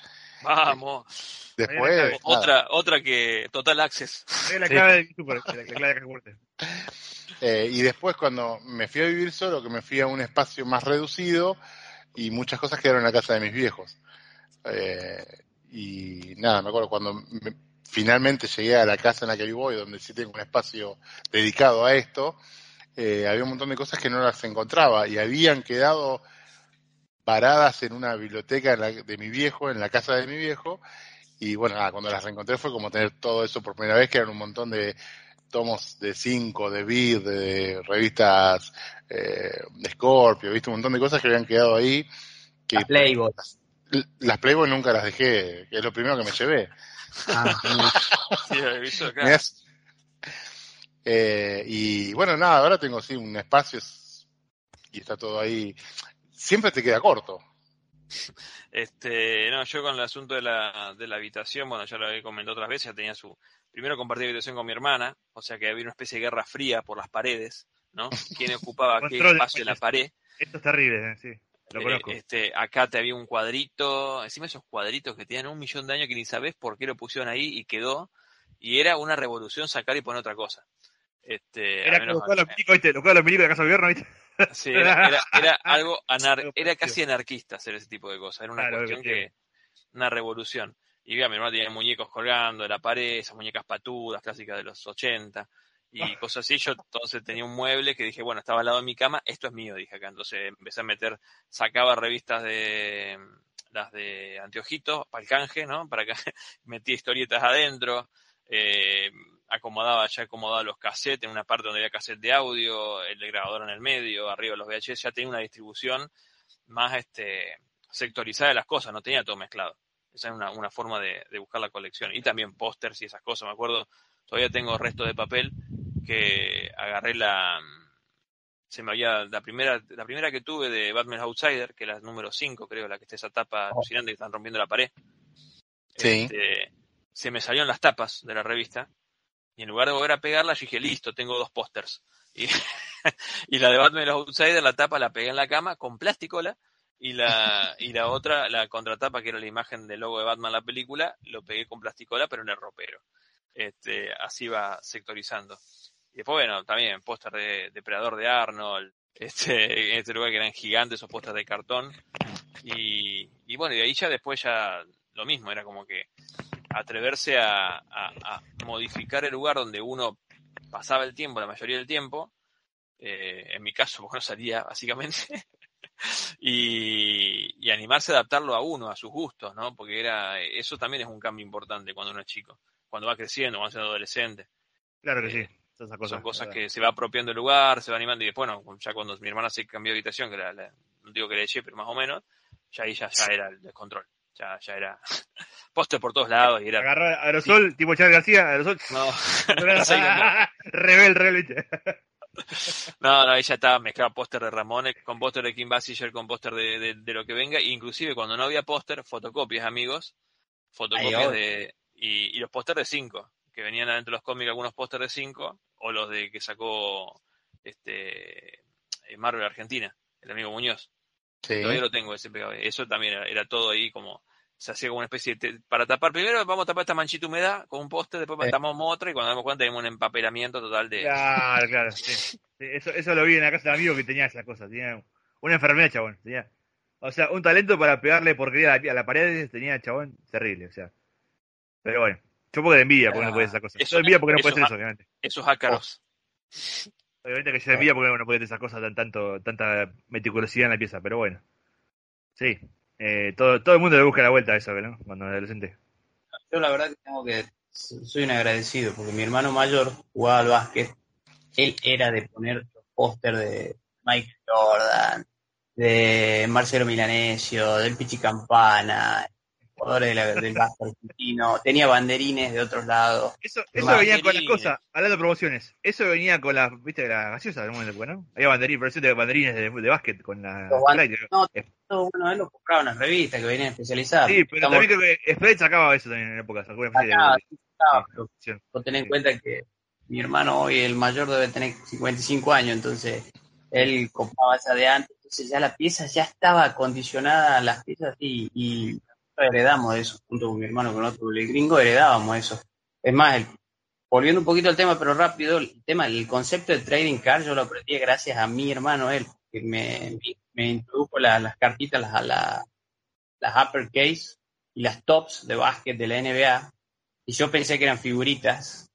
Vamos. Después. Otra, otra que Total Access. Es la clave del super, la, la clave de. Eh, y después cuando me fui a vivir solo, que me fui a un espacio más reducido y muchas cosas quedaron en la casa de mis viejos. Eh, y nada, me acuerdo cuando me- finalmente llegué a la casa en la que vivo y donde sí tengo un espacio dedicado a esto, eh, había un montón de cosas que no las encontraba y habían quedado paradas en una biblioteca en la- de mi viejo, en la casa de mi viejo. Y bueno, nada, cuando las reencontré fue como tener todo eso por primera vez, que eran un montón de tomos de 5, de Vid, de revistas eh, de Scorpio, viste un montón de cosas que habían quedado ahí. Que Las Playboy. las Playboy nunca las dejé, que es lo primero que me llevé. Ah, Sí, Eh, y bueno, nada, ahora tengo sí un espacio es- y está todo ahí. Siempre te queda corto. Este, no, yo con el asunto de la, de la habitación, bueno, ya lo había comentado otras veces, ya tenía su, primero compartí habitación con mi hermana, o sea que había una especie de guerra fría por las paredes, ¿no? ¿Quién ocupaba qué de espacio en la pared? Esto es terrible, eh, sí. Lo Eh, conozco. este, acá te había un cuadrito, encima esos cuadritos que tienen un millón de años que ni sabes por qué lo pusieron ahí y quedó, y era una revolución sacar y poner otra cosa. Este, Era como los milicos, ¿viste? Los milicos de Casa Gobierno, ¿viste? Sí, era, era, era algo anar- era casi anarquista hacer ese tipo de cosas. Era una Claro, cuestión que, una revolución. Y mira, mi hermano tenía muñecos colgando de la pared, esas muñecas patudas clásicas de los 80 y Ah. cosas así. Yo entonces tenía un mueble que dije, bueno, estaba al lado de mi cama, esto es mío, dije acá. Entonces empecé a meter, sacaba revistas de las de anteojitos para el canje, ¿no? Para que metía historietas adentro, eh, acomodaba, ya acomodaba los cassettes en una parte donde había cassette de audio, el grabador en el medio, arriba los VHS, ya tenía una distribución más este sectorizada de las cosas, no tenía todo mezclado. Esa es una, una forma de, de buscar la colección. Y también pósters y esas cosas, me acuerdo, todavía tengo restos de papel que agarré la se me había, la primera, la primera que tuve de Batman Outsider, que era la número 5, creo, la que está esa tapa alucinante que están rompiendo la pared. Sí. Este, se me salieron las tapas de la revista. Y en lugar de volver a pegarla, yo dije, listo, tengo dos pósters. Y, y la de Batman Outsider, la tapa la pegué en la cama con plasticola. Y la, y la otra, la contratapa, que era la imagen del logo de Batman la película, lo pegué con plasticola, pero en el ropero. Este, así va sectorizando. Y después, bueno, también póster de Depredador de Arnold, este, en este lugar que eran gigantes esos pósters de cartón. Y, y bueno, y ahí ya después ya lo mismo, era como que atreverse a, a, a modificar el lugar donde uno pasaba el tiempo, la mayoría del tiempo, eh, en mi caso, porque no salía, básicamente, y, y, animarse a adaptarlo a uno, a sus gustos, ¿no? Porque era, eso también es un cambio importante cuando uno es chico, cuando va creciendo, cuando va siendo adolescente. Claro que Eh, sí. Esas cosas, Son cosas que se va apropiando el lugar, se va animando, y después, bueno, ya cuando mi hermana se cambió de habitación, que la, la- no digo que le eché, pero más o menos, ya ahí ya, ya era el descontrol. Ya, ya era póster por todos lados y era. Agarrar aerosol, tipo Charles García, aerosol. No, no rebel, rebel. No, no, ahí ya estaba mezclado póster de Ramones con póster de Kim Basinger, con póster de, de, de lo que venga, inclusive cuando no había póster, fotocopias, amigos, fotocopias Ay, de, y, y los póster de 5, que venían adentro de los cómics algunos póster de 5, o los de que sacó este eh, Marvel Argentina, el amigo Muñoz. Sí. Todavía lo tengo ese pegado. Eso también era, era todo ahí como, se hacía como una especie de, para tapar, primero vamos a tapar esta manchita humedad con un póster, después Sí. tapamos otra y cuando damos cuenta tenemos un empapelamiento total de... Claro, claro. sí. Sí, Eso, eso lo vi en la casa de un amigo que tenía esa cosa. Tenía una enfermedad, chabón. Tenía, o sea, un talento para pegarle porquería a la, a la pared tenía, chabón, terrible. O sea, pero bueno. Yo porque de envidia, porque no puede hacer esa cosa. Eso- Yo envidia porque no puede hacer es- eso, obviamente. Esos ácaros. Obviamente que yo de envidia porque no puede hacer esas cosas tan tanto, tanta meticulosidad en la pieza, pero bueno. Sí. Eh, todo, todo el mundo le busca la vuelta a eso, ¿no? Cuando es adolescente. Yo la verdad que tengo que soy un agradecido porque mi hermano mayor jugaba al básquet. Él era de poner los póster de Mike Jordan, de Marcelo Milanesio, del Pichi Campana, jugadores de la- del básquet argentino. Tenía banderines de otros lados. Eso, eso venía con las cosas, hablando de promociones. Eso venía con las, viste, las gaseosas del momento, ¿no? Había banderines, versión de banderines de, de básquet con la. No, todo, bueno, él lo compraba en las revistas que venían especializadas. Sí, pero Estamos- también creo que Sprite sacaba eso también en épocas, Sacaba, de- sacaba, pero. Vos tenés en cuenta que mi hermano hoy, el mayor, debe tener 55 años, entonces él compraba esa de antes, entonces ya la pieza ya estaba acondicionada a las piezas y, heredamos eso, junto con mi hermano, con otro, el gringo, heredábamos eso. Es más, el- volviendo un poquito al tema, pero rápido, el tema, el concepto de trading card yo lo aprendí gracias a mi hermano, él, que me, me introdujo la- las cartitas, las, a la- las uppercase y las tops de básquet de la NBA, y yo pensé que eran figuritas.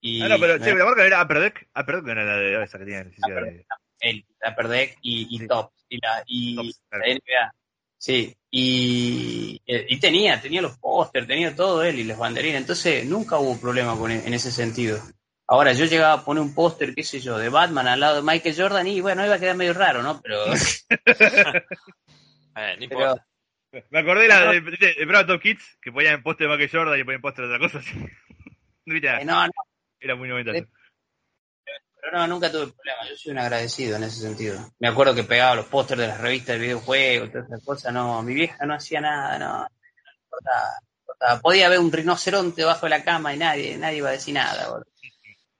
Y Ah, no, pero che, la marca era Upper Deck. Upper Deck no era la de esa que de. el Deck y, y Sí. Top y la, y Tops, claro. la NBA. Sí, y, eh, y tenía, tenía los póster, tenía todo él y las banderines, entonces nunca hubo problema con e, en ese sentido. Ahora, yo llegaba a poner un póster, qué sé yo, de Batman al lado de Michael Jordan y bueno, iba a quedar medio raro, ¿no? Pero... eh, no importa. Pero... Me acordé la de, de, de Kids, que ponían póster de Michael Jordan y ponían póster de otra cosa. Así. Eh, no, no. Era muy 90 pero no, nunca tuve problema, yo soy un agradecido en ese sentido. Me acuerdo que pegaba los pósters de las revistas de videojuegos, todas esas cosas, no, mi vieja no hacía nada, no, no importaba, no importaba. Podía haber un rinoceronte debajo de la cama y nadie, nadie iba a decir nada, boludo.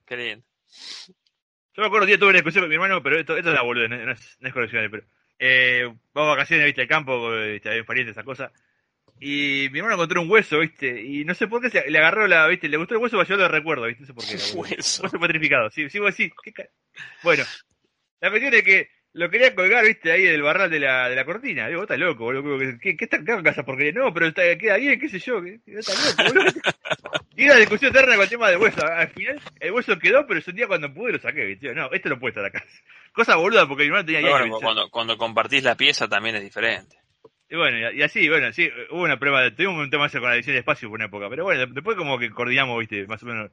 Qué lindo. Yo me acuerdo que tuve una discusión con mi hermano, pero esto, esto es la boludez, no, es, no es coleccionable, pero. Eh, vamos a vacaciones, viste, al campo, viste, había parientes, esa cosa. Y mi hermano encontró un hueso, viste, y no sé por qué se, le agarró la, viste, le gustó el hueso para llevarlo de recuerdo, viste, no sé por qué. Hueso. Hueso petrificado, sí. ¿qué ca- Bueno, la cuestión es que lo quería colgar, viste, ahí del barral de la, de la cortina. Digo, vos estás loco, boludo. ¿Qué, qué está con esa porquería? No, pero está, queda bien, qué sé yo. ¿qué, estás loco, boludo? Y una discusión eterna con el tema del hueso. Al final, el hueso quedó, pero ese día cuando pude lo saqué, viste. No, esto no puede estar acá. Cosa boluda, porque mi hermano tenía ya bueno, cuando, cuando compartís la pieza también es diferente. Y bueno, y, así, bueno, sí, hubo una prueba, tuvimos un tema con la edición de espacio por una época, pero bueno, después como que coordinamos, viste, más o menos,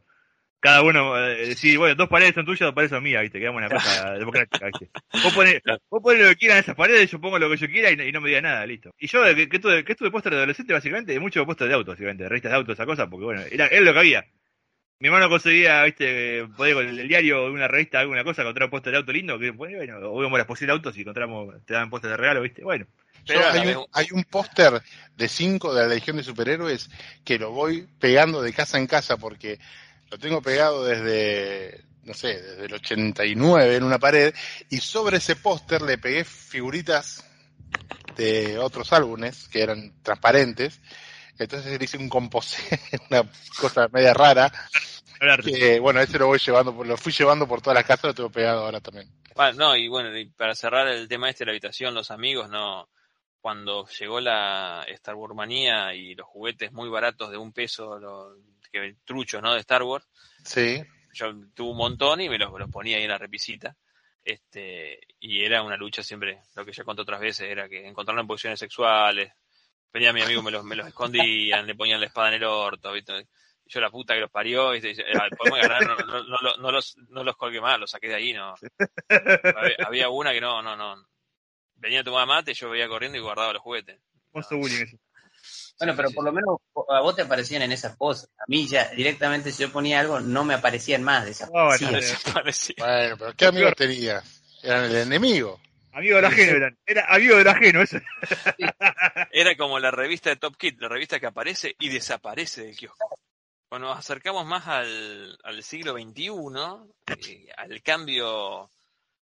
cada uno, eh, sí, bueno, dos paredes son tuyas, dos paredes son mías, viste, quedamos una cosa democrática, viste. Vos ponés, vos ponés lo que quieras en esas paredes, yo pongo lo que yo quiera y, no- y no me diga nada, listo. Y yo, que, que tuve, que tuve póster de adolescente, básicamente, de muchos póster de autos, básicamente, de revistas de autos, esa cosa, porque bueno, era, era lo que había. Mi hermano conseguía, viste, podía con el diario, una revista, alguna cosa, encontrar un póster de auto lindo, que bueno, o íbamos a la exposición de autos y encontramos, te daban póster de regalo, viste, bueno. Yo- Pero, hay, un, hay un póster de 5 de la Legión de Superhéroes que lo voy pegando de casa en casa porque lo tengo pegado desde, no sé, desde el 89 en una pared y sobre ese póster le pegué figuritas de otros álbumes que eran transparentes. Entonces le hice un composé, una cosa media rara, que bueno, ese lo voy llevando, por- lo fui llevando por todas las casas, lo tengo pegado ahora también. Bueno, no, y bueno, y para cerrar el tema este de la habitación, los amigos, no. Cuando llegó la Star Wars manía y los juguetes muy baratos de un peso, los que truchos, ¿no? De Star Wars, Sí, yo tuve un montón y me los, los ponía ahí en la repisita. Este, y era una lucha siempre, lo que ya conté otras veces, era que encontraron en posiciones sexuales, venía mi amigo, me los, me los escondían, le ponían la espada en el orto, ¿viste? Y yo la puta que los parió. Y dice, "Ah, podemos ganar, no, no, no, no, los, no los colgué más, los saqué de ahí, no. Había, había una que no, no, no. Venía a tomar mate, yo veía corriendo y guardaba los juguetes. Bullying. Bueno, pero por lo menos a vos te aparecían en esas poses. A mí ya directamente si yo ponía algo no me aparecían más de esas Desaparecía. bueno, pero ¿qué amigos tenías? Eran el enemigo. Amigo del ajeno eran. Era amigo del ajeno, eso. Era como la revista de Top Kid, la revista que aparece y desaparece del kiosco. Cuando nos acercamos más al, al siglo XXI, eh, al cambio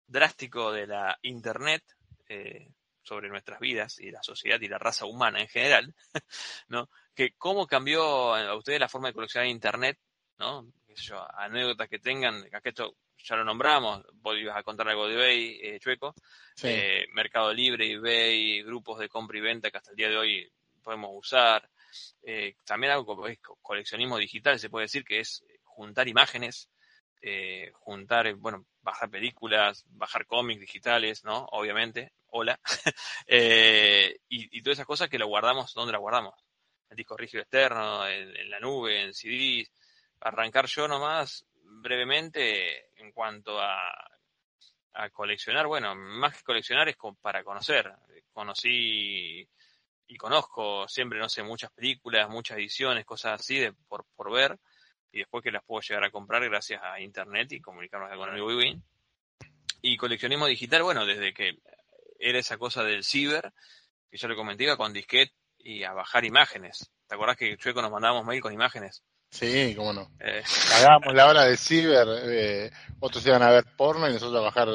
drástico de la Internet eh, sobre nuestras vidas y la sociedad y la raza humana en general, ¿no? Que cómo cambió a ustedes la forma de coleccionar Internet, ¿no? Qué sé yo, anécdotas que tengan, que esto ya lo nombramos, vos ibas a contar algo de eBay, eh, Chueco, Sí. eh, Mercado Libre, eBay, grupos de compra y venta que hasta el día de hoy podemos usar. Eh, también algo como es co- coleccionismo digital, se puede decir que es juntar imágenes, eh, juntar, bueno, bajar películas, bajar cómics digitales, ¿no? Obviamente, hola. Y, y todas esas cosas que lo guardamos, ¿dónde las guardamos? En disco rígido externo, en, en la nube, en CDs. Arrancar yo nomás brevemente en cuanto a, a coleccionar, bueno, más que coleccionar es para conocer. Conocí y conozco siempre, no sé, muchas películas, muchas ediciones, cosas así de por, por ver, y después que las puedo llegar a comprar gracias a internet y comunicarnos con el Win. Y coleccionismo digital, bueno, desde que era esa cosa del ciber, que yo le comenté, iba con disquete y a bajar imágenes. ¿Te acordás que Chueco nos mandábamos mail con imágenes? Sí, cómo no. Eh, Hagábamos la hora de ciber, eh, otros iban a ver porno y nosotros a bajar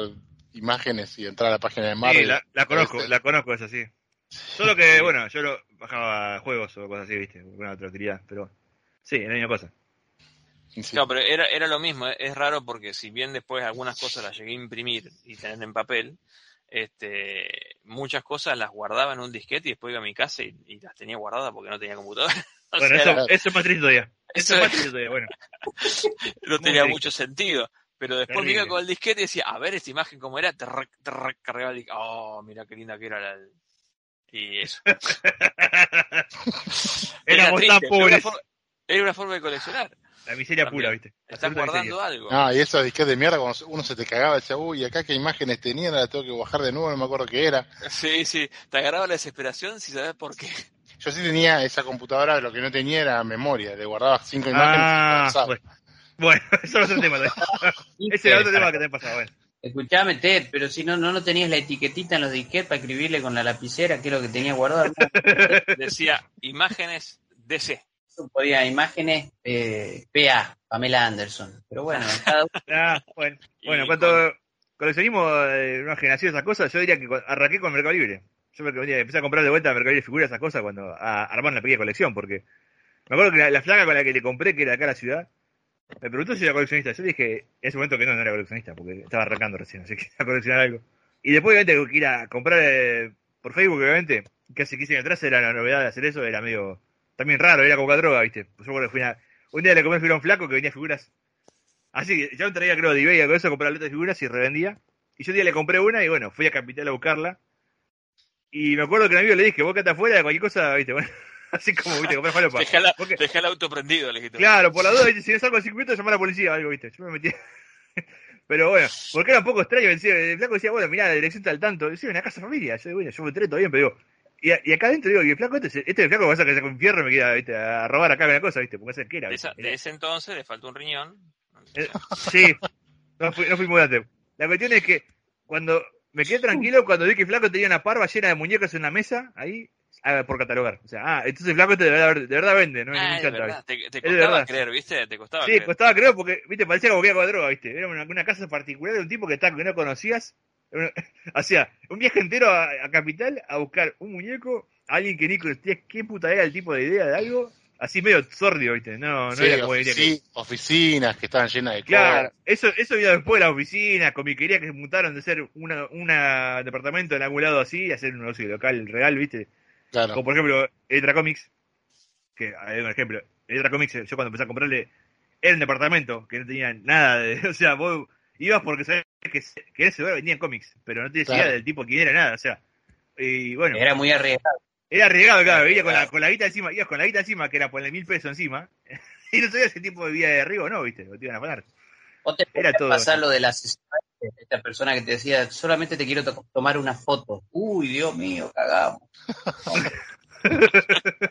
imágenes y entrar a la página de Marvel. Sí, la, la conozco, Este, la conozco, es así. Solo que, bueno, yo lo bajaba juegos o cosas así, viste, alguna otra utilidad, pero sí, es la misma cosa. sí. No, pero era, era lo mismo, eh, es raro porque si bien después algunas cosas las llegué a imprimir y tener en papel, este, muchas cosas las guardaba en un disquete y después iba a mi casa y, y las tenía guardadas porque no tenía computadora. O Bueno, sea, eso, eso es más triste todavía. Eso Eso es más triste todavía, bueno. no muy tenía triste. mucho sentido. Pero después me con el disquete y decía, a ver esta imagen cómo era, trrr, trrr, cargaba el disquete. Oh, mira qué linda que era la... Y eso. Éramos triste, pero Era, pobres. for- era una forma de coleccionar. La miseria También. pura, viste. Estás Absoluta guardando miseria. algo. No, y esos disquetes de mierda, cuando uno se te cagaba, decía, uy, acá qué imágenes tenían, la tengo que bajar de nuevo, no me acuerdo qué era. Sí, sí. Te agarraba la desesperación si sabes por qué. Yo sí tenía esa computadora, lo que no tenía era memoria, le guardaba cinco imágenes Ah, bueno. Bueno, eso es otro tema. Ese era otro tema que te pasaba, bueno. Escuchame, Ted, pero si no, no, no tenías la etiquetita en los disquetes para escribirle con la lapicera, que es lo que tenía guardado. Decía imágenes DC. Yo podía imágenes eh, PA, Pamela Anderson. Pero bueno, cada uno Ah, bueno. Bueno, en con- cuanto coleccionismo de una generación esas cosas, yo diría que arranqué con Mercado Libre. Yo me- empecé a comprar de vuelta a Mercado Libre figuras, esas cosas, cuando a, armar una pequeña colección, porque me acuerdo que la, la flaca con la que le compré, que era acá en la ciudad, me preguntó si era coleccionista. Yo dije en ese momento que no, no era coleccionista, porque estaba arrancando recién, así que iba a coleccionar algo. Y después, obviamente, que ir a comprar eh, por Facebook, obviamente, que hace 15 años atrás era la novedad de hacer eso, era medio también raro, era como la droga, ¿viste? A- un día le compré a un flaco que venía figuras Así yo traía, creo, de eBay de eso, comprar letras de figuras y revendía. Y yo un día le compré una y bueno, fui a Capital a buscarla. Y me acuerdo que un amigo le dije, vos que afuera de cualquier cosa, viste, bueno, así como, viste, comprar falopa. Dejá, Porque- dejá el auto prendido, le dijiste. Claro, por la duda, si no salgo en 5 minutos, llamar a la policía o algo, viste. Yo me metí. Pero bueno, porque era un poco extraño, el flaco decía, bueno, mirá, la dirección está al tanto. Decía, una casa familia. Yo, bueno, yo me entré todo bien, pero digo, y, y acá adentro digo, y el flaco este, este es el flaco que pasa que se con fierro me queda ¿viste? a robar acá la cosa, ¿viste? Porque ese que era. De, de ese entonces le faltó un riñón. Eh, Sí, no fui, no fui muy. La cuestión es que cuando me quedé tranquilo cuando vi que flaco tenía una parva llena de muñecas en una mesa, ahí, ah, por catalogar. O sea, ah, entonces flaco este de verdad, de verdad vende, no Ah, es chanta, verdad. Te, te costaba verdad. creer, ¿viste? Te costaba Sí, creer. costaba creo porque, viste, parecía como que iba droga, viste. Era una, una casa particular de un tipo que, está, que no conocías. Una- O sea, un viaje entero a, a Capital a buscar un muñeco, alguien que ni conocías qué puta era el tipo de idea de algo, así medio sordio, viste. No, no Sí, era como diría que. ofici- oficinas que estaban llenas de Claro, cosas. eso, eso vino después de las oficinas, comiquerías que se mutaron de ser una, una departamento en algún lado así a ser un negocio local real, viste. Claro. Como por ejemplo, Electra Comics, que hay un ejemplo, Electra Comics, yo cuando empecé a comprarle, era un departamento que no tenía nada de, o sea, vos ibas porque sabías que, que en ese lugar vendían cómics, pero no tenías Claro. idea del tipo quién era nada, o sea, y bueno, Era muy arriesgado. Era arriesgado, claro, venía con la, con la guita encima, ibas con la guita encima, que era ponerle mil pesos encima, y no sabías qué tipo de vida de arriba o no, viste, o te iban a pagar. ¿Vos te Era todo. pasar lo del asesinato de esta persona que te decía, solamente te quiero to- tomar una foto? Uy, Dios mío, cagamos.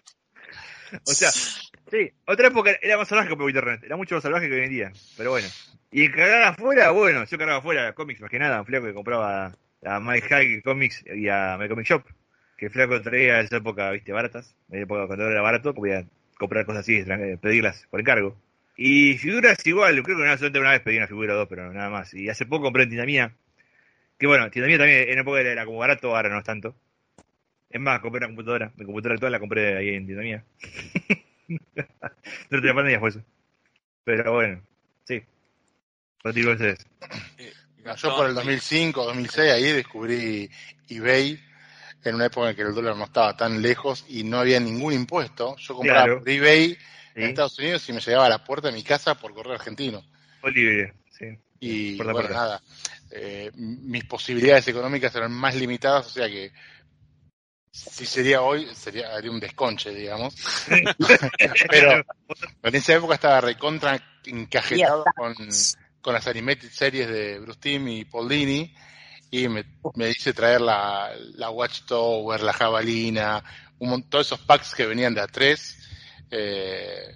O sea, sí, otra época era más salvaje que por internet, era mucho más salvaje que hoy en día, pero bueno. Y cargar afuera, bueno, yo cargaba afuera cómics más que nada, un flaco que compraba a My High Comics y a My Comic Shop, que el flaco traía en esa época, viste, baratas, en la época cuando era barato, podía comprar cosas así, eh, pedirlas por encargo. Y figuras igual, creo que una, solamente una vez pedí una figura o dos, pero nada más. Y hace poco compré en Tienda Mía, que bueno, Tienda Mía también en la época era como barato, ahora no es tanto. Es más, compré una computadora, mi computadora actual la compré ahí en Tienda Mía. Durante la pandemia fue eso. Pero bueno, sí. Contigo ustedes. Eh, Yo por el 2005, 2006, ahí descubrí eBay en una época en que el dólar no estaba tan lejos y no había ningún impuesto. Yo compraba Claro. por eBay en. Estados Unidos y me llegaba a la puerta de mi casa por correo argentino. Oliver, sí. Y bueno, puerta. nada, eh, mis posibilidades económicas eran más limitadas, o sea que si sería hoy, sería haría un desconche, digamos. Pero en esa época estaba recontra encajetado con, con las animated series de Bruce Timm y Paul Dini y me, me hice traer la, la Watchtower, la Jabalina, un montón, todos esos packs que venían de A3, eh,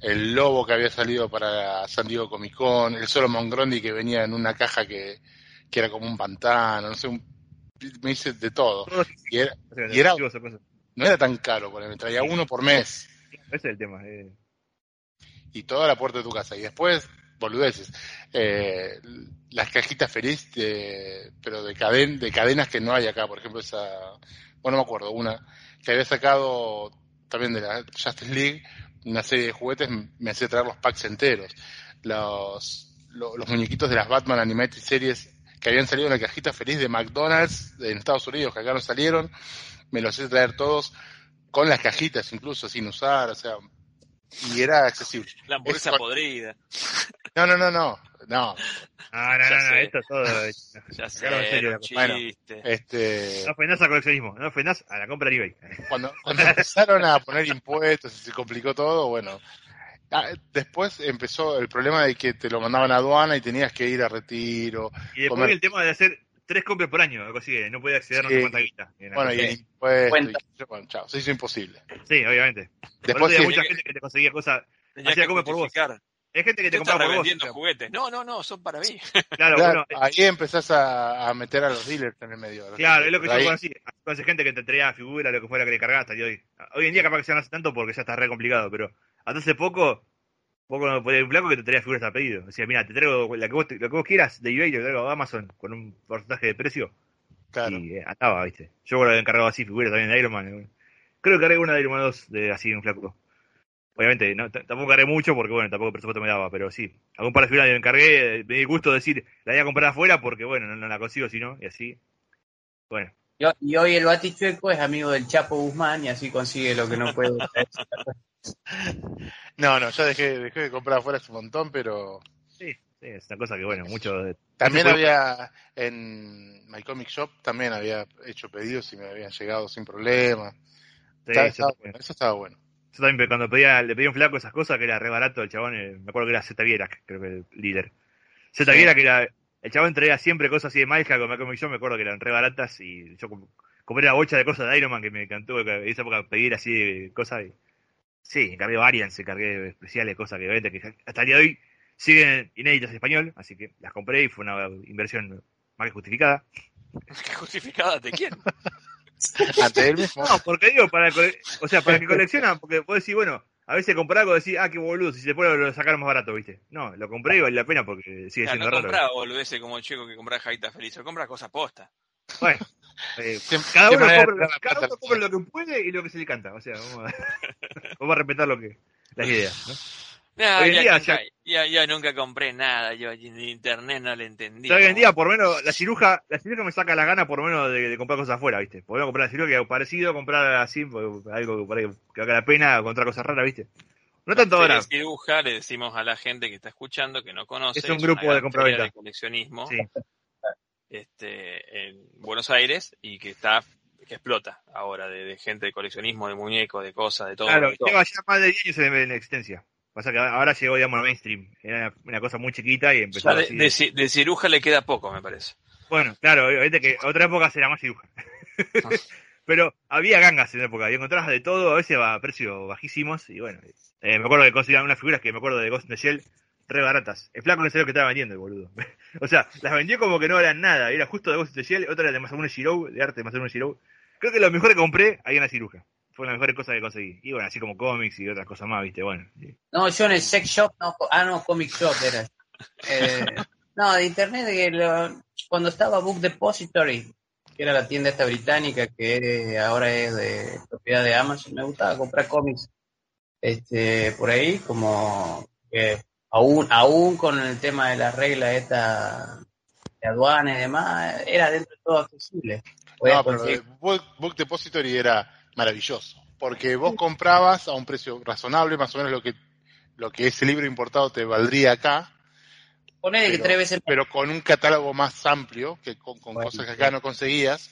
el lobo que había salido para San Diego Comic Con, el Solomon Grundy que venía en una caja que, que era como un pantano, no sé, un- me hice de todo. Y era- Y no era tan caro, porque me traía uno por mes. Ese es el tema. eh. y toda la puerta de tu casa. Y después, boludeces. Eh, las cajitas feliz, de, pero de, caden, de cadenas que no hay acá. Por ejemplo, esa, bueno, no me acuerdo, una que había sacado también de la Justice League, una serie de juguetes, me hacía traer los packs enteros. Los, lo- los muñequitos de las Batman Animated Series que habían salido en la cajita feliz de McDonald's en Estados Unidos, que acá no salieron, me los hacía traer todos con las cajitas incluso sin usar, o sea, y era accesible. La hamburguesa Es- podrida. No, no, no, no, no, Ah, no, Ya no, no, sé. esto es todo. eh, Ya sé, Claro, era un bueno. este, No ofendás al coleccionismo, no ofendás a la compra en eBay. cuando, cuando empezaron a poner impuestos y se complicó todo, bueno, ah, después empezó el problema de que te lo mandaban a aduana y tenías que ir a retiro, Y después Comer. el tema de hacer tres compras por año, algo así, no podía acceder a Sí. cuánta guita. Y bueno, y el impuesto, y, bueno, chao, se hizo imposible. Sí, obviamente. Por eso Después había sí, mucha que- gente que te conseguía cosas. Hacía come por vos. Hay gente que Te compraba por vos. revendiendo juguetes. No, no, no, son para mí. Claro, claro, bueno, ahí empezás a, a meter a los dealers en el medio. a Claro, es lo que yo conocí. Conocí gente que te traía figura, lo que fuera que le cargaste hasta hoy. Hoy en día capaz que ya no hace tanto porque ya está re complicado, pero hasta hace poco, no podía un flaco que te traía figuras a pedido. Decía, mira, te traigo la que vos, lo que vos quieras de eBay, te traigo a Amazon con un porcentaje de precio. claro. Y eh, andaba, viste. Yo lo había encargado así, figuras también de Iron Man. eh. Creo que cargué una de Iron Man 2 de así un flaco. Obviamente, no, tampoco cargué mucho porque, bueno, tampoco el presupuesto me daba, pero sí. Algún par de figuras me encargué, eh, me di gusto decir, la voy a comprar afuera porque, bueno, no, no la consigo si no, y así. Bueno. Y, ho- y hoy el batichueco es amigo del Chapo Guzmán y así consigue lo que no puede. No, no, ya dejé, dejé de comprar afuera hace un montón, pero Sí, sí, es una cosa que, bueno, mucho de... también había en My Comic Shop, también había hecho pedidos y me habían llegado sin problema. Sí, Estaba- yo, bueno, eso estaba bueno. Yo también cuando pedía, le pedía a un flaco esas cosas, que era re barato, el chabón, eh, me acuerdo que era Z Vierak, creo que el líder. Z Sí. Vierak era, el chabón traía siempre cosas así de Malca con Malcolm y yo, me acuerdo que eran re baratas y yo com- compré la bocha de cosas de Iron Man que me encantó en esa época pedir así de cosas. Y, sí, encargué variants, encargué especiales, cosas que, obviamente, que hasta el día de hoy siguen inéditas en español, así que las compré y fue una inversión más que justificada. ¿Justificada de quién? Ante él mismo. No, porque digo, para, cole- o sea, para que coleccionan, porque vos decís, bueno, a veces comprar algo decís, ah, qué boludo, si se puede lo sacar más barato, ¿viste? No, lo compré y vale la pena porque sigue siendo no raro. compra boludeces como el chico que compra jaitas felices, compra cosas posta. Bueno, eh, cada compra, uno compra lo que puede y lo que se le canta. O sea, vamos a, vamos a respetar lo que las ideas, ¿no? No, Hoy en ya, día nunca, ya, ya nunca compré nada, yo en internet no le entendí. Hoy en día, por menos, la ciruja, la ciruja me saca la gana por lo menos de, de comprar cosas afuera, ¿viste? Podemos comprar la ciruja que es parecido, comprar así, algo que, por que valga la pena, encontrar cosas raras, ¿viste? No tanto ahora. Feria Ciruja, le decimos a la gente que está escuchando, que no conoce. Es un una grupo de compraventa. de coleccionismo Sí. este, en Buenos Aires y que está que explota ahora de, de gente de coleccionismo, de muñecos, de cosas, de todo. Claro, lleva ya más de 10 años en, en existencia. Pasa que ahora llegó, digamos, al mainstream. Era una cosa muy chiquita y empezó Ya de, así. de de ciruja le queda poco, me parece. Bueno, claro, obviamente que otra época será más ciruja. Pero había gangas en esa época y encontrabas de todo, a veces a precios bajísimos. Y bueno, eh, me acuerdo que conseguían unas figuras que me acuerdo de Ghost in the Shell re baratas. El flaco no sabía lo que estaba vendiendo, el boludo. o sea, las vendió como que no eran nada. Era justo de Ghost in the Shell, otra era de Masamune Shirou, de arte de Masamune Shirou. Creo que lo mejor que compré ahí en la ciruja. Fue la mejor cosa que conseguí. Y bueno, así como cómics y otras cosas más, viste, bueno. sí. No, yo en el sex shop, no, ah, no, comic shop era. Eh, no, de internet, lo- cuando estaba Book Depository, que era la tienda esta británica que ahora es de propiedad de Amazon, me gustaba comprar cómics este, por ahí, como que aún, aún con el tema de las reglas esta de aduana y demás, era dentro de todo accesible. Podías No, pero conseguir- el Book, Book Depository era maravilloso, porque vos comprabas a un precio razonable, más o menos lo que lo que ese libro importado te valdría acá, ponele que pero- tres veces pero con un catálogo más amplio, que con, con Bueno, cosas que sí. acá no conseguías,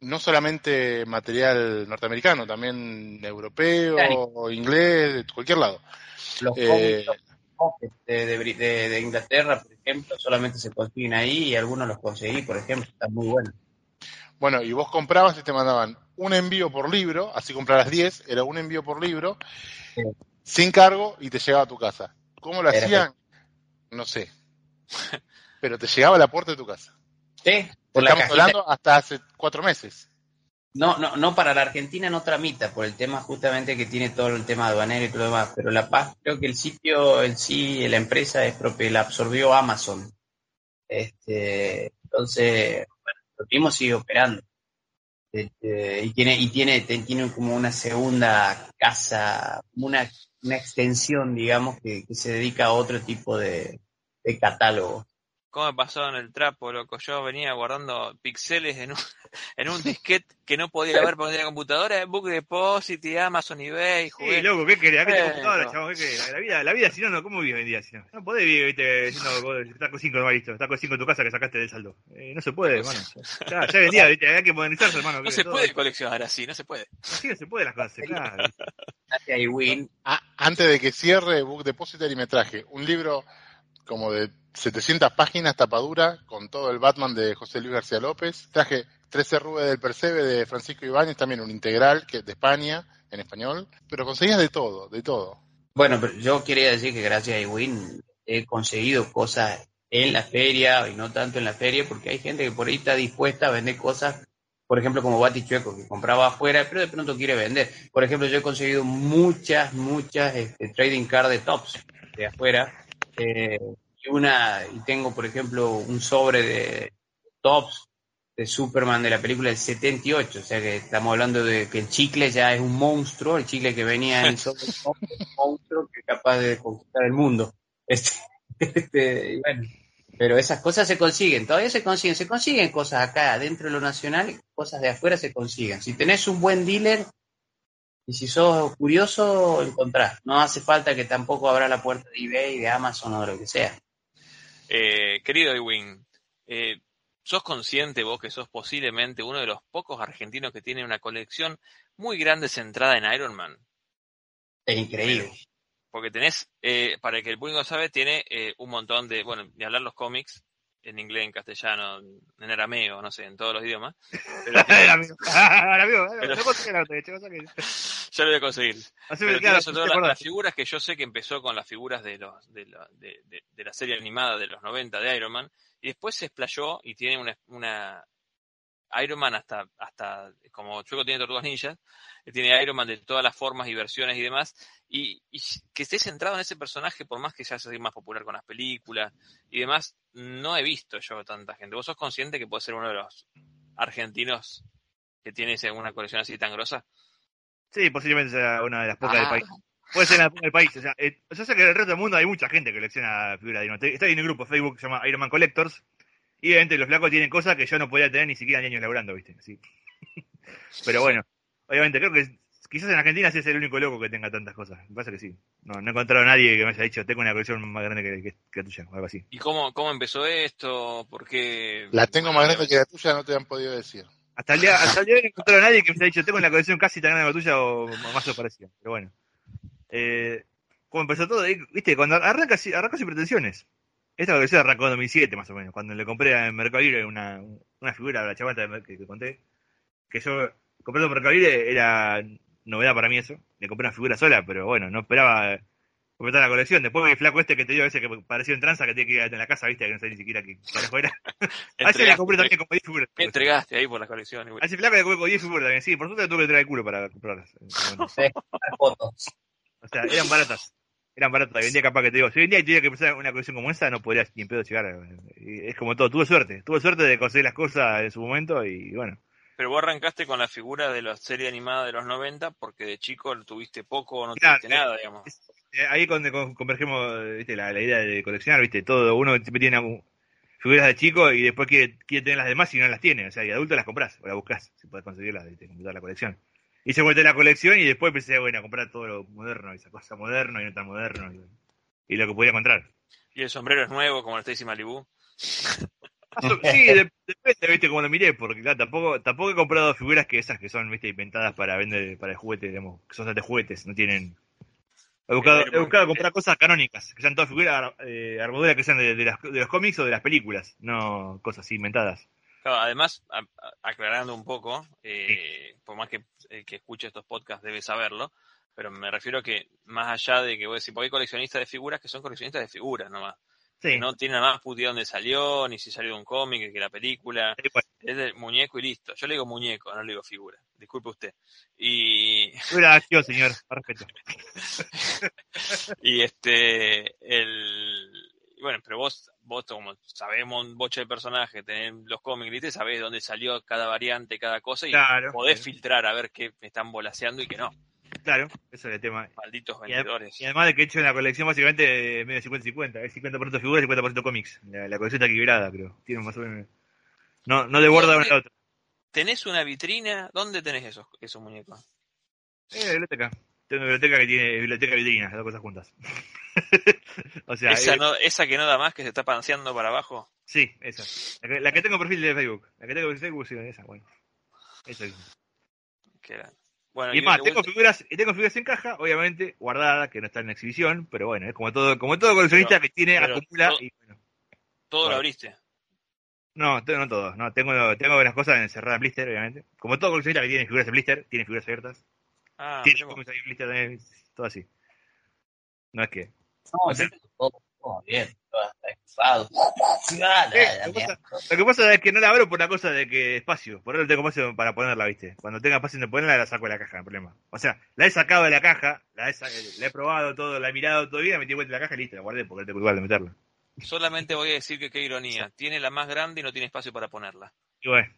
no solamente material norteamericano, también europeo, inglés, de cualquier lado. los Eh, cómics de, de- de Inglaterra, por ejemplo, solamente se consiguen ahí y algunos los conseguí, por ejemplo, están muy buenos. Bueno, y vos comprabas y te mandaban un envío por libro, así compraras 10, era un envío por libro, Sí. sin cargo y te llegaba a tu casa. ¿Cómo lo hacían? No sé. Pero te llegaba a la puerta de tu casa. Sí, por Estamos hablando hasta hace cuatro meses. No, no, no, para la Argentina no tramita, por el tema justamente que tiene todo el tema aduanero y todo lo demás, pero La Paz, creo que el sitio en sí, la empresa es propia, la absorbió Amazon. Este, entonces, bueno, lo mismo sigue operando. Este, y tiene, y tiene, tiene como una segunda casa, una, una extensión, digamos, que, que se dedica a otro tipo de, de catálogo. ¿Cómo me pasó en el trapo, loco? Yo venía guardando pixeles en un, en un disquete que no podía ver por la computadora, Book Deposit, Amazon, eBay, Sí, jugué. loco, ¿qué querés? ¿A qué te Eh, computadora, no. chavo? ¿Qué querés? La vida, la vida, si no, no, ¿cómo vive hoy en día? Si no, no podés vivir, viste, diciendo, está con 5 nomás listo, está con 5 en tu casa que sacaste del saldo. Eh, no se puede, hermano. Ya, ya vendía, viste, hay que modernizarse, hermano. No se todo- puede coleccionar así, no se puede. Así no se puede las cosas, claro. Gracias, Iwin. Ah, antes de que cierre Book Depository me traje un libro como de 700 páginas, tapadura, con todo el Batman de José Luis García López. Traje 13 Rubes del Percebe de Francisco Ibáñez, también un integral que de España, en español. Pero conseguías de todo, de todo. Bueno, pero yo quería decir que gracias a Iwin he conseguido cosas en la feria y no tanto en la feria, porque hay gente que por ahí está dispuesta a vender cosas, por ejemplo, como Bati Chueco, que compraba afuera, pero de pronto quiere vender. Por ejemplo, yo he conseguido muchas, muchas este, trading card de tops de afuera. Eh, y una, y tengo, por ejemplo, un sobre de tops de Superman de la película del 78, o sea que estamos hablando de que el chicle ya es un monstruo, el chicle que venía en el sobre es un monstruo que es capaz de conquistar el mundo. Este, este, y bueno, pero esas cosas se consiguen, todavía se consiguen, se consiguen cosas acá dentro de lo nacional, cosas de afuera se consiguen. Si tenés un buen dealer y si sos curioso, encontrás. No hace falta que tampoco abra la puerta de eBay, de Amazon o de lo que sea. Eh, querido Ewing, eh, ¿sos consciente vos que sos posiblemente uno de los pocos argentinos que tiene una colección muy grande centrada en Iron Man? Es increíble. Porque tenés, eh, para el que el público sabe, tiene eh, un montón de, bueno, de hablar los cómics, en inglés, en castellano, en arameo, no sé, en todos los idiomas. Pero Ya lo voy a conseguir. Así Pero me tiene queda. sobre todo la- las figuras que yo sé que empezó con las figuras de, los, de, la, de, de- de la serie animada de los 90 de Iron Man, y después se explayó y tiene una, una Iron Man hasta, hasta como Chueco tiene Tortugas Ninjas, que tiene Iron Man de todas las formas y versiones y demás, y, y que esté centrado en ese personaje, por más que ya se hace más popular con las películas y demás, no he visto yo tanta gente. ¿Vos sos consciente que puede ser uno de los argentinos que tiene una colección así tan grosa? Sí, posiblemente sea una de las pocas del Ah. país. Puede ser la del país. O sea, eh, yo sé que en el resto del mundo hay mucha gente que colecciona figuras de Iron Man. Está en un grupo de Facebook que se llama Iron Man Collectors. Y obviamente los flacos tienen cosas que yo no podía tener ni siquiera años laburando, ¿viste? Así. Pero bueno, obviamente creo que quizás en Argentina sí es el único loco que tenga tantas cosas. Me pasa que sí. No, no he encontrado a nadie que me haya dicho, tengo una colección más grande que, que, que tuya, o algo así. ¿Y cómo, cómo empezó esto? ¿Por qué? La tengo más grande que la tuya, no te han podido decir. Hasta el día, hasta el día de hoy no he encontrado a nadie que me haya dicho, tengo una colección casi tan grande como tuya o más o parecida. Pero bueno. Eh, ¿Cómo empezó todo? Viste, cuando arranca, arranca sin pretensiones. Esta colección arrancó en 2007 más o menos, cuando le compré en Mercado una, una figura la chavata que, que conté. Que yo compré en Mercado era novedad para mí eso. Le compré una figura sola, pero bueno, no esperaba completar la colección. Después el flaco este que te dio ese que parecía un tranza que tiene que ir en la casa, viste, que no sé ni siquiera qué carajo era. A ese le compré Entregaste, también como 10 figuras. ¿Qué entregaste ahí por la colección? A ese flaco le compré como 10 figuras también, sí, por suerte tuve que traer el culo para comprarlas. en. Las fotos. O sea, eran baratas. Eran baratas. Hoy en día capaz que te digo, si hoy en día tuviera que empezar una colección como esa, no podrías ni en pedo llegar. Y Es como todo, tuve suerte. Tuve suerte de conseguir las cosas en su momento y bueno. Pero vos arrancaste con la figura de la serie animada de los 90 porque de chico tuviste poco o no Claro, tuviste nada, digamos. Eh, Ahí es donde con- convergemos ¿viste? La, la idea de coleccionar, viste, todo, uno siempre tiene figuras de chico y después quiere, quiere tener las demás y no las tiene. O sea, y adulto las compras o las buscas, si puedes conseguirlas, viste, completar la colección. Y se vuelve la colección y después empecé, bueno, a comprar todo lo moderno, esa cosa moderno y no tan moderno. Y, y lo que podía encontrar. Y el sombrero es nuevo, como el Stacy Malibu. Sí, de- depende, viste, como lo miré, porque claro, tampoco, tampoco he comprado figuras que esas que son, viste, inventadas para vender, para el juguete, digamos, que son de juguetes, no tienen. He buscado, he buscado comprar cosas canónicas, que sean todas figuras, eh, armaduras que sean de, de las- de los cómics o de las películas, no cosas inventadas. Claro, además, a- a- aclarando un poco, eh, por más que el que escuche estos podcasts debe saberlo, pero me refiero que más allá de que voy a decir, porque hay coleccionistas de figuras que son coleccionistas de figuras nomás. Sí, no tienen nada más puta dónde salió, ni si salió de un cómic, que la película. sí, Es del muñeco y listo. Yo le digo muñeco, no le digo figura. Disculpe usted. Y, figura acción, señor, respeto. y este, el, y bueno, pero vos, vos como sabemos un boche de personajes, tenés los cómics, ¿viste? sabés dónde salió cada variante, cada cosa y Claro, podés claro. filtrar a ver qué están volaseando y qué no. Claro, eso es el tema. Malditos vendedores. y además de que he hecho una colección básicamente de medio 50-50, es 50% figuras y 50% cómics. La, la colección está equilibrada, creo. Tiene más o menos. No, no desborda una a la otra. ¿Tenés una vitrina? ¿Dónde tenés esos, esos muñecos? Eh, la biblioteca. Tengo una biblioteca que tiene biblioteca y vitrina, las dos cosas juntas. o sea, esa, eh, no, esa que no da más, que se está panseando para abajo. sí, esa. La que, la que tengo en perfil de Facebook. La que tengo en Facebook, sí, esa, bueno. Esa. Que era- Bueno, Y más, tengo figuras, y tengo figuras en caja, obviamente, guardadas, que no están en exhibición, pero bueno, es como todo, como todo coleccionista Pero- que tiene, acumula todo- y bueno. todo lo abriste. No, no todos, no, tengo, tengo las cosas encerradas en blister, obviamente. Como todo coleccionista que tiene figuras en blister, tiene figuras abiertas. Ah, tiene en blister también, todo así. No es que. No, yo tengo bien, la- Eh, lo que pasa es que no la abro por la cosa de que espacio. Por eso tengo espacio para ponerla, ¿viste? Cuando tenga espacio de ponerla, la saco de la caja, no hay problema. O sea, la he sacado de la caja, la he, la he probado todo, la he mirado todo bien, la metí de vuelta en la caja y listo, la guardé porque no tengo igual de meterla. Solamente voy a decir que qué ironía. Tiene la más grande y no tiene espacio para ponerla. Y bueno.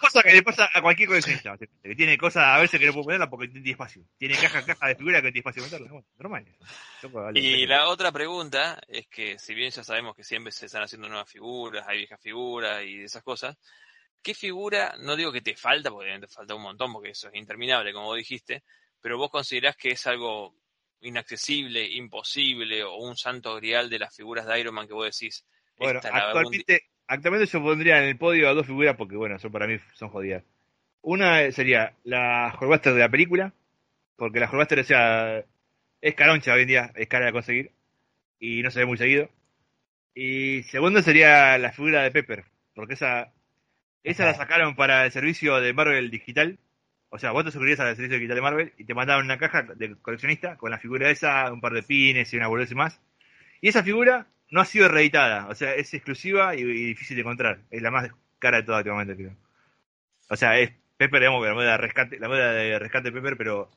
Cosas que le pasa a cualquier coleccionista, que tiene cosas a veces que no puede ponerla porque tiene espacio. Tiene caja, caja de figura que tiene espacio meterla. Bueno, normal. vale, Y la otra pregunta es que, si bien ya sabemos que siempre se están haciendo nuevas figuras, hay viejas figuras y esas cosas, ¿qué figura, no digo que te falta, porque obviamente falta un montón, porque eso es interminable, como vos dijiste, pero vos considerás que es algo inaccesible, imposible, o un santo grial de las figuras de Iron Man que vos decís, Bueno, actualmente, actualmente yo pondría en el podio a dos figuras porque, bueno, son para mí son jodidas. Una sería la Horbuster de la película, porque la Horbuster, o sea, es caroncha hoy en día, es cara de conseguir y no se ve muy seguido. Y segundo sería la figura de Pepper, porque esa, esa la sacaron para el servicio de Marvel digital. O sea, vos te suscribías al servicio digital de Marvel y te mandaban una caja de coleccionista con la figura esa, un par de pines y una boludez y más. Y esa figura no ha sido reeditada, o sea, es exclusiva y, y difícil de encontrar. Es la más cara de todas últimamente, creo. O sea, es Pepper, digamos, que la moneda de rescate, la moneda de rescate de Pepper, pero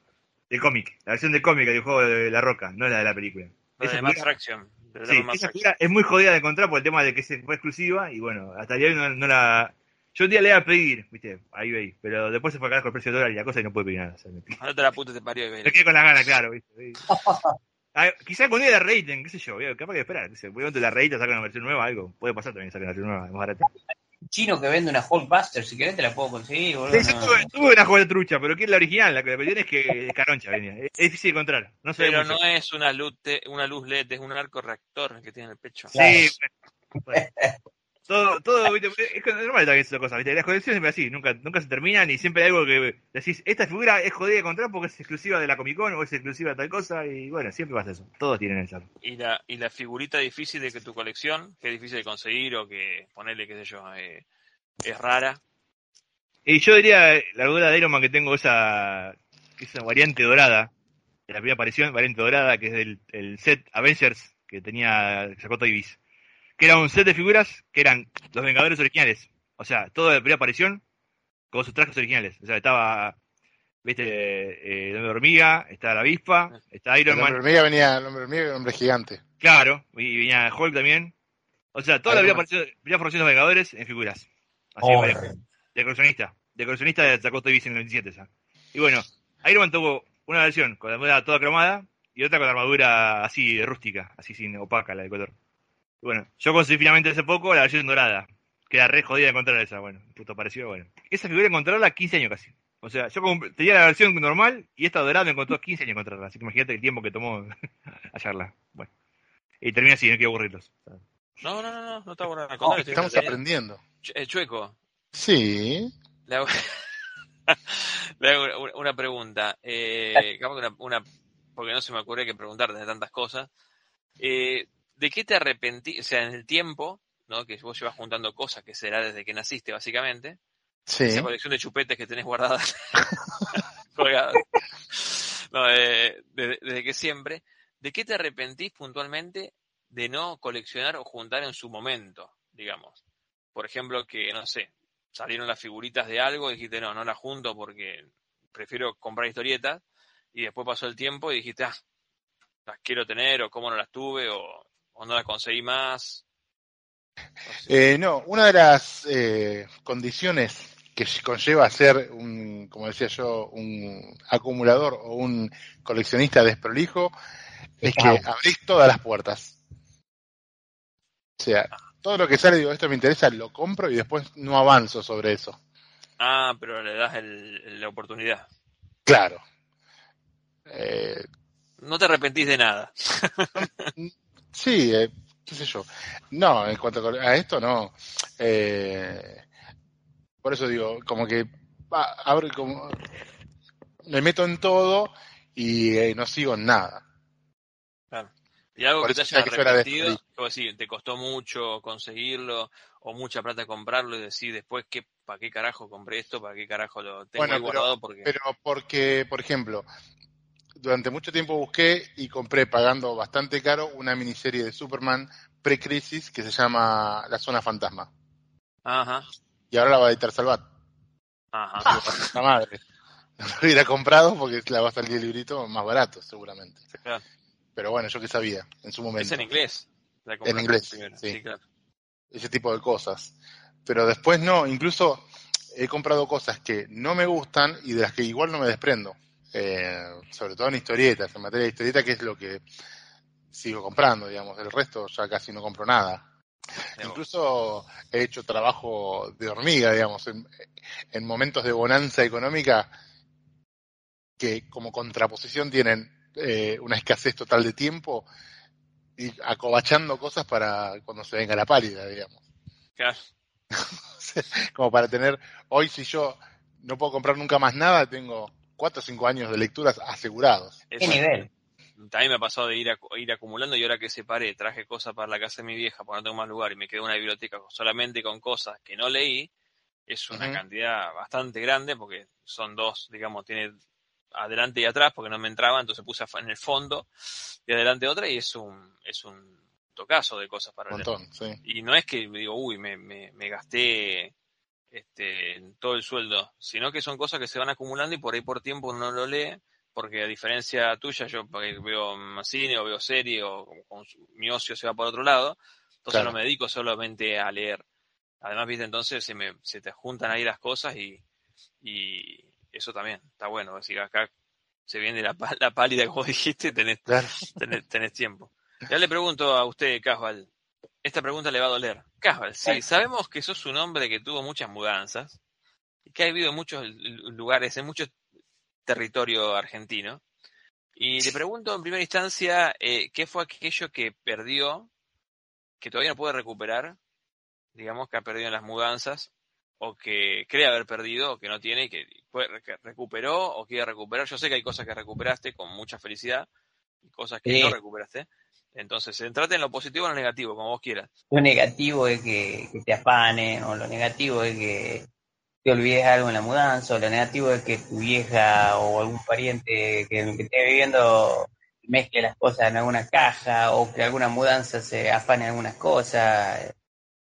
del cómic, la versión del cómic del juego de La Roca, no la de la película. La Esa de Fraction. de Sí, esa es muy jodida de encontrar por el tema de que se fue exclusiva y bueno, hasta el día de hoy no, no la... Yo un día le iba a pedir, viste, ahí veis, pero después se fue a con el precio del dólar y la cosa y no pude pedir nada. o sea, me, No te la puta te parió de me quedé con las ganas, claro, viste. Ah, quizá con día la reiten, qué sé yo, capaz que esperar, a la reita, sacan una versión nueva, algo, puede pasar también sacan una versión nueva, es más barata. Chino que vende una Hulkbuster, si querés te la puedo conseguir, boludo. Sí, yo no. tuve, tuve una juega trucha, pero que es la original, la que la cuestión es que es caroncha venía, es, es difícil de encontrar, no sé Pero mucho. no es una luz, te- una luz LED, es un arco reactor el que tiene en el pecho. Sí, bueno, bueno. Todo, todo, viste, es normal también esas cosas, viste, las colecciones siempre así, nunca, nunca se terminan y siempre hay algo que decís, esta figura es jodida de encontrar porque es exclusiva de la Comic Con o es exclusiva de tal cosa y bueno, siempre pasa eso, todos tienen eso. Y la, y la figurita difícil de que tu colección, que es difícil de conseguir o que ponerle, qué sé yo, eh, es rara. Y yo diría, eh, la duda de Iron Man que tengo esa, esa variante dorada, de la primera aparición, variante dorada, que es del el set Avengers que tenía, sacó Toy Biz. Que era un set de figuras que eran los Vengadores originales. O sea, todo de la primera aparición con sus trajes originales. O sea, estaba, viste, eh, el hombre hormiga, está la avispa, está El Iron hombre Man, hormiga venía, el hombre hormiga era un hombre gigante. claro, y venía Hulk también. O sea, toda la Iron primera aparición, primera aparición de los Vengadores en figuras. Así, Oh, varias- de coleccionista. De coleccionista sacó Toy en el 97 esa. Y bueno, Iron Man tuvo una versión con la armadura toda cromada y otra con la armadura así rústica, así sin opaca la de color. Bueno, yo conseguí finalmente hace poco la versión dorada. Queda re jodida de encontrar esa, bueno, puto pareció, bueno. Esa figura encontrarla 15 años casi. O sea, yo tenía la versión normal y esta dorada me encontró 15 años encontrarla. Así que imagínate el tiempo que tomó hallarla. Bueno. Y termina así, no quiero aburrirlos. No, no, no, no, no está bueno. No, Estamos aprendiendo. Ch- eh, Chueco, Sí. le hago, le hago una, pregunta. Eh, que una, una- porque no se me ocurre que preguntarte de tantas cosas. Eh, ¿De qué te arrepentí? O sea, en el tiempo, ¿no? Que vos llevas juntando cosas, que será desde que naciste, básicamente. Sí. Esa colección de chupetes que tenés guardadas. colgadas. No, eh, desde, desde que siempre. ¿De qué te arrepentís puntualmente de no coleccionar o juntar en su momento, digamos? Por ejemplo, que, no sé, salieron las figuritas de algo y dijiste, no, no las junto porque prefiero comprar historietas. Y después pasó el tiempo y dijiste, ah, las quiero tener o cómo no las tuve o, o no las conseguí más. No sé. Eh, no, una de las eh, condiciones que conlleva ser un, como decía yo, un acumulador o un coleccionista desprolijo es que Ah. abrís todas las puertas. O sea, todo lo que sale, digo, esto me interesa, lo compro y después no avanzo sobre eso. Ah, pero le das el- la oportunidad. Claro. Eh, No te arrepentís de nada. Sí, eh, qué sé yo. No, en cuanto a esto, no. Eh, por eso digo, como que abro como me meto en todo y eh, no sigo en nada. Y algo Por que te haya que arrepentido, como decir, te costó mucho conseguirlo o mucha plata comprarlo y decir después que para qué carajo compré esto, para qué carajo lo tengo Bueno, ahí pero- guardado porque Pero porque, por ejemplo, durante mucho tiempo busqué y compré pagando bastante caro una miniserie de Superman pre-crisis que se llama La Zona Fantasma. ajá, Y ahora la va a editar Salvat. ajá, La madre. No lo hubiera comprado porque la va a salir el librito más barato, seguramente. claro. Pero bueno, yo que sabía en su momento. es en inglés. la En inglés, primero. sí. claro. Ese tipo de cosas. Pero después no, incluso he comprado cosas que no me gustan y de las que igual no me desprendo. Eh, sobre todo en historietas, en materia de historieta, que es lo que sigo comprando, digamos. El resto ya casi no compro nada. Incluso he hecho trabajo de hormiga, digamos, en, en momentos de bonanza económica que como contraposición tienen eh, una escasez total de tiempo y acobachando cosas para cuando se venga la pálida, digamos. claro. como para tener, hoy si yo no puedo comprar nunca más nada, tengo cuatro o cinco años de lecturas asegurados. ¿Qué nivel? también me ha pasado de ir, ir acumulando y ahora que separé, traje cosas para la casa de mi vieja porque no tengo más lugar y me quedé una biblioteca solamente con cosas que no leí, es una cantidad bastante grande porque son dos, digamos, tiene adelante y atrás porque no me entraba, entonces puse en el fondo y adelante otra y es un, es un tocazo de cosas para leer. Y no es que me digo, uy, me, me, me gasté este, todo el sueldo, sino que son cosas que se van acumulando y por ahí por tiempo uno no lo lee, porque a diferencia tuya, yo veo cine o veo serie o mi ocio se va por otro lado, entonces no me dedico solamente a leer. Además, viste, entonces se, me, se te juntan ahí las cosas y, y eso también está bueno. Es decir, acá se viene la, la pálida, como dijiste, tenés, tenés, tiempo. Ya le pregunto a usted, Casval, esta pregunta le va a doler. Casval, sí, sabemos que sos un hombre que tuvo muchas mudanzas y que ha vivido en muchos lugares, en muchos territorios argentinos. Y le pregunto en primera instancia, eh, ¿qué fue aquello que perdió, que todavía no puede recuperar, digamos, que ha perdido en las mudanzas, o que cree haber perdido, o que no tiene, y que, recuperó o quiere recuperar? Yo sé que hay cosas que recuperaste con mucha felicidad y cosas que no recuperaste. Entonces, centrate en lo positivo o en lo negativo, como vos quieras. Lo negativo es que, te afanen, o lo negativo es que te olvides algo en la mudanza, o lo negativo es que tu vieja o algún pariente que, esté viviendo mezcle las cosas en alguna caja, o que alguna mudanza se afane en algunas cosas.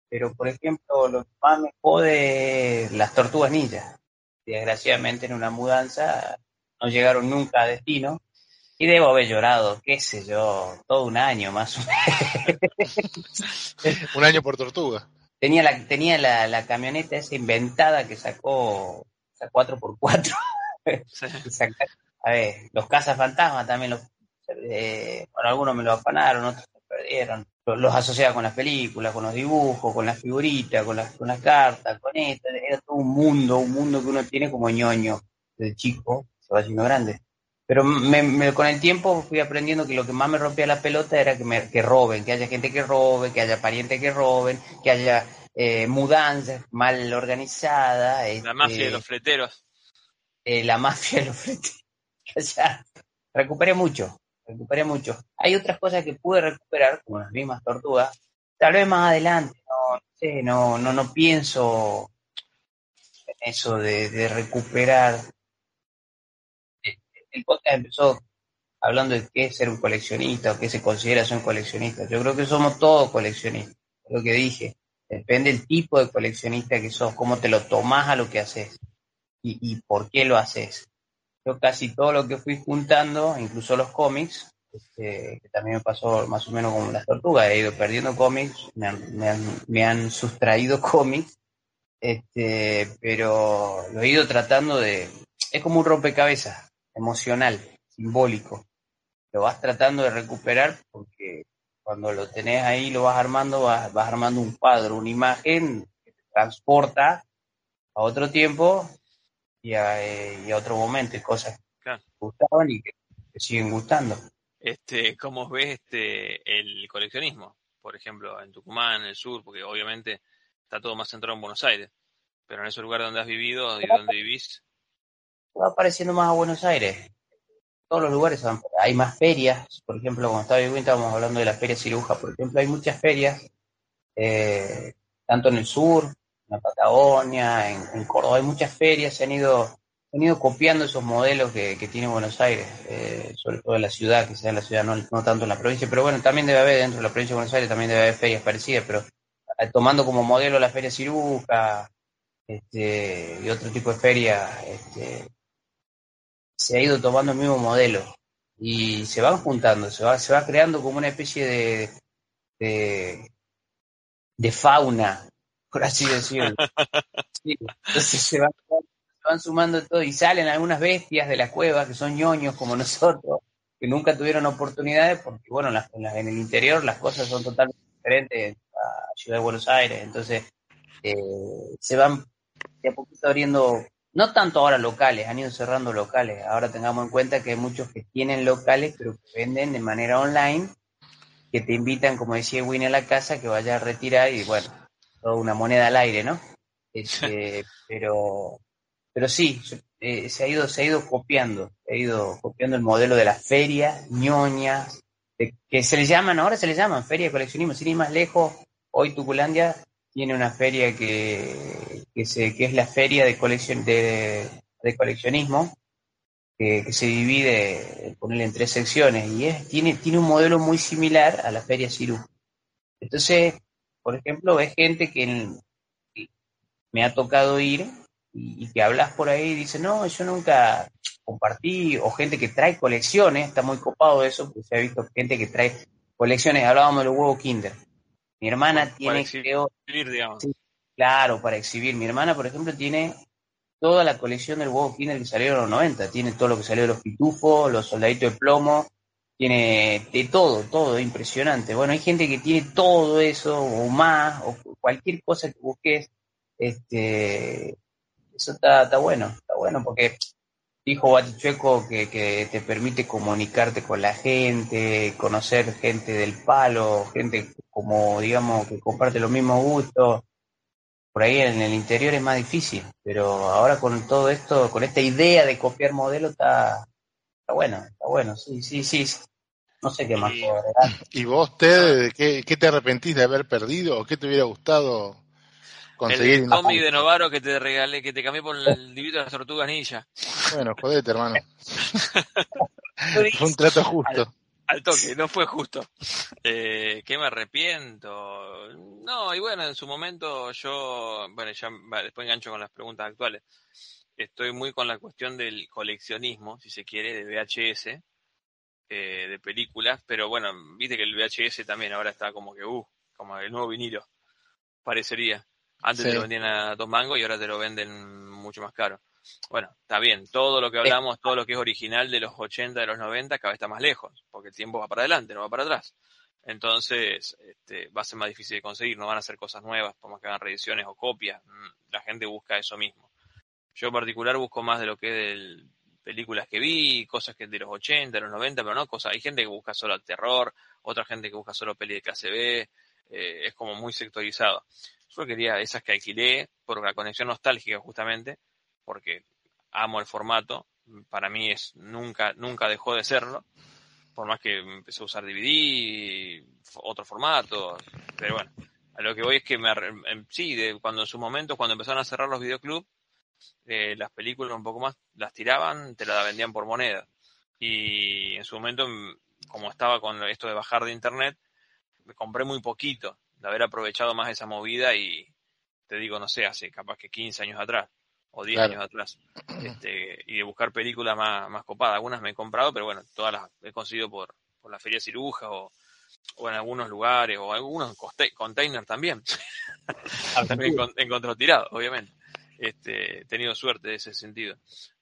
Pero, por ejemplo, lo que más me jode las tortugas ninjas. Desgraciadamente, en una mudanza no llegaron nunca a destino y debo haber llorado, qué sé yo, todo un año más o menos. un año por tortuga. Tenía la, tenía la, la camioneta esa inventada que sacó, esa 4x4. a ver, los cazafantasmas también los, eh, bueno, algunos me lo afanaron, otros se perdieron. Los, asociaba con las películas, con los dibujos, con las figuritas, con las, con las cartas, con esto. Era todo un mundo, un mundo que uno tiene como ñoño de chico, se va haciendo grande pero me, con el tiempo fui aprendiendo que lo que más me rompía la pelota era que, me, que roben, que haya gente que robe, que haya parientes que roben, que haya eh, mudanzas mal organizadas. La este, mafia de los fleteros. Eh, la mafia de los fleteros. o sea, recuperé mucho, recuperé mucho. Hay otras cosas que pude recuperar, como las mismas tortugas, tal vez más adelante, no, sé, no, no, no pienso en eso de, de recuperar el podcast empezó hablando de qué es ser un coleccionista o qué se considera ser un coleccionista. Yo creo que somos todos coleccionistas, es lo que dije. Depende del tipo de coleccionista que sos, cómo te lo tomás a lo que haces y, por qué lo haces. Yo casi todo lo que fui juntando, incluso los cómics, este, que también me pasó más o menos como las tortugas, he ido perdiendo cómics, me han, me han, sustraído cómics, este, pero lo he ido tratando de... Es como un rompecabezas emocional, simbólico. Lo vas tratando de recuperar porque cuando lo tenés ahí, lo vas armando, vas, armando un cuadro, una imagen que te transporta a otro tiempo y a, eh, otro momento, y cosas que te gustaban y que te siguen gustando. Este, ¿Cómo ves este, el coleccionismo? Por ejemplo, en Tucumán, en el sur, porque obviamente está todo más centrado en Buenos Aires, pero en ese lugar donde has vivido y donde vivís, va apareciendo más a Buenos Aires. Todos los lugares hay más ferias, por ejemplo, cuando estaba viviendo estábamos hablando de la feria ciruja, por ejemplo, hay muchas ferias, eh, tanto en el sur, en la Patagonia, en, Córdoba, hay muchas ferias, se han ido, han ido copiando esos modelos que, tiene Buenos Aires, eh, sobre todo en la ciudad, que sea en la ciudad, no, tanto en la provincia, pero bueno, también debe haber dentro de la provincia de Buenos Aires, también debe haber ferias parecidas, pero eh, tomando como modelo la feria ciruja, este, y otro tipo de ferias, este, se ha ido tomando el mismo modelo y se van juntando, se va, se va creando como una especie de, de, fauna, por así decirlo. entonces se van, sumando todo y salen algunas bestias de las cuevas que son ñoños como nosotros, que nunca tuvieron oportunidades porque, bueno, en, el interior las cosas son totalmente diferentes a Ciudad de Buenos Aires, entonces eh, se van de a poquito abriendo no tanto ahora locales, han ido cerrando locales. Ahora tengamos en cuenta que hay muchos que tienen locales, pero que venden de manera online, que te invitan, como decía Winnie, a la casa, que vayas a retirar y bueno, toda una moneda al aire, ¿no? Este, pero, pero sí, eh, se ha ido, se ha ido copiando, se ha ido copiando el modelo de las ferias, ñoñas, de- que se le llaman, ahora se le llaman feria de coleccionismo, sin ir más lejos, hoy Tuculandia tiene una feria que, que, es la feria de, colección, de, coleccionismo, que, se divide, ponerle en tres secciones, y es, tiene, tiene un modelo muy similar a la feria Cirú. Entonces, por ejemplo, ves gente que, en- que me ha tocado ir y, y que hablas por ahí y dice, no, yo nunca compartí, o gente que trae colecciones, está muy copado eso, porque se ha visto gente que trae colecciones, hablábamos de los huevos Kinder. Mi hermana Para tiene, exhibir. creo, digamos. Claro, para exhibir. Mi hermana, por ejemplo, tiene toda la colección del huevo Kinder que salieron en los 90. Tiene todo lo que salió de los pitufos, los soldaditos de plomo. Tiene de todo, todo, es impresionante. Bueno, hay gente que tiene todo eso o más, o cualquier cosa que busques. Este, eso está, está bueno, está bueno porque dijo Batichueco que, que te permite comunicarte con la gente, conocer gente del palo, gente como, digamos, que comparte los mismos gustos. Por ahí en el interior es más difícil, pero ahora con todo esto, con esta idea de copiar modelo, está, está bueno, está bueno, sí, sí, sí. No sé qué más Y-. ¿Y vos, Ted, qué, qué te arrepentís de haber perdido o qué te hubiera gustado conseguir? El cómic de Novaro que te regalé, que te cambié por el librito de las tortugas ninja. Bueno, jodete, hermano. Fue un trato justo. Al toque, no fue justo. Eh, ¿Qué me arrepiento? No, y bueno, en su momento yo, bueno, ya después engancho con las preguntas actuales. Estoy muy con la cuestión del coleccionismo, si se quiere, de VHS, eh, de películas, pero bueno, viste que el VHS también ahora está como que, uh, como el nuevo vinilo, parecería. Antes Sí. te lo vendían a dos mangos y ahora te lo venden mucho más caro. Bueno, está bien, todo lo que hablamos, todo lo que es original de los 80, de los 90, cada vez está más lejos, porque el tiempo va para adelante, no va para atrás. Entonces, este, va a ser más difícil de conseguir, no van a ser cosas nuevas, por más que hagan reediciones o copias, mm, la gente busca eso mismo. Yo en particular busco más de lo que es de películas que vi, cosas que de los 80, de los 90, pero no cosas, hay gente que busca solo terror, otra gente que busca solo peli de clase B, eh, es como muy sectorizado. Yo quería esas que alquilé por la conexión nostálgica justamente, porque amo el formato, para mí es nunca nunca dejó de serlo, por más que empecé a usar DVD, otros formatos, pero bueno, a lo que voy es que me em, sí, de cuando en su momento cuando empezaron a cerrar los videoclubs, eh, las películas un poco más las tiraban, te las vendían por moneda. Y en su momento, como estaba con esto de bajar de internet, me compré muy poquito, de haber aprovechado más esa movida y te digo, no sé, hace capaz que 15 años atrás o 10 Claro. años atrás. Este, y de buscar películas más, más copadas. Algunas me he comprado, pero bueno, todas las he conseguido por, por la feria ciruja o, o en algunos lugares o algunos containers también. también encon- he encontrado tirado, obviamente. Este, he tenido suerte de ese sentido.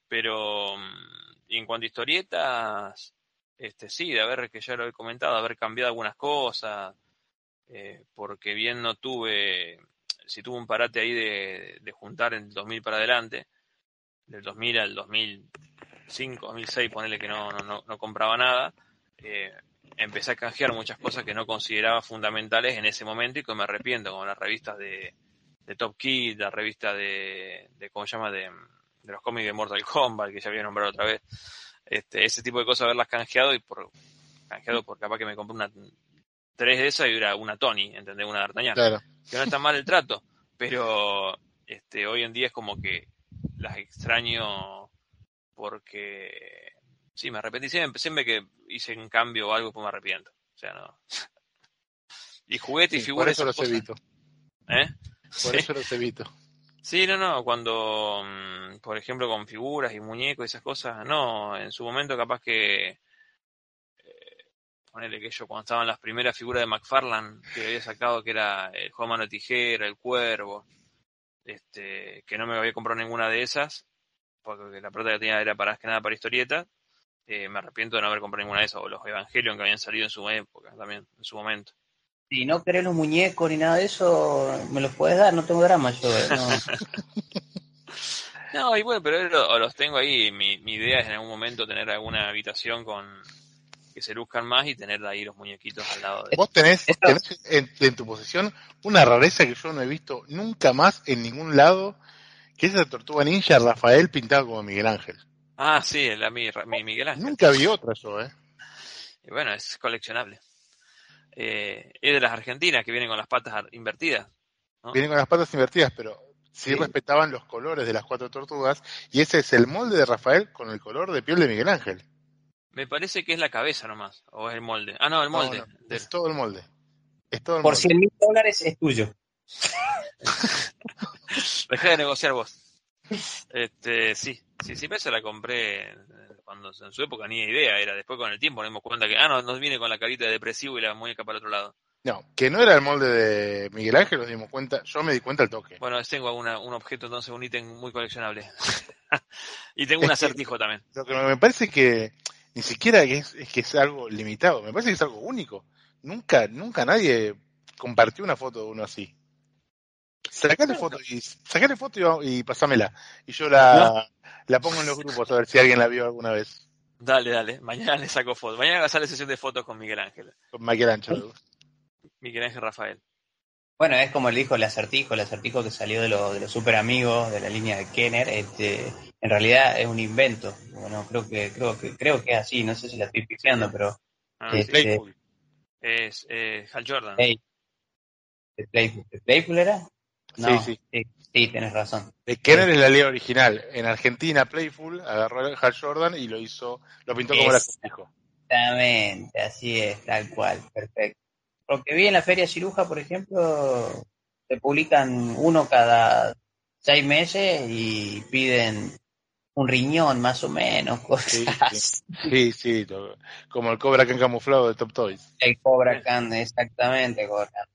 Pero mm, y en cuanto a historietas, este sí, de haber, que ya lo he comentado, haber cambiado algunas cosas, eh, porque bien no tuve, si tuve un parate ahí de, juntar en el 2000 para adelante, del 2000 al 2005, 2006, ponerle que no, no, no, compraba nada, eh, empecé a canjear muchas cosas que no consideraba fundamentales en ese momento y que me arrepiento, como las revistas de, de Top Kid, la revista de, ¿cómo se llama?, de, de los cómics de Mortal Kombat, que ya había nombrado otra vez, este, ese tipo de cosas haberlas canjeado y por canjeado por capaz que me compré una tres de esas y era una Tony, ¿entendés? Una D'Artagnan Claro. que no está mal el trato, pero este hoy en día es como que las extraño porque sí, me arrepentí siempre, siempre que hice un cambio o algo pues me arrepiento. O sea, no. Y juguete y Sí, por figuras eso los cosas, evito. ¿eh? Por Sí. eso los evito. Sí, no, no, cuando, mm, por ejemplo, con figuras y muñecos y esas cosas, no, en su momento capaz que, ponele que yo, cuando estaban las primeras figuras de McFarlane, que había sacado, que era el Juan Mano Tijera, el Cuervo, este, que no me había comprado ninguna de esas, porque la plata que tenía era para, que nada para historietas, eh, me arrepiento de no haber comprado ninguna de esas, o los Evangelion que habían salido en su época también, en su momento. Si no querés los muñecos ni nada de eso, me los puedes dar, no tengo drama yo. eh, no. No, y bueno, pero lo- los tengo ahí. Mi, mi idea es en algún momento tener alguna habitación con que se luzcan más y tener ahí los muñequitos al lado de. Vos tenés, en, en tu posesión una rareza que yo no he visto nunca más en ningún lado, Que es la tortuga ninja Rafael pintado como Miguel Ángel. Ah, sí, la, mi, mi Miguel Ángel. Nunca vi otra yo, ¿eh? Y bueno, es coleccionable. Eh, es de las argentinas que vienen con las patas invertidas. ¿no? Vienen con las patas invertidas, pero sí, Sí. respetaban los colores de las cuatro tortugas. Y ese es el molde de Rafael con el color de piel de Miguel Ángel. Me parece que es la cabeza nomás, o es el molde. Ah, no, el No, molde. no, es todo el molde. Es todo el Por molde. 100 mil dólares es tuyo. Dejá de negociar vos. Este, sí, sí, sí, se la compré cuando en su época ni idea era. Después con el tiempo nos dimos cuenta que, ah, no, nos viene con la carita de depresivo y la muñeca para el otro lado. No, que no era el molde de Miguel Ángel, nos dimos cuenta. Yo me di cuenta al toque. Bueno, tengo una, un objeto, entonces un ítem muy coleccionable. y tengo un Es que- acertijo también. Lo que me parece que ni siquiera es, es que es algo limitado, me parece que es algo único. Nunca, nunca nadie compartió una foto de uno así. Sacale foto y sacale foto y, y pasámela. Y yo la, la pongo en los grupos a ver si alguien la vio alguna vez. Dale, dale. Mañana le saco fotos. Mañana sale sesión de fotos con Miguel Ángel. Con Michelangelo. Miguel Ángel Rafael. Bueno, es como le dijo el acertijo, el acertijo que salió de, lo- de los super amigos de la línea de Kenner, este, en realidad es un invento. Bueno, creo que, creo que, creo que es así, no sé si la estoy pifiando, pero Ah, Sí. sí. Playful. Es eh, Hal Jordan. hey, ¿de Playful, ¿de Playful era? No, Sí, sí, sí, tienes razón. De Kenner es la ley original. En Argentina, Playful agarró a Hal Jordan y lo hizo, lo pintó como el acertijo. Exactamente, así es, tal cual, perfecto. Lo que vi en la Feria Ciruja, por ejemplo, se publican uno cada seis meses y piden un riñón más o menos, cosas Sí. Sí, como el Cobra que han camuflado de Top Toys. El Cobra Khan, exactamente, Cobra Khan.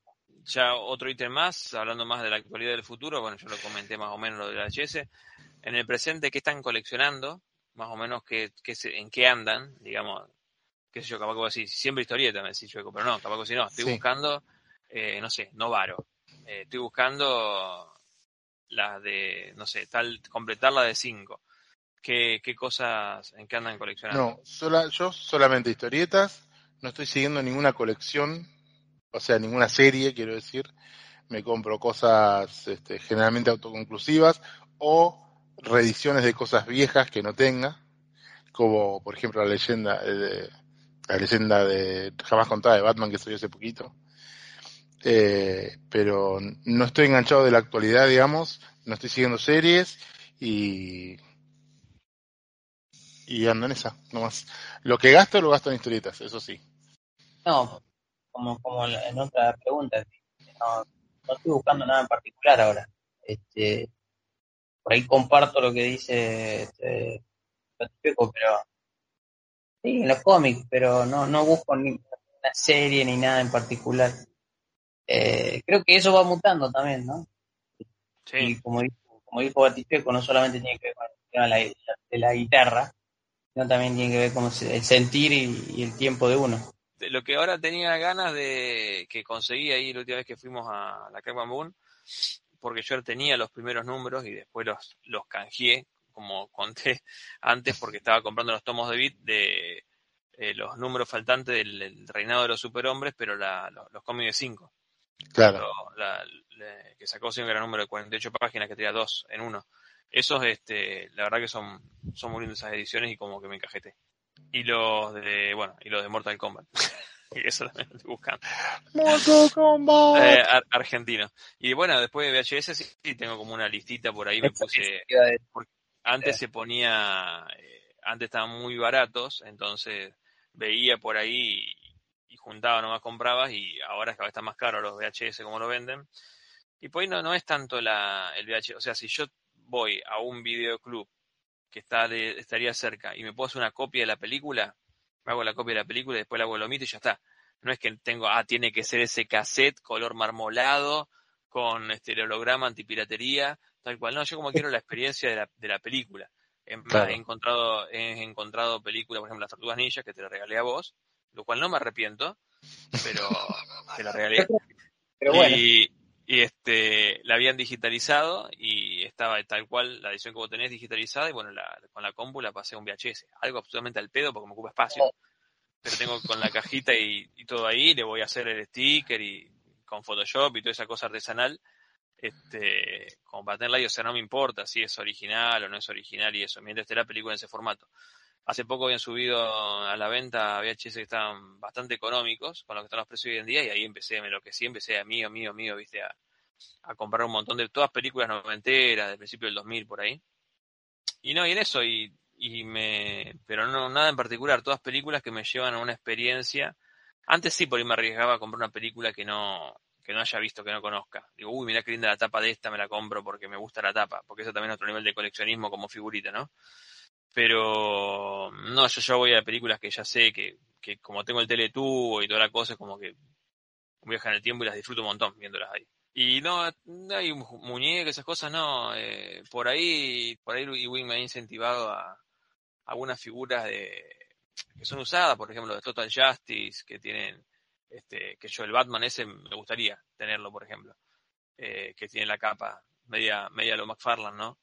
Ya otro ítem más, hablando más de la actualidad del futuro, bueno, yo lo comenté más o menos lo del HS. En el presente, ¿qué están coleccionando? Más o menos qué, qué se- en qué andan, digamos, qué sé yo, capaz que vos decís, siempre historieta, me decís chueco, pero no, capaz que si no, estoy Sí. buscando, eh, no sé, Novaro. Eh, estoy buscando las de, no sé, tal, completar la de 5. ¿Qué, ¿Qué cosas, en qué andan coleccionando? No, sola, yo solamente historietas, no estoy siguiendo ninguna colección, o sea, ninguna serie, quiero decir. Me compro cosas este, generalmente autoconclusivas o reediciones de cosas viejas que no tenga, como por ejemplo la leyenda eh, de, la leyenda de jamás contada de Batman que salió hace poquito. Eh, pero no estoy enganchado de la actualidad, digamos, no estoy siguiendo series y y ando en esa, nomás. Lo que gasto lo gasto en historietas, eso sí. No, como, como en otra pregunta, no, no estoy buscando nada en particular ahora. Este, por ahí comparto lo que dice este, pero sí, en los cómics, pero no, no busco ni una serie ni nada en particular. Eh, creo que eso va mutando también, ¿no? Sí. Y como dijo, como dijo Batisteco, no solamente tiene que ver con el tema de la, de la guitarra, sino también tiene que ver con el sentir y, y el tiempo de uno. de lo que ahora tenía ganas de que conseguí ahí la última vez que fuimos a la Crackman Boom, porque yo tenía los primeros números y después los, los canjeé, como conté antes, porque estaba comprando los tomos de Beat de eh, los números faltantes del, del reinado de los superhombres, pero la, los, los cómics de 5. Claro. La, la- que sacó 5 era el número de 48 páginas, que tenía dos en uno. Esos, este, la verdad que son, son muy lindas esas ediciones y como que me encajeté. Y los de, bueno, y los de Mortal Kombat. y eso también lo estoy buscando. Mortal Kombat. Eh, ar- argentino. Y bueno, después de VHS sí, tengo como una listita por ahí, me puse, antes se ponía, eh, antes estaban muy baratos, entonces veía por ahí y, y juntaba, nomás comprabas y ahora cada vez está más caro los VHS como lo venden. Y pues no, no es tanto la, el VHS, o sea, si yo voy a un videoclub que está de- estaría cerca y me puedo hacer una copia de la película, me hago la copia de la película y después la hago el omito y ya está. No es que tengo, ah, tiene que ser ese cassette color marmolado con este holograma antipiratería, tal cual. No, yo como quiero la experiencia de la, de la película. Claro. he encontrado, he encontrado películas, por ejemplo, Las Tortugas Ninjas, que te la regalé a vos, lo cual no me arrepiento, pero te la regalé. Pero bueno, Y, y, este la habían digitalizado y estaba tal cual la edición que vos tenés digitalizada y bueno, la, con la compu la pasé a un VHS. Algo absolutamente al pedo porque me ocupa espacio. Pero tengo con la cajita y, y todo ahí, le voy a hacer el sticker y con Photoshop y toda esa cosa artesanal. Este, como para tenerla ahí, o sea, no me importa si es original o no es original y eso, mientras esté la película en ese formato. Hace poco habían subido a la venta VHS que estaban bastante económicos con lo que están los precios hoy en día y ahí empecé, me lo que sí empecé a mío, mío, mío, viste, a, a comprar un montón de todas películas noventeras, del principio del 2000 por ahí. Y no, y en eso, y, y me, pero no, nada en particular, todas películas que me llevan a una experiencia. Antes sí, por ahí me arriesgaba a comprar una película que no, que no haya visto, que no conozca. Digo, uy, mirá qué linda la tapa de esta, me la compro porque me gusta la tapa, porque eso también es otro nivel de coleccionismo como figurita, ¿no? Pero no, yo, yo voy a películas que ya sé que, que como tengo el teletubo y toda la cosa, es como que viaja en el tiempo y las disfruto un montón viéndolas ahí. Y no, no hay muñecas, esas cosas, no. Eh, por ahí, por ahí Wing me ha incentivado a algunas figuras de que son usadas, por ejemplo, de Total Justice, que tienen, este, que yo el Batman ese me gustaría tenerlo, por ejemplo, eh, que tiene la capa media, media lo McFarlane, ¿no?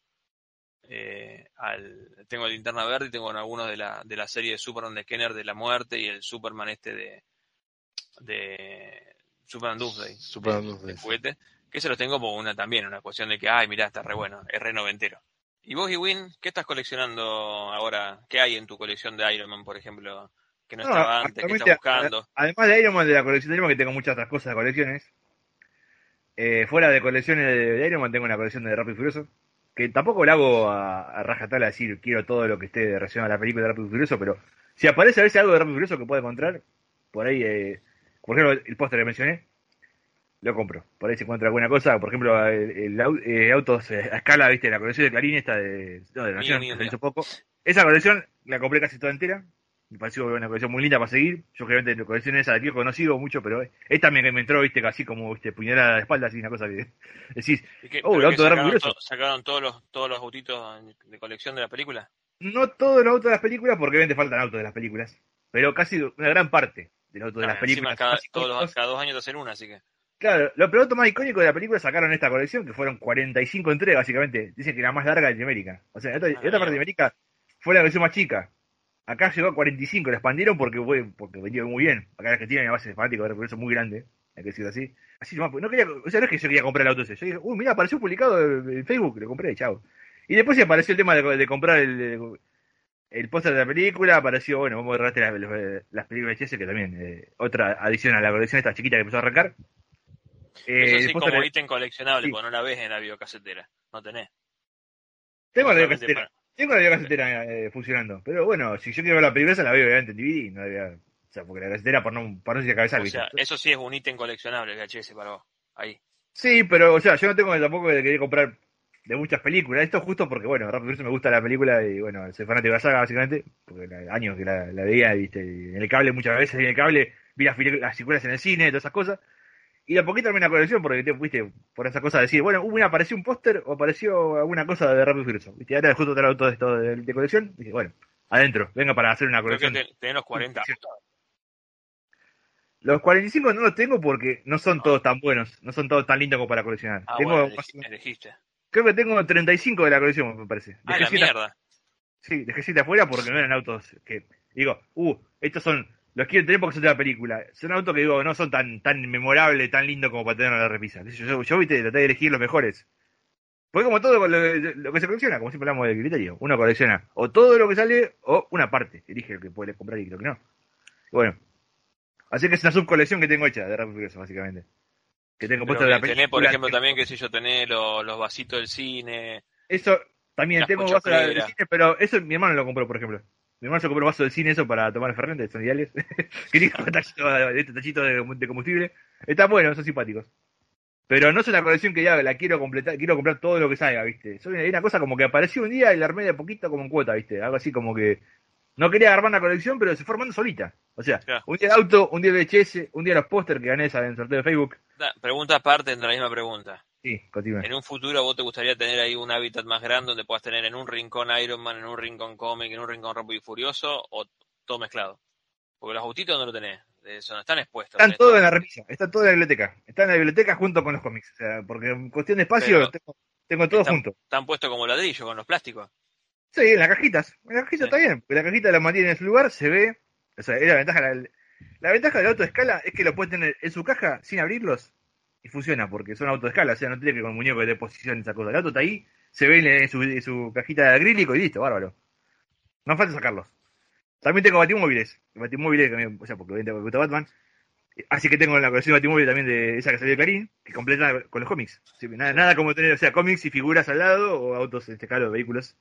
Eh, al, tengo el linterna verde y tengo algunos de la, de la serie de Superman de Kenner de la muerte y el Superman este de, de Superman Doomsday, Superman de- Doomsday, de juguete, que se los tengo por una también, una cuestión de que, ay, mirá, está re bueno, es re noventero. ¿Y vos, Win, qué estás coleccionando ahora? ¿Qué hay en tu colección de Iron Man, por ejemplo, que no, No, estaba antes, que estás buscando? Además de Iron Man de la colección de Iron Man, que tengo muchas otras cosas de colecciones. Eh, fuera de colecciones de, de Iron Man, tengo una colección de Rápido y Furioso. Que tampoco la hago a, a rajatabla decir quiero todo lo que esté relacionado a la película de Rápido y Furioso, pero si aparece a veces algo de Rápido y Furioso que pueda encontrar, por ahí, eh, por ejemplo, el póster que mencioné, lo compro. Por ahí se encuentra alguna cosa, por ejemplo, el, el au- eh, autos a escala, viste, la colección de Clarín, esta de, no, de Nación, mío, se hizo poco. Esa colección la compré casi toda entera. Me pareció una colección muy linda para seguir. Yo obviamente la colección esa de viejo no sigo mucho, pero esta me, me entró, viste, casi como viste, puñalada de espalda, así una cosa que decís, ¿Y qué- Oh, el auto de sacaron, to- sacaron todos los, todos los autitos de colección de la película? no todos los autos de las películas, porque obviamente faltan autos de las películas, pero casi una gran parte de los autos de las películas. cada, todos los- cada dos años te hacen una, así que. Claro, los productos más icónicos de la película sacaron esta colección, que fueron 45 entregas, básicamente. Dicen que la más larga de América. O sea, esta, Ah, esta parte de América fue la versión más chica. Acá llegó a 45, la expandieron porque fue, porque vendió muy bien. Acá en Argentina hay una base de fanáticos de eso muy grande, hay que decirlo así. Así nomás, pues, no quería, o sea, no es que yo quería comprar el auto ese. Yo dije, uy, mira, apareció publicado en Facebook, lo compré, chao. Y después sí apareció el tema de, de comprar el, el póster de la película, apareció, bueno, vamos a agarrarte las, las, las películas de que también, eh, otra adición a la colección esta chiquita que empezó a arrancar. Eh, Eso sí, como ítem coleccionable, sí. porque no la ves en la videocasetera. No tenés. Tengo la para- tengo la videocasetera eh, funcionando, pero bueno, si yo quiero ver la película, la veo obviamente en DVD, no la voy a- o sea, porque la casetera por no, para no ser cabeza, O eso sí es un ítem coleccionable, el VHS para vos. Ahí. Sí, pero, o sea, yo no tengo tampoco de querer comprar de muchas películas. Esto justo porque, bueno, Rápido me gusta la película y, bueno, soy fanático de la saga, básicamente, porque años que la, la veía, viste, en el cable muchas veces, en el cable, vi las, las secuelas en el cine, todas esas cosas. Y de a poquito armé una colección porque, te, viste, por esa cosa de decir, bueno, uh, mira, apareció un póster o apareció alguna cosa de Rápido y Furioso. Viste, ahora justo traer todo esto de, de colección, dije, bueno, adentro, venga para hacer una Creo que colección. te- tenés los 40. Sí. Los 45 no los tengo porque no son Ah. todos tan buenos, no son todos tan lindos como para coleccionar. Ah, tengo bueno, elegiste. Creo que tengo 35 de la colección, me parece. Ah, Dejé la siete- mierda. Sí, dejé 7 afuera porque no eran autos que. Digo, uh, estos son. Los quiero tener porque son de la película. Son autos que digo, no son tan tan memorables, tan lindos como para tener en la repisa. Yo, yo, yo, viste, traté de elegir los mejores. Porque como todo lo, lo que se colecciona, como siempre hablamos del criterio, uno colecciona o todo lo que sale o una parte. Elige lo que puede comprar y lo que no. Y bueno. Así que es una subcolección que tengo hecha de Rápido Furioso, básicamente. Que tengo puesto de la película. tenés, por ejemplo, también, qué sé yo, tenés los, los vasitos del cine. Eso también tengo un vaso de pochocleras. cine, pero eso mi hermano lo compró, por ejemplo. Mi hermano se compró un vaso de cine eso para tomar Fernández, son ideales. que tiene un tachito, de- este tachito de, de combustible. Están buenos, son simpáticos. Pero no es una colección que ya la quiero completar, quiero comprar todo lo que salga, ¿viste? Soy una, una cosa como que apareció un día y la armé de poquito como en cuota, ¿viste? Algo así como que no quería armar una colección, pero se fue armando solita. O sea, Claro. un día el auto, un día el VHS, un día los póster que gané en el sorteo de Facebook. Da, pregunta aparte entre la misma pregunta. Sí, continúa. En un futuro, ¿vos te gustaría tener ahí un hábitat más grande donde puedas tener en un rincón Iron Man, en un rincón cómic, en un rincón Rápido y Furioso o todo mezclado? Porque los autitos no lo tenés, eso no están expuestos. Están todos en la repisa, está todo en la biblioteca. Está en la biblioteca junto con los cómics. O sea, porque en cuestión de espacio Pero- tengo, tengo todo Están- junto. Están puestos como ladrillo con los plásticos. Sí, en las cajitas. En la cajita Sí. está bien. porque La cajita la mantiene en su lugar, se ve. O sea, es la ventaja. La, la ventaja del auto de escala es que lo puede tener en su caja sin abrirlos. Y funciona, porque son autos de escala, o sea, no tiene que con muñeco de posición esa cosa. El auto está ahí, se ve en su, en su cajita de acrílico y listo, bárbaro. No falta sacarlos. También tengo batimóviles, batimóviles también, o sea, porque me gusta Batman. Así que tengo la colección de batimóviles también de esa que salió de Clarín, que completa con los cómics. Sí, nada, nada como tener, o sea, cómics y figuras al lado, o autos, en este caso, vehículos.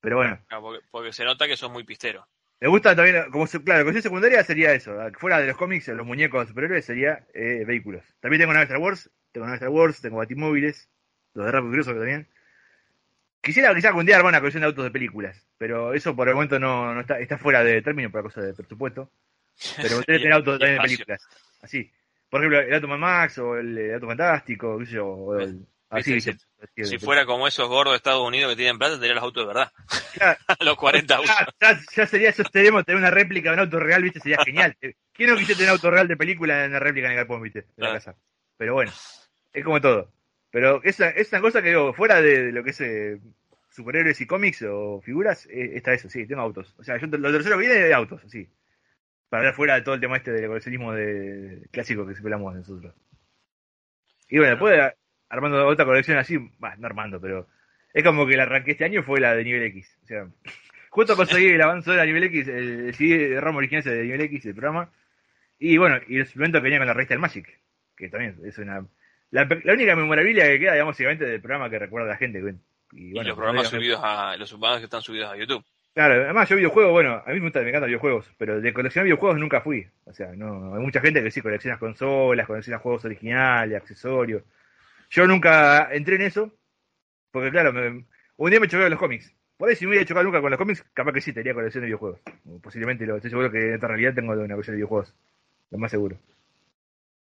Pero bueno. Porque, porque se nota que sos muy pistero. Me gusta también, como claro, la colección secundaria sería eso. Fuera de los cómics, los muñecos superhéroes sería eh, vehículos. También tengo Star Wars, tengo Star Wars, tengo batimóviles, los de Rápido que también. Quisiera quizás algún día armar una colección de autos de películas, pero eso por el momento no, no está, está fuera de término por la cosa de presupuesto. Pero gustaría tener autos también de películas. Así. Por ejemplo, el Auto Mad Max o el, el Auto Fantástico, qué sé yo, o el, así, ¿viste? Si fuera como esos gordos de Estados Unidos que tienen plata, tendrían los autos de verdad. Claro. los 40 autos. Ya, ya, ya sería, eso tenemos tener una réplica de un auto real, viste, sería genial. ¿Quién no quisiera tener un auto real de película en una réplica en el galpón, viste? De la Claro. casa. Pero bueno, es como todo. Pero esa, es una cosa que digo, fuera de, de lo que es eh, superhéroes y cómics o figuras, eh, está eso, sí, tengo autos. O sea, yo lo tercero que viene es de autos, sí. Para ver fuera de todo el tema este del coleccionismo de, clásico que siempre hablamos nosotros. Y bueno, después de- armando otra colección así, bah, no armando, pero es como que la arranqué este año fue la de nivel X. O sea, justo conseguí el avance de la nivel X, el, CD de ramo original de nivel X, el programa. Y bueno, y el suplemento que venía con la revista del Magic, que también es una. La, la única memorabilia que queda, digamos, básicamente del programa que recuerda a la gente. bueno, Y, bueno, los programas subidos a. Los programas que están subidos a YouTube. Claro, además yo videojuegos, bueno, a mí me, gusta, me encantan videojuegos, pero de coleccionar videojuegos nunca fui. O sea, no, hay mucha gente que sí colecciona consolas, colecciona juegos originales, accesorios. Yo nunca entré en eso, porque claro, me- un día me choqué con los cómics. Por ahí si no hubiera chocado nunca con los cómics, capaz que sí tenía colección de videojuegos. Posiblemente lo, estoy seguro que en esta realidad tengo una colección de videojuegos. Lo más seguro.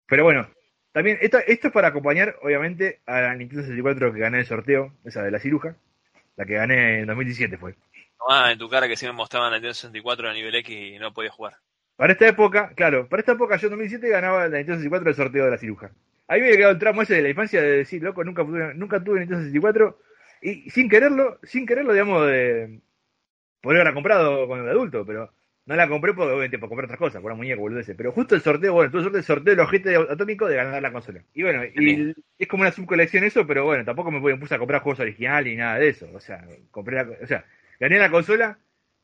Pero bueno, también esto, esto es para acompañar, obviamente, a la Nintendo 64 que gané el sorteo, esa de la ciruja. La que gané en 2017 fue. Ah, en tu cara que sí me mostraban la Nintendo 64 a nivel X y no podía jugar. Para esta época, claro, para esta época yo en 2007 ganaba la Nintendo 64 el sorteo de la ciruja. A mí me quedado el tramo ese de la infancia de decir, loco, nunca, tuve- nunca tuve Nintendo 64 y sin quererlo, sin quererlo, digamos, de poder haberla comprado cuando era adulto, pero no la compré porque, obviamente, por comprar otras cosas, por una muñeca, boludeces. Pero justo el sorteo, bueno, tuve suerte el sorteo del ojete atómico de ganar la consola. Y bueno, y es como una subcolección eso, pero bueno, tampoco me puse a comprar juegos originales ni nada de eso. O sea, compré la, o sea, gané la consola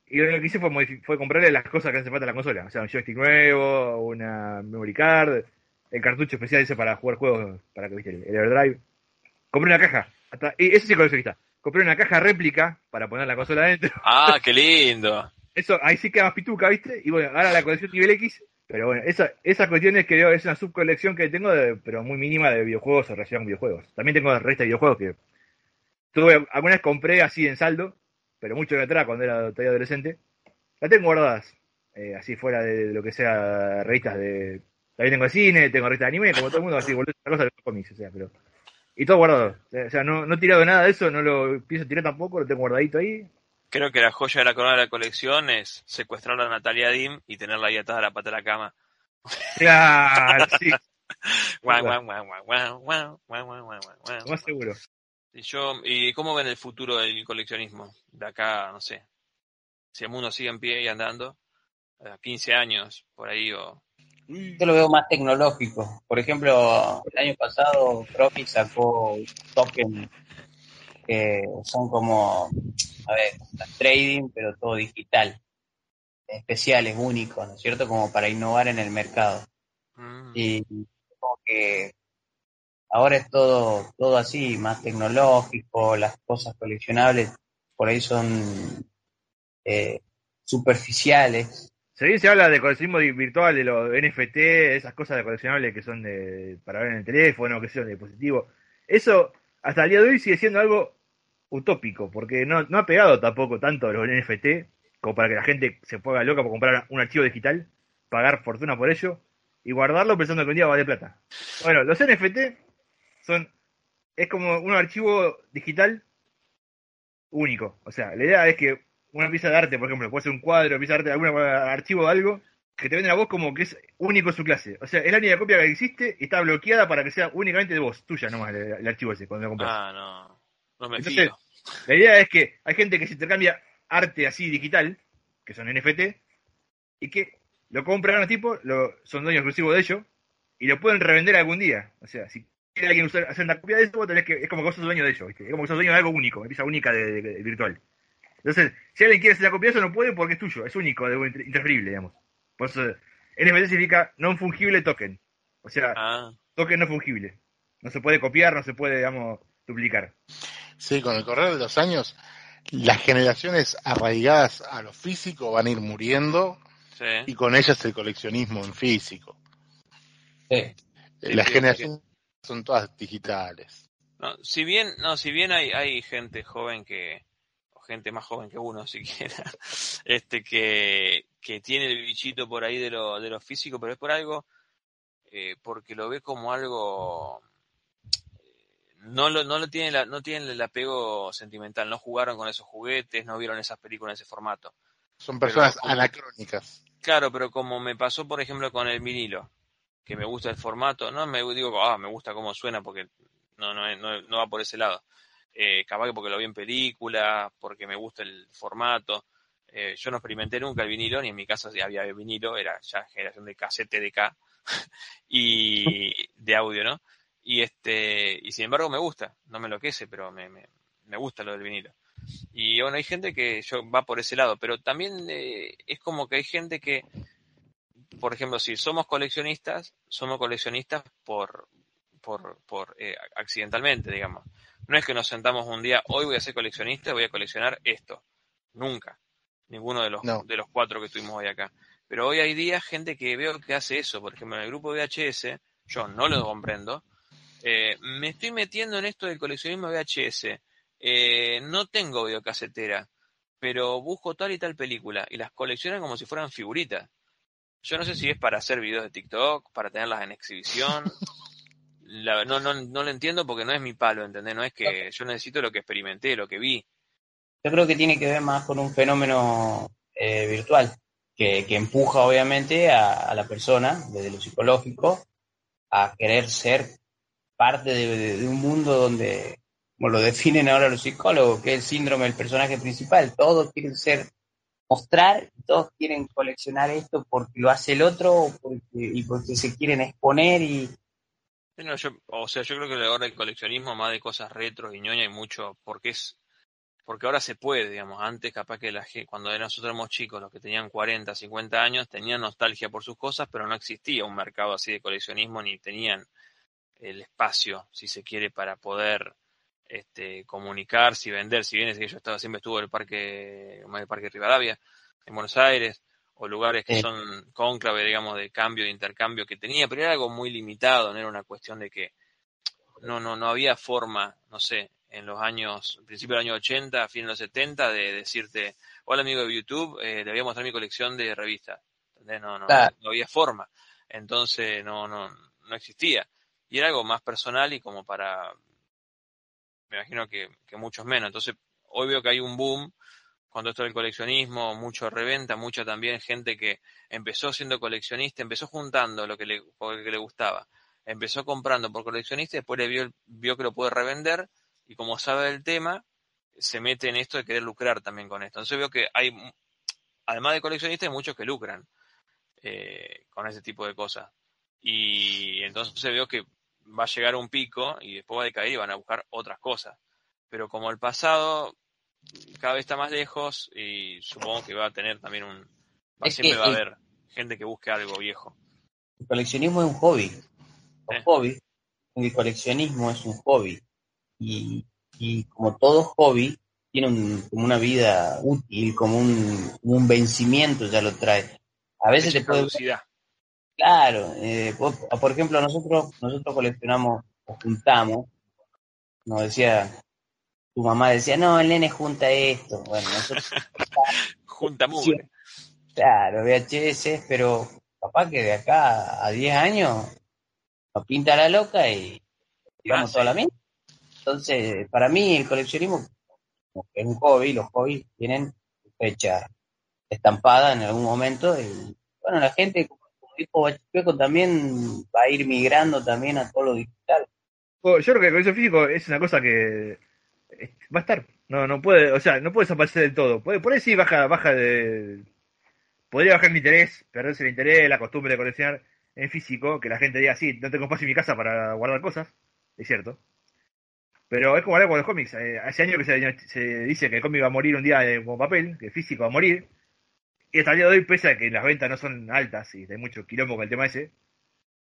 y lo que hice fue, fue comprarle las cosas que hace falta a la consola. O sea, un joystick nuevo, una memory card, el cartucho especial ese para jugar juegos, para que viste, el, el Everdrive. Compré una caja. Hasta, y eso sí coleccionista. Compré una caja réplica para poner la consola adentro. Ah, qué lindo. Eso, ahí sí queda más pituca, ¿viste? Y bueno, ahora la colección nivel X. Pero bueno, esa, esa cuestión es que yo- es una subcolección que tengo, de- pero muy mínima de videojuegos o relación con videojuegos. También tengo la revista de videojuegos que tuve, alguna vez compré así en saldo, pero mucho de atrás cuando era todavía adolescente. La tengo guardadas, eh, así fuera de lo que sea revistas de... También tengo cine, tengo revista de anime, como todo el mundo, así, boludo, esa cosa de los cómics, o sea, pero. Y todo guardado. O sea, no, no he tirado nada de eso, no lo pienso tirar tampoco, lo tengo guardadito ahí. Creo que la joya de la corona de la colección es secuestrar a Natalia Dim y tenerla ahí atada a la pata de la cama. Guau, guau, guau, guau, guau, guau, guau, guau. Más seguro. Y, yo, ¿Y cómo ven el futuro del coleccionismo? De acá, no sé. Si el mundo sigue en pie y andando, a 15 años, por ahí, o yo lo veo más tecnológico. Por ejemplo, el año pasado Profi sacó token que son como, a ver, trading, pero todo digital. Especiales, únicos, ¿no es cierto? Como para innovar en el mercado. Mm, Y como que ahora es todo, todo así, más tecnológico, las cosas coleccionables por ahí son eh, superficiales. Si se habla de coleccionismo virtual, de los NFT, esas cosas de coleccionables que son de, para ver en el teléfono, que son de dispositivo, eso hasta el día de hoy sigue siendo algo utópico, porque no, no ha pegado tampoco tanto los NFT como para que la gente se ponga loca por comprar un archivo digital, pagar fortuna por ello y guardarlo pensando que un día vale plata. Bueno, los NFT son es como un archivo digital único. O sea, la idea es que una pieza de arte, por ejemplo, puede ser un cuadro, pieza de arte, algún archivo de algo, que te venden a vos como que es único en su clase. O sea, es la única copia que existe y está bloqueada para que sea únicamente de vos, tuya nomás, el, el archivo ese, cuando lo compras. Ah, no. No me Entonces, fío. La idea es que hay gente que se intercambia arte así digital, que son NFT, y que lo compran a tipo, lo, son dueños exclusivos de ello, y lo pueden revender algún día. O sea, si quiere alguien usar, hacer una copia de eso, vos tenés que, es como que vos sos dueño de ello, ¿viste? Es como que sos dueño de algo único, una pieza única de, de- de- virtual. Entonces, si alguien quiere hacer una copia de eso, no puede porque es tuyo, es único, de, intransferible, digamos. Por eso, NFT significa non fungible token. O sea, Ah, token no fungible. No se puede copiar, no se puede, digamos, duplicar. Sí, con el correr de los años, las generaciones arraigadas a lo físico van a ir muriendo sí. y con ellas el coleccionismo en físico. Sí. Sí, las sí, generaciones son todas digitales. No, si bien, no, si bien hay, hay gente joven que, gente más joven que uno siquiera, este que, que tiene el bichito por ahí de lo, de lo físico, pero es por algo, eh, porque lo ve como algo, eh, no lo, no lo tiene la, no tienen el apego sentimental, no jugaron con esos juguetes, no vieron esas películas en ese formato. Son personas anacrónicas. Claro, pero como me pasó, por ejemplo, con el vinilo, que me gusta el formato, no me digo, ah, me gusta cómo suena, porque no, no, no va por ese lado. Eh, capaz que porque lo vi en película, porque me gusta el formato. Eh, yo no experimenté nunca el vinilo, ni en mi casa ya había vinilo, era ya generación de cassette TDK y de audio, ¿no? Y este, y sin embargo me gusta, no me enloquece, pero me, me, me gusta lo del vinilo. Y bueno, hay gente que yo va por ese lado, pero también eh, es como que hay gente que, por ejemplo, si somos coleccionistas, somos coleccionistas por, por, por eh, accidentalmente, digamos. No es que nos sentamos un día, hoy voy a ser coleccionista, voy a coleccionar esto. Nunca. Ninguno de los, No. de los cuatro que estuvimos hoy acá. Pero hoy hay días gente que veo que hace eso. Por ejemplo, en el grupo VHS, yo no lo comprendo. eh, me estoy metiendo en esto del coleccionismo VHS. Eh, no tengo videocasetera, pero busco tal y tal película y las coleccionan como si fueran figuritas. Yo no sé si es para hacer videos de TikTok, para tenerlas en exhibición. La- no, no, no lo entiendo porque no es mi palo, ¿entendés? No es que yo necesito lo que experimenté, lo que vi. Yo creo que tiene que ver más con un fenómeno eh, virtual, que, que empuja obviamente a, a la persona, desde lo psicológico, a querer ser parte de, de- de un mundo donde, como lo definen ahora los psicólogos, que es el síndrome del personaje principal. Todos quieren ser, mostrar, todos quieren coleccionar esto porque lo hace el otro porque- y porque se quieren exponer y no, yo, o sea, yo creo que ahora el coleccionismo, más de cosas retros y ñoña, hay mucho, porque es, porque ahora se puede, digamos, antes capaz que la cuando nosotros éramos chicos, los que tenían 40, 50 años, tenían nostalgia por sus cosas, pero no existía un mercado así de coleccionismo, ni tenían el espacio, si se quiere, para poder este, comunicarse y vender, si bien es que yo estaba, siempre estuvo en el parque, en el parque Rivadavia, en Buenos Aires, o lugares que Sí. son cónclave, digamos, de cambio, de intercambio que tenía, pero era algo muy limitado, no era una cuestión de que no, no, no había forma, no sé, en los años, principio del año 80, fin de los 70, de decirte, hola amigo de YouTube, eh, le voy a mostrar mi colección de revistas. ¿Entendés? No, no, Claro. no había forma. Entonces no, no, no existía. Y era algo más personal y como para, me imagino que, que muchos menos. Entonces, hoy veo que hay un boom todo esto del coleccionismo, mucho reventa, mucha también gente que empezó siendo coleccionista, empezó juntando lo que le, por lo que le gustaba, empezó comprando por coleccionista y después le vio, vio que lo puede revender y como sabe del tema, se mete en esto de querer lucrar también con esto. Entonces veo que hay, además de coleccionistas, hay muchos que lucran eh, con ese tipo de cosas. Y entonces veo que va a llegar un pico y después va a decaer y van a buscar otras cosas. Pero como el pasado cada vez está más lejos y supongo que va a tener también un... Va, siempre que va a el- haber gente que busque algo viejo. El coleccionismo es un hobby. Un Eh. hobby. El coleccionismo es un hobby. Y, y como todo hobby, tiene un- como una vida útil, como un, un vencimiento ya lo trae. A veces te de puede... caducidad. Claro, eh, por ejemplo, nosotros nosotros coleccionamos o juntamos, nos decía, tu mamá decía, no, el nene junta esto. Bueno, nosotros Junta mugre. Claro, VHS, pero capaz que de acá a 10 años nos pinta la loca y tiramos Ah, toda sí. la misma. Entonces, para mí el coleccionismo como que es un hobby, los hobbies tienen fecha estampada en algún momento y bueno, la gente, como dijo Bachipeco, también va a ir migrando también a todo lo digital. Oh, Yo creo que el colección físico es una cosa que va a estar. No, no puede, o sea, no puede desaparecer del todo. Puede, por ahí sí baja, baja de. Podría bajar el interés, perderse el interés, la costumbre de coleccionar. en físico, que la gente diga, sí, no tengo espacio en mi casa para guardar cosas, es cierto. Pero es como hablar con los cómics. Eh, hace años que se, se, dice que el cómic va a morir un día eh, como papel, que el físico va a morir. Y hasta el día de hoy, pese a que las ventas no son altas y hay mucho quilombo con el tema ese,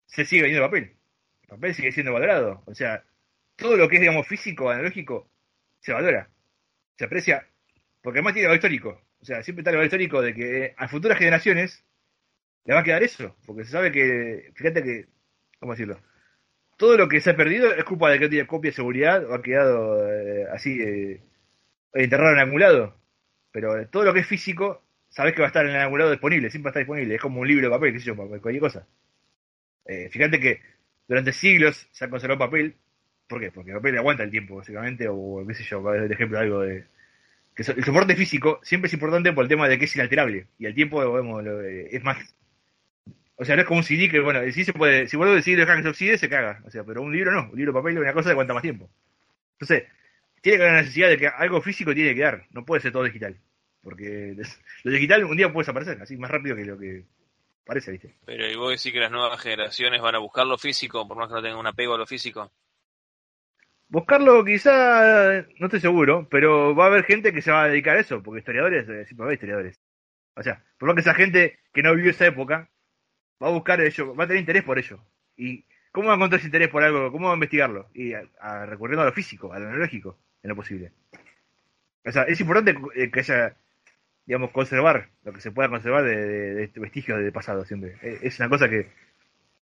se sigue vendiendo papel. El papel sigue siendo valorado. O sea, todo lo que es, digamos, físico, analógico, se valora. Se aprecia. Porque además tiene valor histórico. O sea, siempre está el valor histórico de que a futuras generaciones le va a quedar eso. Porque se sabe que, fíjate que, ¿cómo decirlo? Todo lo que se ha perdido es culpa de que no tiene copia de seguridad o ha quedado eh, así eh, enterrado en algún lado. Pero todo lo que es físico, sabes que va a estar en algún disponible, siempre va a disponible. Es como un libro de papel, qué sé yo, cualquier cosa. Eh, fíjate que durante siglos se ha conservado papel. ¿Por qué? Porque el papel aguanta el tiempo, básicamente, o qué sé yo, para el ejemplo algo de... Que el soporte físico siempre es importante por el tema de que es inalterable. Y el tiempo, es más o sea, no es como un CD que, bueno, sí se puede, si vuelvo a decir dejar que se oxide, se caga. O sea, pero un libro no, un libro de papel es una cosa de cuánta más tiempo. Entonces, tiene que haber la necesidad de que algo físico tiene que quedar, no puede ser todo digital. Porque lo digital un día puede desaparecer, así más rápido que lo que parece, ¿viste? Pero ¿y vos decís que las nuevas generaciones van a buscar lo físico, por más que no tengan un apego a lo físico? Buscarlo quizá, no estoy seguro, pero va a haber gente que se va a dedicar a eso, porque historiadores, eh, siempre va a haber historiadores. O sea, por más que esa gente que no vivió esa época, va a buscar ello, va a tener interés por ello. ¿Y cómo va a encontrar ese interés por algo? ¿Cómo va a investigarlo? Y a, recurriendo a lo físico, a lo analógico, en lo posible. O sea, es importante eh, que haya, digamos, conservar lo que se pueda conservar de, este vestigio del pasado siempre. Es una cosa que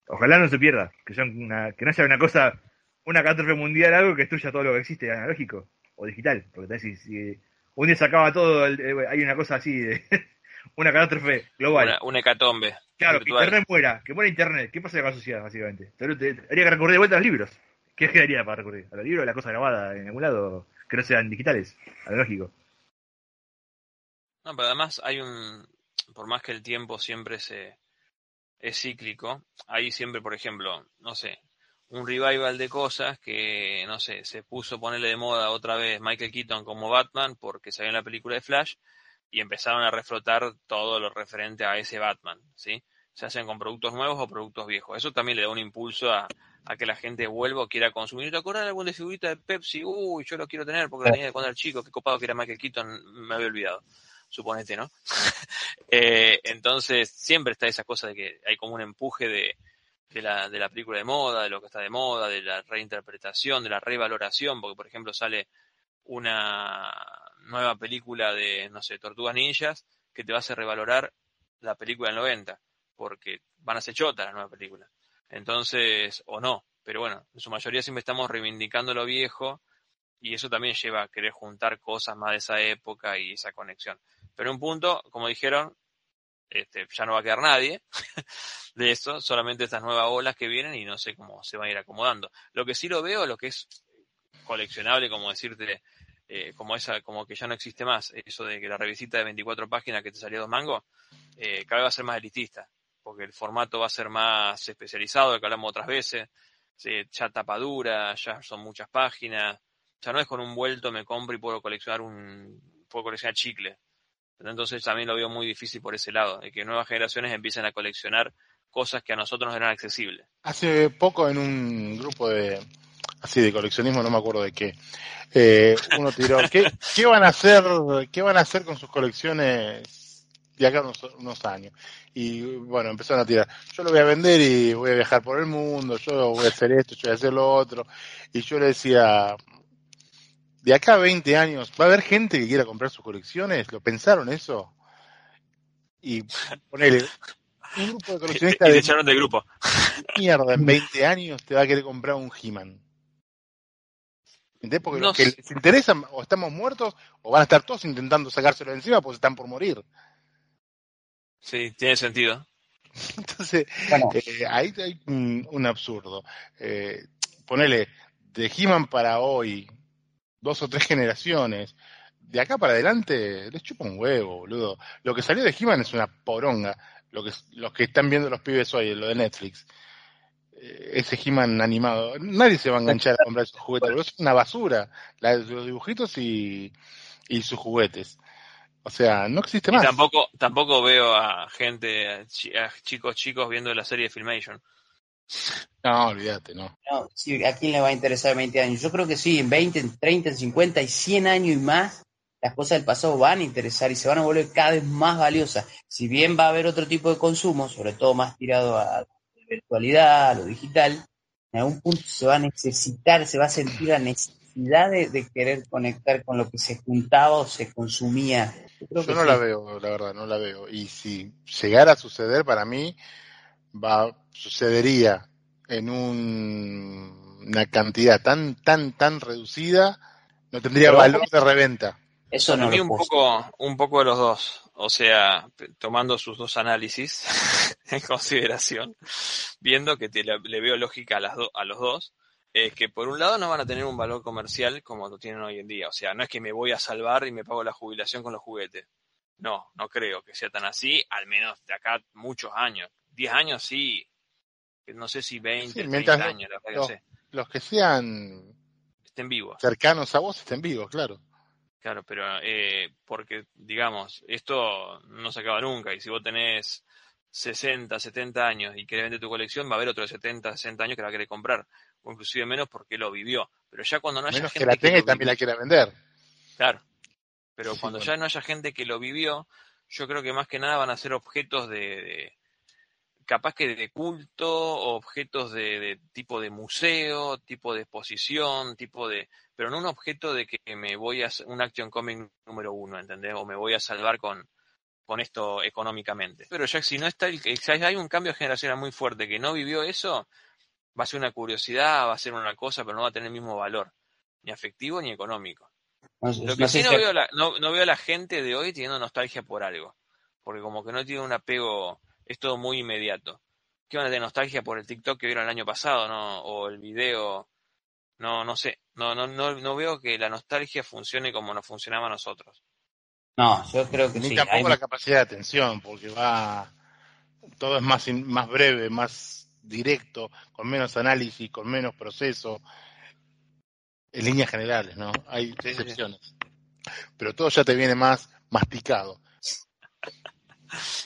ojalá no se pierda, que, una, que no haya una cosa, una catástrofe mundial, algo que destruya todo lo que existe analógico o digital. Porque si, si un día se acaba todo, eh, hay una cosa así de una catástrofe global. Una, hecatombe. Claro, que Internet muera, que muera Internet. ¿Qué pasa con la sociedad, básicamente? Habría que recurrir de vuelta a los libros. ¿Qué quedaría para recurrir? ¿A los libros, a la cosa grabada en algún lado, que no sean digitales? A lo lógico. No, pero además hay un. Por más que el tiempo siempre se es cíclico, hay siempre, por ejemplo, no sé, un revival de cosas que, no sé, se puso ponerle de moda otra vez Michael Keaton como Batman porque salió en la película de Flash y empezaron a reflotar todo lo referente a ese Batman, ¿sí? Se hacen con productos nuevos o productos viejos. Eso también le da un impulso a, que la gente vuelva o quiera consumir. ¿Te acuerdas de alguna figurita de Pepsi? Uy, yo lo quiero tener porque la tenía de cuando era chico. Qué copado que era Michael Keaton, me había olvidado. Suponete, ¿no? eh, entonces, siempre está esa cosa de que hay como un empuje de, de la, de la película de moda, de lo que está de moda, de la reinterpretación, de la revaloración, porque por ejemplo sale una nueva película de, no sé, Tortugas Ninjas, que te va a hacer revalorar la película del 90, porque van a ser chotas la nueva película. Entonces, o no, pero bueno, en su mayoría siempre estamos reivindicando lo viejo y eso también lleva a querer juntar cosas más de esa época y esa conexión. Pero un punto, como dijeron, este, ya no va a quedar nadie de eso, solamente estas nuevas olas que vienen y no sé cómo se van a ir acomodando. Lo que sí lo veo, lo que es coleccionable, como decirte, eh, como esa, como que ya no existe más, eso de que la revisita de 24 páginas que te salía dos mangos, eh, cada vez va a ser más elitista, porque el formato va a ser más especializado, de que hablamos otras veces, ya tapadura, ya son muchas páginas, ya no es con un vuelto me compro y puedo coleccionar un, puedo coleccionar chicle. Entonces también lo veo muy difícil por ese lado, de que nuevas generaciones empiecen a coleccionar cosas que a nosotros nos eran accesibles. Hace poco en un grupo de, así de coleccionismo, no me acuerdo de qué. Eh, uno tiró, ¿qué, ¿qué, van a hacer, qué van a hacer con sus colecciones de acá unos, unos, años? Y bueno, empezaron a tirar, yo lo voy a vender y voy a viajar por el mundo, yo voy a hacer esto, yo voy a hacer lo otro. Y yo le decía, de acá a 20 años, ¿va a haber gente que quiera comprar sus colecciones? ¿Lo pensaron eso? Y ponele, un grupo de coleccionistas. y echaron del grupo. Mierda, en 20 años te va a querer comprar un He-Man. Porque los que les interesan o estamos muertos o van a estar todos intentando sacárselo de encima porque están por morir. Sí, tiene sentido. Entonces, eh, ahí hay un, absurdo. Eh, ponele de He-Man para hoy, dos o tres generaciones, de acá para adelante les chupa un huevo, boludo. Lo que salió de He-Man es una poronga. Lo que, los que están viendo los pibes hoy, lo de Netflix. Eh, ese He-Man animado. Nadie se va a enganchar a comprar esos juguetes, es una basura, la, los dibujitos y, y sus juguetes. O sea, no existe Y más. tampoco, tampoco veo a gente, a chicos chicos viendo la serie de Filmation. No, olvídate, no. No, sí, ¿a quién le va a interesar 20 años? Yo creo que sí, en 20, en 30, en 50 y 100 años y más, las cosas del pasado van a interesar y se van a volver cada vez más valiosas. Si bien va a haber otro tipo de consumo, sobre todo más tirado a la virtualidad, a lo digital, en algún punto se va a necesitar, se va a sentir la necesidad de, de querer conectar con lo que se juntaba o se consumía. Yo no sí. la veo, la verdad, no la veo. Y si llegara a suceder, para mí, va, sucedería en un- una cantidad tan, tan, tan reducida, no tendría Pero valor de reventa. Eso no mí lo un puedo poco, un poco de los dos. O sea, tomando sus dos análisis en consideración, viendo que te le veo lógica a, las do- a los dos, es que por un lado no van a tener un valor comercial como lo tienen hoy en día. O sea, no es que me voy a salvar y me pago la jubilación con los juguetes. No, no creo que sea tan así, al menos de acá muchos años. 10 años sí, no sé si 20, Sí, 30 mientras no- años, la verdad que no. no sé. Los que sean Estén vivos. cercanos a vos estén vivos, claro. Claro, pero eh, porque, digamos, esto no se acaba nunca y si vos tenés 60, 70 años y querés vender tu colección, va a haber otro de 70, 60 años que la va a querer comprar, o inclusive menos porque lo vivió. Pero ya cuando no haya Menos gente que la tenga y también la vivió- quiera vender. Claro. Pero Sí, cuando bueno. ya no haya gente que lo vivió, yo creo que más que nada van a ser objetos de, de- capaz que de culto, objetos de, de tipo de museo, tipo de exposición, tipo de, pero no un objeto de que me voy a un action comic número uno, ¿entendés? O me voy a salvar con, con esto económicamente. Pero ya si no está, el, si hay un cambio generacional muy fuerte que no vivió eso, va a ser una curiosidad, va a ser una cosa, pero no va a tener el mismo valor, ni afectivo ni económico. No- Lo que sí no si- veo, la, no, no veo a la gente de hoy teniendo nostalgia por algo. Porque como que no tiene un apego, es todo muy inmediato. ¿Qué van a tener nostalgia por el TikTok que vieron el año pasado, no? O el video, no, no sé. No, no, no, no veo que la nostalgia funcione como nos funcionaba a nosotros. No, yo creo que Ni sí. tampoco hay- la capacidad de atención, porque va. Todo es más, in- más breve, más directo, con menos análisis, con menos proceso. En líneas generales, ¿no? Hay Sí, sí, sí. excepciones. Pero todo ya te viene más masticado.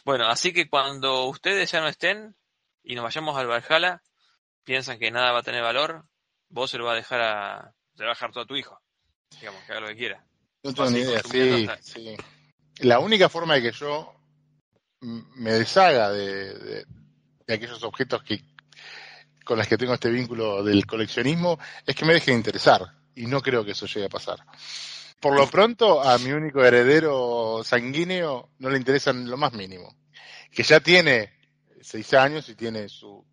Bueno, así que cuando ustedes ya no estén y nos vayamos al Valhalla, piensan que nada va a tener valor, vos se lo vas a dejar a, se lo vas a dejar todo a tu hijo. Digamos, que haga lo que quiera. No tengo ni idea, sí, hasta- sí. La única forma de que yo me deshaga de, de- de aquellos objetos que con los que tengo este vínculo del coleccionismo es que me deje de interesar. Y no creo que eso llegue a pasar. Por lo pronto, a mi único heredero sanguíneo no le interesan lo más mínimo. Que ya tiene seis años y tiene su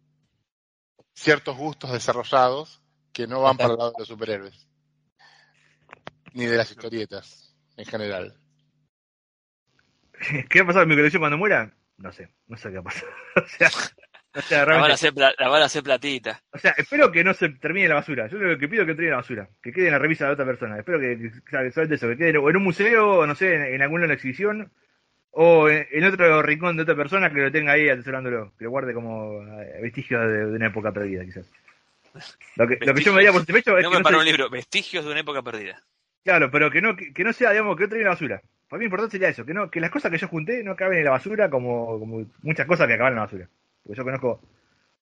ciertos gustos desarrollados que no van para el lado de los superhéroes. Ni de las historietas, en general. ¿Qué va a pasar con mi colección cuando muera? No sé, no sé qué va a pasar. o sea, o sea, La van, a hacer, la van a hacer platita. o sea, espero que no se termine la basura. Yo lo que pido es que termine la basura, que quede en la revista de otra persona. Espero que, que- solamente eso, que quede en un museo, no sé, en, en alguna exhibición, o en, en otro rincón de otra persona que lo tenga ahí atesorándolo, que lo guarde como eh, vestigio de, de una época perdida, quizás. Lo que, lo que yo me daría por satisfecho es No que me no paró se- un libro, Vestigios de una época perdida. Claro, pero que no, que, que no sea, digamos, que no termine la basura. Para mí lo importante sería eso, que no, que las cosas que yo junté no acaben en la basura como, como muchas cosas que acaban en la basura. Porque yo conozco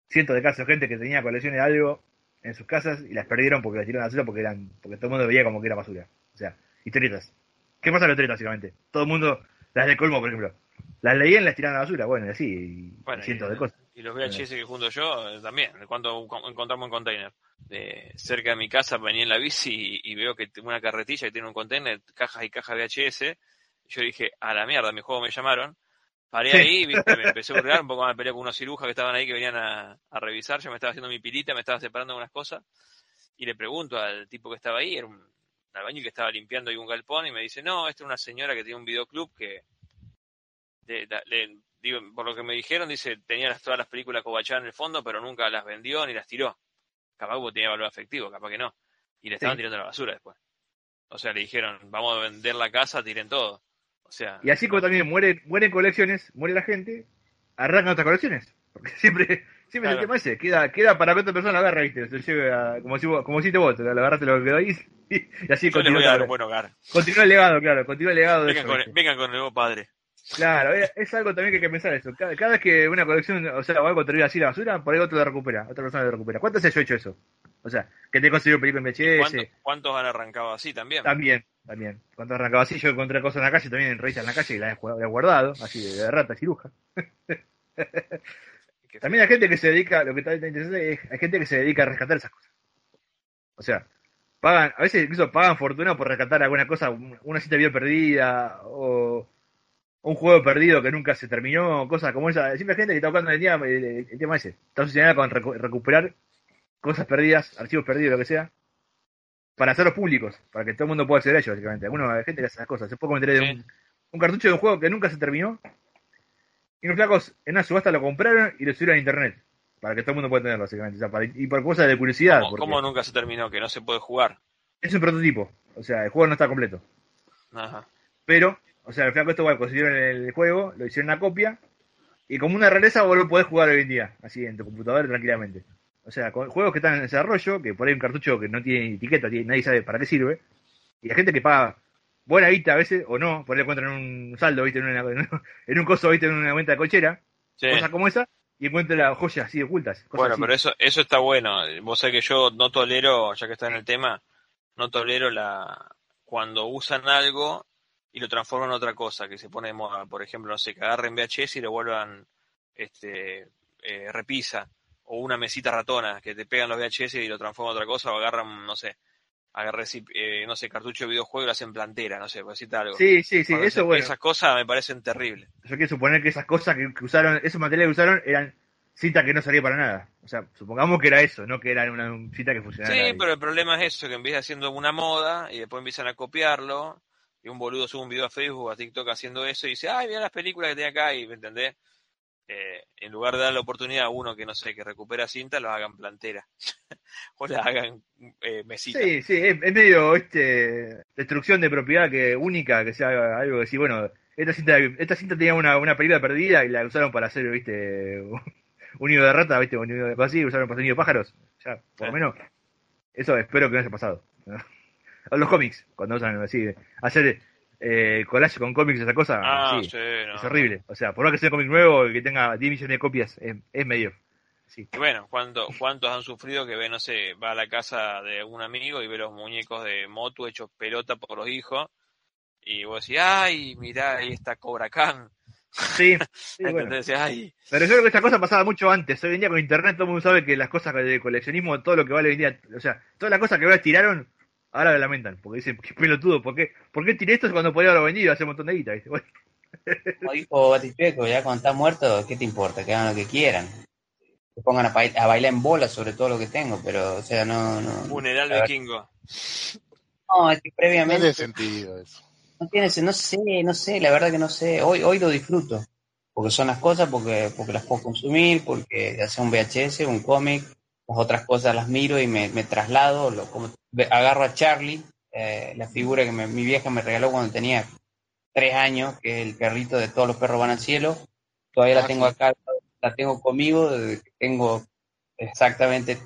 cientos de casos de gente que tenía colecciones de algo en sus casas y las perdieron porque las tiraron a la basura porque eran, porque todo el mundo veía como que era basura. O sea, historietas. ¿Qué pasa con las historietas básicamente? Todo el mundo, las de colmo, por ejemplo, las leían y las tiraron a la basura, bueno, y así, y Bueno, cientos y- de cosas. Y los VHS que junto yo eh, también, de cuando cu- encontramos un container. De cerca de mi casa venía en la bici y, y veo que tengo una carretilla que tiene un container, cajas y cajas VHS. Yo dije, a la mierda, mi juego me llamaron. Paré Sí. ahí, viste, me empecé a burlar, un poco más peleé con unos cirujas que estaban ahí que venían a, a revisar. Yo me estaba haciendo mi pilita, me estaba separando unas cosas. Y le pregunto al tipo que estaba ahí, era un albañil que estaba limpiando ahí un galpón, y me dice, no, esta es una señora que tiene un videoclub que de- digo, por lo que me dijeron, dice, tenía las- todas las películas Cobachá en el fondo, pero nunca las vendió ni las tiró. Capaz que tenía valor afectivo, capaz que no. Y le estaban Sí. tirando a la basura después. O sea, le dijeron, vamos a vender la casa, tiren todo. O sea, Y así como también mueren, mueren colecciones, muere la gente, arrancan otras colecciones. Porque siempre, Siempre Claro. el tema ese, queda, queda para que otra persona agarre, viste, se lleve a- como si vos, como hiciste vos, te lo agarraste lo que quedó ahí y así Yo les voy a dar un continúa, buen hogar. continúa el legado, claro, continúa el legado de Vengan eso, con, vengan con el nuevo padre. Claro, es, es algo también que hay que pensar eso. Cada, cada vez que una colección, o sea, o algo termina así la basura, por ahí otro lo recupera, otra persona lo recupera. ¿Cuántas veces yo he hecho eso? O sea, que te he conseguido película en VHS, ¿Cuántos, cuántos han arrancado así también? también, también. Cuando arrancaba así, yo encontré cosas en la calle, también en revistas en la calle y las he gu- he guardado, así de, rata ciruja. También hay gente que se dedica, lo que está interesante es, hay gente que se dedica a rescatar esas cosas. O sea, pagan, a veces incluso pagan fortuna por rescatar alguna cosa, un- una cita vida perdida, o un juego perdido que nunca se terminó, cosas como esa. Siempre hay gente que está buscando el, día, el, el tema ese. Está obsesionada con recu- recuperar cosas perdidas, archivos perdidos, lo que sea, para hacerlos públicos, para que todo el mundo pueda acceder a ellos, básicamente. Algunos, hay gente que hace esas cosas. Hace poco me enteré de Sí. un, un cartucho de un juego que nunca se terminó. Y los flacos en una subasta lo compraron y lo subieron a internet. Para que todo el mundo pueda tenerlo, básicamente. O sea, para- y por cosas de curiosidad. ¿Cómo, porque cómo nunca se terminó? Que no se puede jugar. Es un prototipo. O sea, el juego no está completo. Ajá. Pero, o sea, el flaco esto, bueno, consiguieron el juego, lo hicieron una copia. Y como una rareza, vos lo podés jugar hoy en día. Así, en tu computadora tranquilamente. O sea, con juegos que están en desarrollo, que por ahí un cartucho que no tiene etiqueta, tiene- nadie sabe para qué sirve. Y hay gente que paga buena guita a veces, o no, por ahí encuentran en un saldo, ¿viste? En, una- en un coso, ¿viste? En una venta de cochera. Sí. Cosas como esa. Y encuentra joyas así ocultas. Cosas Bueno, así. pero eso, eso está bueno. Vos sabés que yo no tolero, ya que está en el tema, no tolero la cuando usan algo y lo transforman en otra cosa, que se pone de moda. Por ejemplo, no sé, que agarren VHS y lo vuelvan este, eh, repisa. O una mesita ratona, que te pegan los VHS y lo transforman en otra cosa, o agarran, no sé, agarré, eh, no sé, cartucho de videojuego y lo hacen plantera, no sé, por decirte algo. Sí, sí, sí, Cuando eso se- bueno. Esas cosas me parecen terribles. Yo quiero suponer que esas cosas que, que usaron, esos materiales que usaron eran cinta que no servía para nada. O sea, supongamos que era eso, no que era una cinta que funcionara. Sí, ahí. pero el problema es eso, que empieza haciendo una moda y después empiezan a copiarlo y un boludo sube un video a Facebook o a TikTok haciendo eso y dice, ay, mira las películas que tenía acá y, ¿me entendés? Eh, en lugar de dar la oportunidad a uno que, no sé, que recupera cinta, lo hagan plantera. o la hagan eh, mesita. Sí, sí, es, es medio este, destrucción de propiedad que única, que sea algo que sí, bueno, esta cinta, esta cinta tenía una, una película perdida y la usaron para hacer, viste, un nido de rata, viste, un nido de así, usaron para hacer nido de pájaros. Ya, por lo Sí. menos, eso espero que no haya pasado. Los cómics, cuando usan así, hacer eh, collage con cómics, esa cosa, Ah, sí, sí, no. es horrible. O sea, por más que sea un cómic nuevo y que tenga 10 millones de copias, es, es medio. Sí. Y bueno, ¿cuánto, ¿cuántos han sufrido que ve, no sé, va a la casa de un amigo y ve los muñecos de Motu hechos pelota por los hijos? Y vos decís, ay, mirá, ahí está Cobra Khan. Sí, sí, bueno. Entonces decís, ay, Pero yo creo que esta cosa pasaba mucho antes. Hoy en día con internet todo el mundo sabe que las cosas de coleccionismo, todo lo que vale hoy en día, o sea, todas las cosas que ahora tiraron, ahora lo lamentan. Porque dicen, qué pelotudo, ¿por qué, ¿por qué tiré esto cuando podía haberlo vendido hace un montón de guita? Bueno, Como dijo Batistueco, ya cuando está muerto, ¿qué te importa? Que hagan lo que quieran. Que pongan a, bail- a bailar en bola sobre todo lo que tengo, pero, o sea, no. no funeral vikingo. No, es que No previamente. tiene sentido eso. No tiene, no sé, no sé, la verdad que no sé. Hoy, hoy lo disfruto. Porque son las cosas, porque, porque las puedo consumir, porque sea un VHS, un cómic, las otras cosas las miro y me, me traslado. Lo, como, ve- agarro a Charlie, eh, la figura que me- mi vieja me regaló cuando tenía tres años, que es el perrito de todos los perros van al cielo. Todavía la Ah, tengo acá, la tengo conmigo desde que tengo exactamente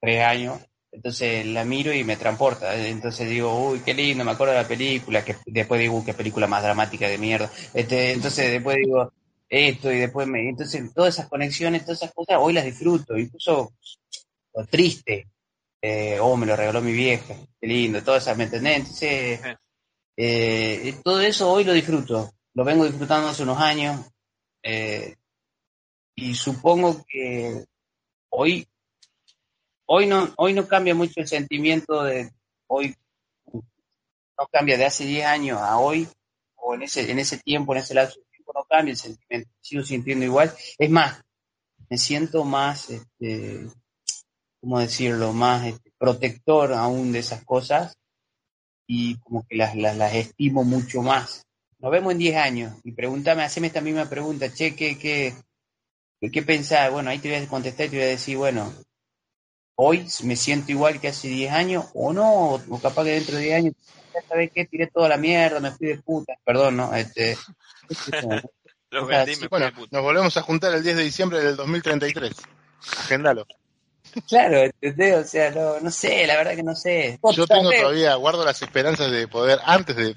tres años. Entonces la miro y me transporta. Entonces digo, uy, qué lindo, me acuerdo de la película, que después digo, qué película más dramática de mierda. Este, entonces después digo, esto y después me... Entonces todas esas conexiones, todas esas cosas, hoy las disfruto. Incluso lo triste. Eh, oh, me lo regaló mi vieja, qué lindo, todas esas, ¿me entendés? Entonces, eh, todo eso hoy lo disfruto. Lo vengo disfrutando hace unos años. eh, y supongo que hoy hoy no hoy no cambia mucho el sentimiento de hoy no cambia de hace 10 años a hoy o en ese en ese tiempo en ese lapso de tiempo no cambia el sentimiento sigo sintiendo igual es más me siento más este cómo decirlo más este, protector aún de esas cosas y como que las, las, las estimo mucho más nos vemos en 10 años y pregúntame haceme esta misma pregunta che qué qué ¿Qué, qué pensás? Bueno, ahí te voy a contestar y te voy a decir, bueno, hoy me siento igual que hace 10 años o no, o capaz que dentro de 10 años, ya sabes qué, tiré toda la mierda, me fui de puta, perdón, ¿no? Este, Los O sea, vendí, sí, me fui Bueno, de puta. nos volvemos a juntar el 10 de diciembre del 2033. Agéndalo. Claro, ¿entendés? O sea, no, no sé, la verdad que no sé. Yo tengo todavía, guardo las esperanzas de poder, antes de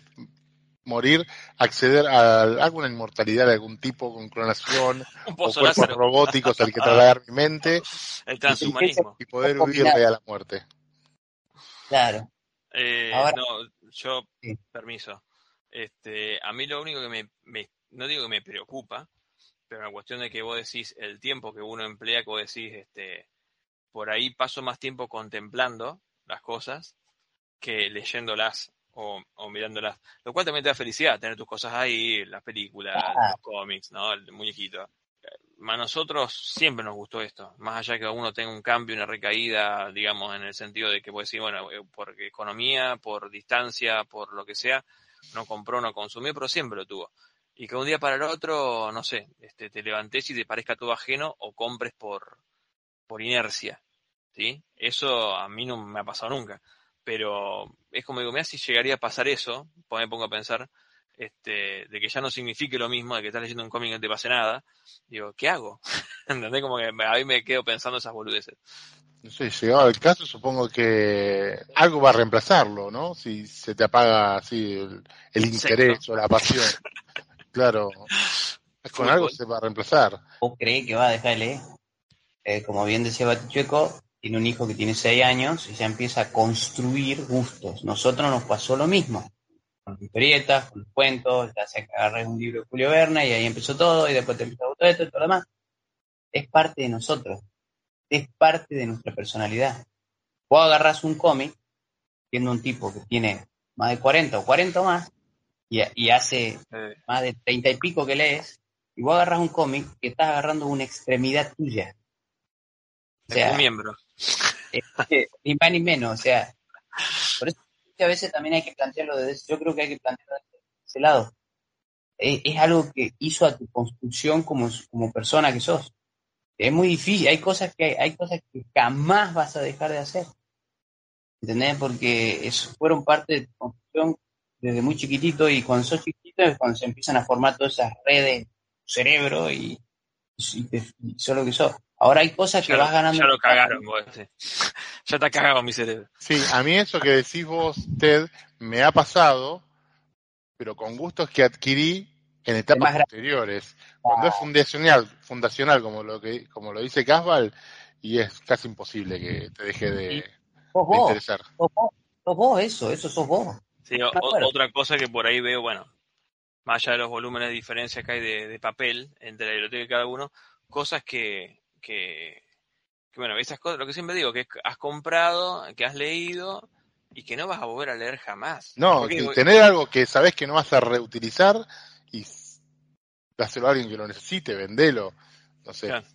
morir, acceder a alguna inmortalidad de algún tipo con clonación o cuerpos Lázaro. robóticos al que trasladar mi mente El transhumanismo. y poder huirle a la muerte. Claro. Eh, Ahora- no, yo, Sí. permiso. Este, a mí lo único que me, me- no digo que me preocupa, pero la cuestión de que vos decís el tiempo que uno emplea, que vos decís, este, por ahí paso más tiempo contemplando las cosas que leyéndolas o, o mirándolas. Lo cual también te da felicidad, tener tus cosas ahí, las películas, Ah. los cómics, ¿no? El muñequito. A nosotros siempre nos gustó esto, más allá que uno tenga un cambio, una recaída, digamos, en el sentido de que puede decir, bueno, eh, por economía, por distancia, por lo que sea, no compró, no consumió, pero siempre lo tuvo. Y que un día para el otro, no sé, este, te levantes y te parezca todo ajeno o compres por, por inercia, ¿sí? Eso a mí no me ha pasado nunca, pero es como digo, mira si llegaría a pasar eso, pues me pongo a pensar, este, de que ya no signifique lo mismo, de que estás leyendo un cómic y no te pase nada, digo, ¿qué hago? ¿Entendés? Como que a mí me quedo pensando esas boludeces. No sé, llegado el caso, supongo que algo va a reemplazarlo, ¿no? Si se te apaga así el, el interés o la pasión. Claro. Con algo se va a reemplazar. ¿Vos creés que va a dejar de leer? Eh, como bien decía Batichueco, tiene un hijo que tiene 6 años y ya empieza a construir gustos. Nosotros nos pasó lo mismo. Con las historietas, con los cuentos, ya se agarré un libro de Julio Verne y ahí empezó todo y después te empezó gustar esto y todo lo demás. Es parte de nosotros. Es parte de nuestra personalidad. Vos agarrás un cómic, viendo un tipo que tiene más de 40 o 40 o más, y, y hace más de treinta y pico que lees, y vos agarras un cómic que estás agarrando una extremidad tuya. O sea, un miembro. eh, ni más ni menos, o sea, por eso que a veces también hay que plantearlo desde, yo creo que hay que plantearlo desde ese lado. Es, es algo que hizo a tu construcción como, como persona que sos. Es muy difícil, hay cosas que hay cosas que jamás vas a dejar de hacer. ¿Entendés? Porque eso fueron parte de tu construcción desde muy chiquitito y cuando sos chiquitito es cuando se empiezan a formar todas esas redes, tu cerebro y, y, te- y sos lo que sos. Ahora hay cosas que Ya, vas ganando. ya lo cagaron, vos, sí. Ya está cagado mi cerebro. Sí, a mí eso que decís vos, Ted, me ha pasado, pero con gustos que adquirí en etapas posteriores. Cuando es fundacional, fundacional como lo que como lo dice Casval, y es casi imposible que te deje de, Sos de vos, interesar. sos vos, sos vos eso, eso sos vos. Sí, o- Claro. otra cosa que por ahí veo, bueno, más allá de los volúmenes de diferencia que hay de, de papel entre la biblioteca de cada uno, cosas que, que, que, bueno, esas cosas, lo que siempre digo, que has comprado, que has leído y que no vas a volver a leer jamás. No, que tener algo que sabes que no vas a reutilizar y dáselo a alguien que lo necesite, vendelo, no sé. Claro.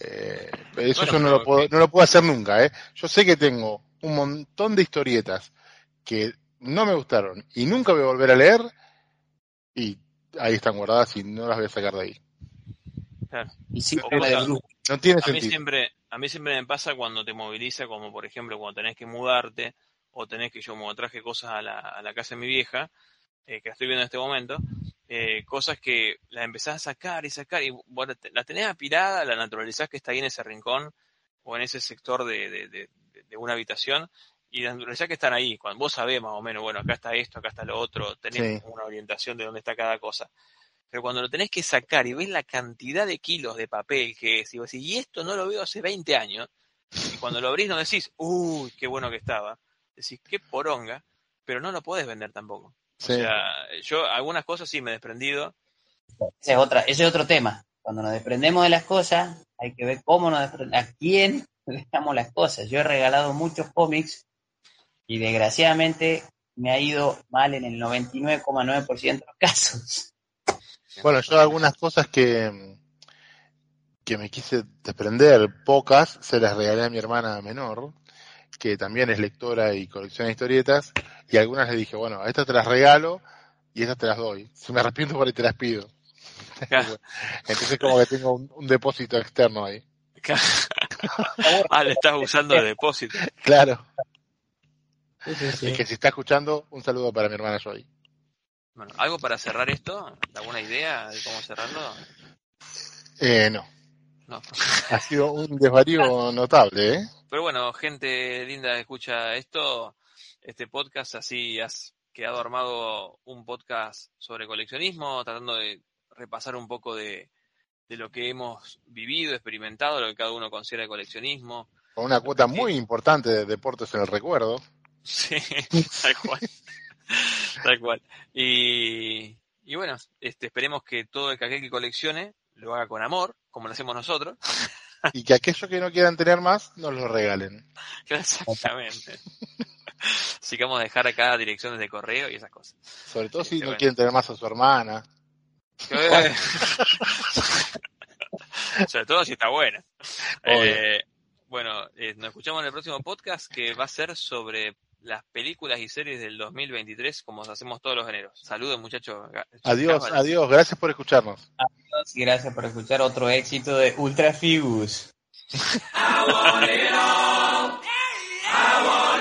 Eh, eso Bueno, yo no lo, puedo, no lo puedo hacer nunca, ¿eh? Yo sé que tengo un montón de historietas que no me gustaron y nunca voy a volver a leer y ahí están guardadas y no las voy a sacar de ahí. Claro. Y sí, O. No tiene A mí siempre, a mí siempre me pasa cuando te moviliza, como por ejemplo cuando tenés que mudarte, o tenés que yo como traje cosas a la, a la casa de mi vieja, eh, que la estoy viendo en este momento, eh, cosas que las empezás a sacar y sacar, y bueno, te- la tenés apilada, la naturalizás que está ahí en ese rincón, o en ese sector de, de, de- de una habitación, y la naturalizás que están ahí, cuando vos sabés más o menos, bueno, acá está esto, acá está lo otro, tenés Sí. una orientación de dónde está cada cosa. Pero cuando lo tenés que sacar y ves la cantidad de kilos de papel que es, y vos decís, y esto no lo veo hace 20 años, y cuando lo abrís no decís, uy, qué bueno que estaba, decís, qué poronga, pero no lo podés vender tampoco. Sí. O sea, yo algunas cosas sí me he desprendido, Ese es, otra, ese es otro tema. Cuando nos desprendemos de las cosas, hay que ver cómo nos desprendemos, a quién le damos las cosas. Yo he regalado muchos cómics y desgraciadamente me ha ido mal en el 99,9% de los casos. Bueno, yo algunas cosas que, que me quise desprender, pocas, se las regalé a mi hermana menor, que también es lectora y colecciona historietas, y algunas le dije, bueno, a estas te las regalo y estas te las doy. Si me arrepiento por ahí te las pido. Entonces como que tengo un, un depósito externo ahí. ah, le estás usando de depósito. Claro. Sí, sí, sí. Es que si está escuchando, un saludo para mi hermana Joy. Bueno, ¿algo para cerrar esto? ¿Alguna idea de cómo cerrarlo? Eh, no. no. Ha sido un desvarío notable, ¿eh? Pero bueno, gente linda que escucha esto, este podcast, así has quedado armado un podcast sobre coleccionismo, tratando de repasar un poco de, de lo que hemos vivido, experimentado, lo que cada uno considera el coleccionismo. Con una cuota muy importante de deportes en el recuerdo. Sí, tal cual. tal cual. Y, y bueno, este, esperemos que todo el que aquel que coleccione lo haga con amor, como lo hacemos nosotros. Y que aquellos que no quieran tener más, nos lo regalen. Exactamente. Así que vamos a dejar acá direcciones de correo y esas cosas. Sobre todo si Este, no bueno. quieren tener más a su hermana. Sobre todo si está buena. Eh, bueno, eh, nos escuchamos en el próximo podcast que va a ser sobre las películas y series del 2023 como hacemos todos los eneros. Saludos muchachos. Adiós, adiós. Gracias por escucharnos. Y gracias por escuchar otro éxito de Ultra Figus.